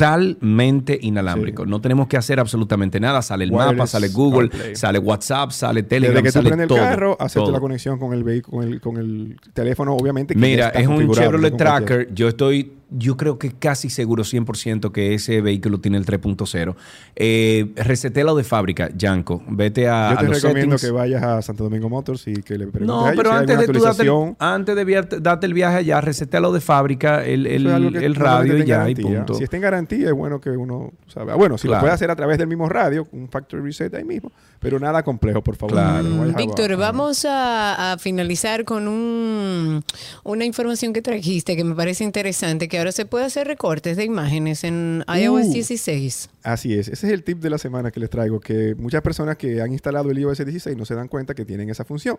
totalmente inalámbrico. No tenemos que hacer absolutamente nada. Sale el mapa, sale Google, CarPlay. sale WhatsApp, sale Telegram, Desde que tú sale prendes todo. el carro, todo. la conexión con el vehículo, con el, con el teléfono, obviamente. que Mira, es un Chevrolet Tracker. Yo estoy, yo creo que casi seguro 100% que ese vehículo tiene el 3.0. Eh, resetelo de fábrica, Yanko. Vete a, Yo a te los recomiendo settings. que vayas a Santo Domingo Motors y que le preguntes No, pero si hay antes de, tú darte, el- actualización. antes de darte el viaje allá, resetealo de fábrica, el, el, es que radio y ya, y punto. Si está en garantía, es bueno que uno sabe. Ah, Bueno, si Claro. lo puede hacer a través del mismo radio, un factory reset ahí mismo, pero nada complejo, por favor. Claro. No Víctor, vamos a, a finalizar con un, una información que trajiste que me parece interesante, que ahora se puede hacer recortes de imágenes en iOS Uh. 16. Así es, ese es el tip de la semana que les traigo, que muchas personas que han instalado el iOS 16 no se dan cuenta que tienen esa función.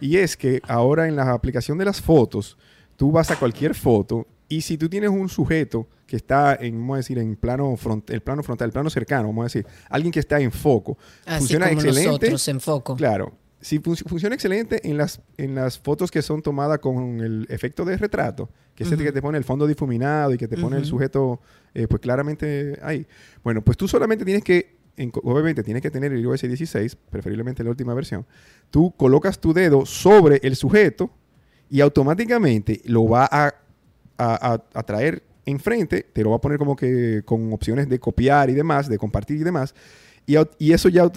Y es que ahora en la aplicación de las fotos, tú vas a cualquier foto y si tú tienes un sujeto que está en, vamos a decir, en plano front, el plano frontal, el plano cercano, vamos a decir, alguien que está en foco, Así funciona como excelente. nosotros en foco. Claro. Fun- funciona excelente en las, en las fotos que son tomadas con el efecto de retrato, que es el que te pone el fondo difuminado y que te pone el sujeto eh, pues claramente ahí. Bueno, pues tú solamente tienes que, en- obviamente tienes que tener el iOS 16, preferiblemente la última versión. Tú colocas tu dedo sobre el sujeto y automáticamente lo va a, a, a- a traer enfrente, te lo va a poner como que con opciones de copiar y demás, de compartir y demás, y, y eso ya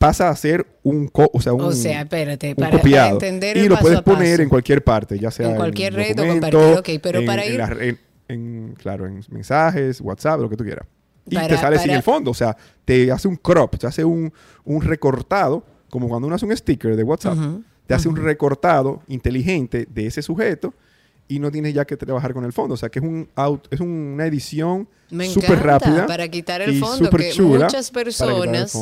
pasa a ser un, co- o sea, un, O sea, espérate, un para, para copiado. entender y el lo paso puedes poner en cualquier parte, ya sea En cualquier red o compartir, ok, pero en- para en ir- la en- claro, en mensajes, WhatsApp, lo que tú quieras. Y Para- te sale sin para- el fondo, o sea, te hace un crop, te hace un, un recortado, como cuando uno hace un sticker de WhatsApp, Ujú, te hace un recortado inteligente de ese sujeto y no tienes ya que trabajar con el fondo. O sea, que es, un out- es una edición súper rápida. para quitar el fondo, que muchas personas.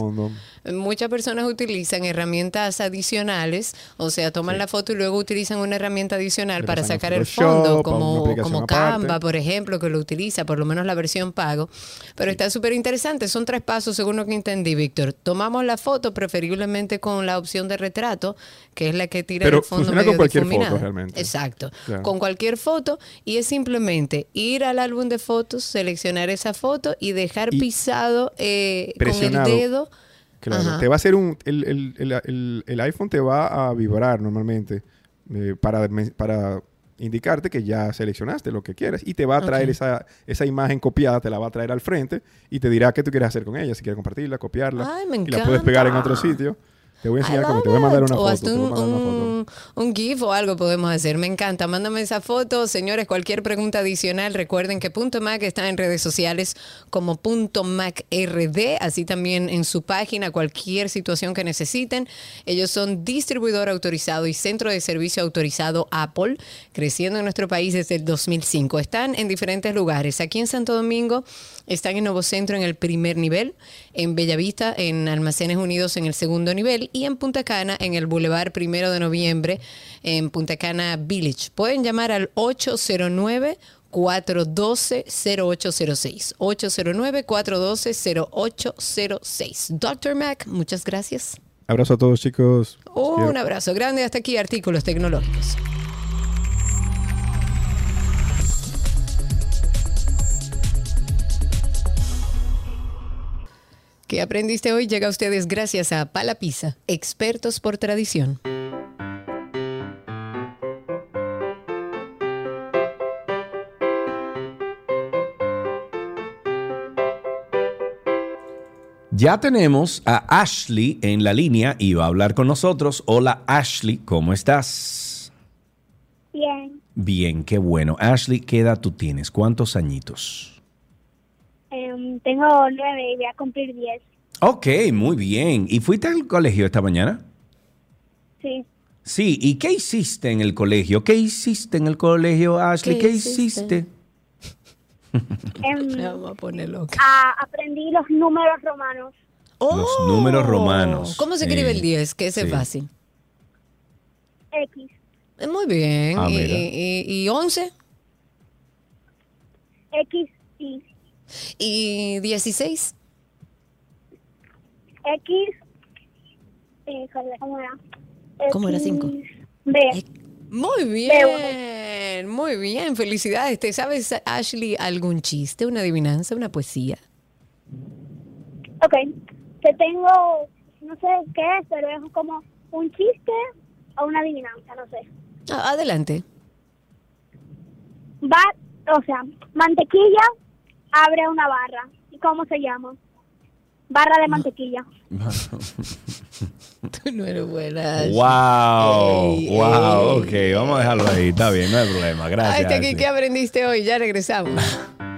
Muchas personas utilizan herramientas adicionales, o sea, toman la foto y luego utilizan una herramienta adicional Le para sacar el fondo, como, como aparte. Canva, por ejemplo, que lo utiliza, por lo menos la versión pago. Pero está súper interesante, son tres pasos según lo que entendí, Víctor. Tomamos la foto preferiblemente con la opción de retrato, que es la que tira Pero el fondo funciona medio con cualquier foto, difuminado. realmente. Exacto, con cualquier foto y es simplemente ir al álbum de fotos, seleccionar esa foto y dejar pisado eh, con el dedo. Claro, Ajá. te va a hacer un. El, el- el- el- iPhone te va a vibrar normalmente eh, para, para indicarte que ya seleccionaste lo que quieres y te va a traer esa, esa imagen copiada, te la va a traer al frente y te dirá qué tú quieres hacer con ella, si quieres compartirla, copiarla Ay, me y la puedes pegar en otro sitio. Te voy a enseñar cómo, te voy a mandar una o foto. hasta un- un GIF o algo podemos hacer. Me encanta. Mándame esa foto. Señores, cualquier pregunta adicional, recuerden que Punto Mac está en redes sociales como Punto Mac RD, así también en su página, cualquier situación que necesiten. Ellos son distribuidor autorizado y centro de servicio autorizado Apple, creciendo en nuestro país desde el 2005. Están en diferentes lugares. Aquí en Santo Domingo están en Nuevo Centro en el primer nivel, en Bellavista en Almacenes Unidos en el segundo nivel y en Punta Cana en el Boulevard Primero de Noviembre en Punta Cana Village. Pueden llamar al 809 412-0806. 809-412-0806. Dr. Mac, muchas gracias. Abrazo a todos, chicos. Un abrazo grande. Hasta aquí, artículos tecnológicos. ¿Qué aprendiste hoy? Llega a ustedes gracias a Pala Pizza, expertos por tradición. Ya tenemos a Ashley en la línea y va a hablar con nosotros. Hola Ashley, ¿cómo estás? Bien, Bien, qué bueno. Ashley, ¿qué edad tú tienes? ¿Cuántos añitos? Eh, Em, tengo nueve y voy a cumplir diez. Ok, muy bien. ¿Y fuiste al colegio esta mañana? Sí. Sí, ¿y qué hiciste en el colegio? ¿Qué hiciste en el colegio, Ashley? ¿Qué ¿Qué, hiciste? hiciste? Em, Me vamos a poner loca. a- aprendí los números romanos. Los números romanos. ¿Cómo se escribe Eh, el 10? Que ese sí. es fácil. X. Eh, Muy bien. Ah, ¿Y, y, y 11? X y ¿Y 16? X. Híjole, ¿cómo era? ¿Cómo era cinco? B. Muy bien, muy bien. Felicidades. ¿Te sabes, Ashley, algún chiste, una adivinanza, una poesía? Ok. Te tengo, no sé qué es, pero es como un chiste o una adivinanza, no sé. Ah, adelante. Va, o sea, mantequilla abre una barra. ¿Y cómo se llama? Barra de mantequilla. Tú no eres buena. Wow, Ey, wow, ey. ok, vamos a dejarlo ahí, está bien, no hay problema, gracias. ¿qué aprendiste hoy? Ya regresamos.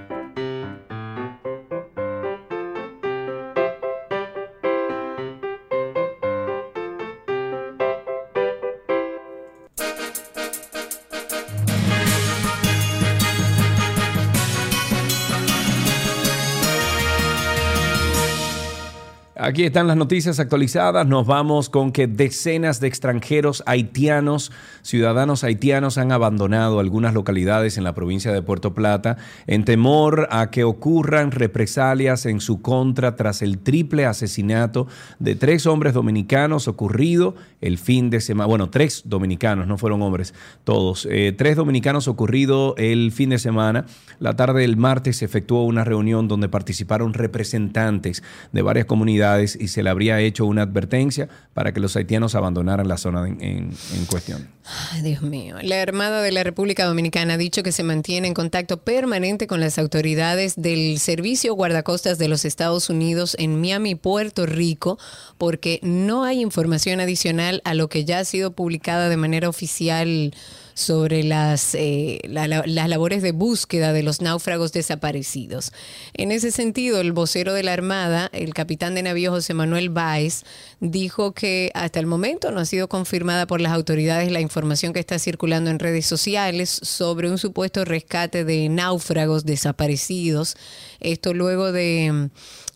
Aquí están las noticias actualizadas. Nos vamos con que decenas de extranjeros haitianos, ciudadanos haitianos, han abandonado algunas localidades en la provincia de Puerto Plata en temor a que ocurran represalias en su contra tras el triple asesinato de tres hombres dominicanos ocurrido el fin de semana. Bueno, tres dominicanos, no fueron hombres, todos. Eh, tres dominicanos ocurrido el fin de semana. La tarde del martes se efectuó una reunión donde participaron representantes de varias comunidades y se le habría hecho una advertencia para que los haitianos abandonaran la zona en, cuestión. Ay, Dios mío. La Armada de la República Dominicana ha dicho que se mantiene en contacto permanente con las autoridades del Servicio Guardacostas de los Estados Unidos en Miami, Puerto Rico, porque no hay información adicional a lo que ya ha sido publicada de manera oficial sobre las, eh, la- la- las labores de búsqueda de los náufragos desaparecidos. En ese sentido, el vocero de la Armada, el capitán de navío José Manuel Báez, dijo que hasta el momento no ha sido confirmada por las autoridades la información que está circulando en redes sociales sobre un supuesto rescate de náufragos desaparecidos. Esto luego de,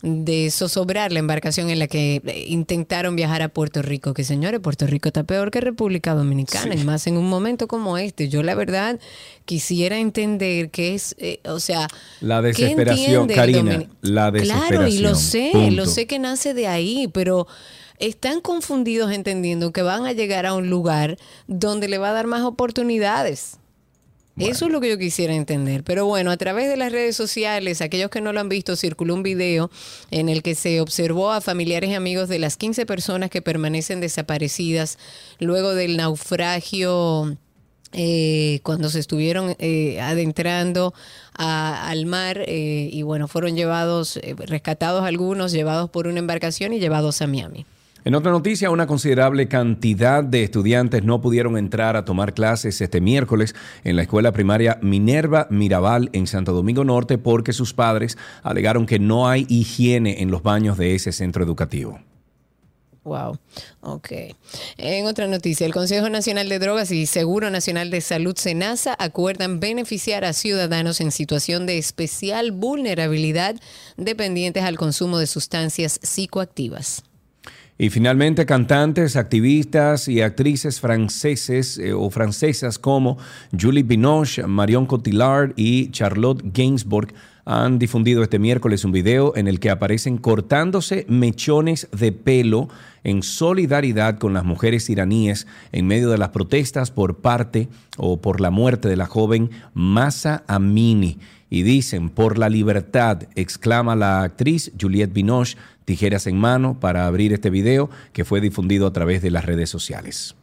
de zozobrar la embarcación en la que eh, intentaron viajar a Puerto Rico. Que señores, Puerto Rico está peor que República Dominicana, y más en un momento como este. Yo la verdad quisiera entender qué es, eh, o sea... La ¿qué desesperación, Karina, la desesperación. Claro, y lo sé, punto. lo sé que nace de ahí, pero están confundidos entendiendo que van a llegar a un lugar donde le va a dar más oportunidades. Eso es lo que yo quisiera entender. Pero bueno, a través de las redes sociales, aquellos que no lo han visto, circuló un video en el que se observó a familiares y amigos de las 15 personas que permanecen desaparecidas luego del naufragio eh, cuando se estuvieron eh, adentrando al mar eh, y bueno, fueron llevados, eh, rescatados algunos, llevados por una embarcación y llevados a Miami. En otra noticia, una considerable cantidad de estudiantes no pudieron entrar a tomar clases este miércoles en la escuela primaria Minerva Mirabal en Santo Domingo Norte porque sus padres alegaron que no hay higiene en los baños de ese centro educativo. Wow. Ok. En otra noticia, el Consejo Nacional de Drogas y Seguro Nacional de Salud, SENASA, acuerdan beneficiar a ciudadanos en situación de especial vulnerabilidad dependientes al consumo de sustancias psicoactivas. Y finalmente, cantantes, activistas y actrices franceses eh, o francesas como Julie Binoche, Marion Cotillard y Charlotte Gainsbourg han difundido este miércoles un video en el que aparecen cortándose mechones de pelo en solidaridad con las mujeres iraníes en medio de las protestas por parte o por la muerte de la joven Masa Amini. Y dicen, por la libertad, exclama la actriz Juliette Binoche, tijeras en mano, para abrir este video que fue difundido a través de las redes sociales.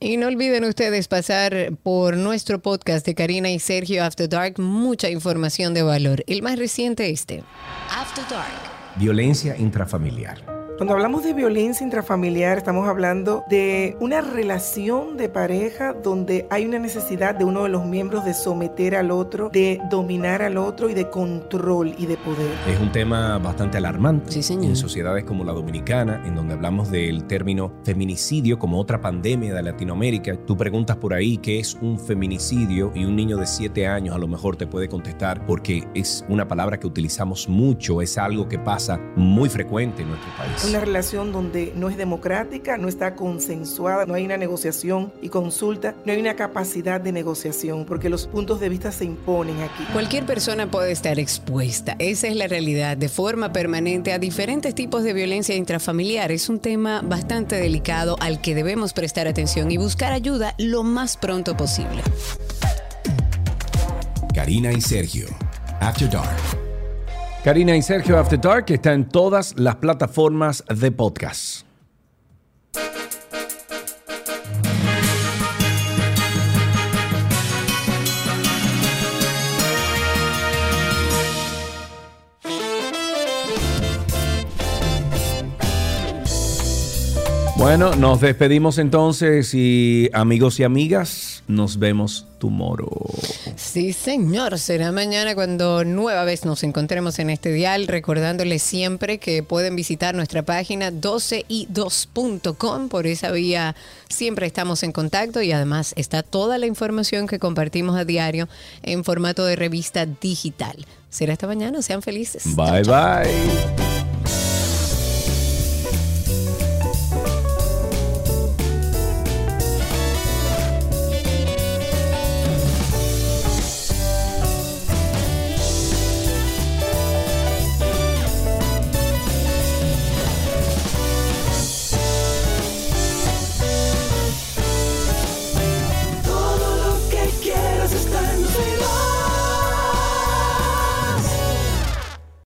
Y no olviden ustedes pasar por nuestro podcast de Karina y Sergio After Dark, mucha información de valor. El más reciente este. After Dark. Violencia intrafamiliar. Cuando hablamos de violencia intrafamiliar, estamos hablando de una relación de pareja donde hay una necesidad de uno de los miembros de someter al otro, de dominar al otro y de control y de poder. Es un tema bastante alarmante en sociedades como la dominicana, en donde hablamos del término feminicidio como otra pandemia de Latinoamérica. Tú preguntas por ahí qué es un feminicidio y un niño de 7 años a lo mejor te puede contestar porque es una palabra que utilizamos mucho, es algo que pasa muy frecuente en nuestro país. Una relación donde no es democrática, no está consensuada, no hay una negociación y consulta, no hay una capacidad de negociación porque los puntos de vista se imponen aquí. Cualquier persona puede estar expuesta, esa es la realidad, de forma permanente a diferentes tipos de violencia intrafamiliar. Es un tema bastante delicado al que debemos prestar atención y buscar ayuda lo más pronto posible. Karina y Sergio. After Dark. Karina y Sergio After Dark está en todas las plataformas de podcast. Bueno, nos despedimos entonces y amigos y amigas, nos vemos tomorrow. Sí, señor. Será mañana cuando nueva vez nos encontremos en este dial, recordándoles siempre que pueden visitar nuestra página 12y2.com. Por esa vía siempre estamos en contacto y además está toda la información que compartimos a diario en formato de revista digital. Será esta mañana. Sean felices. Bye bye.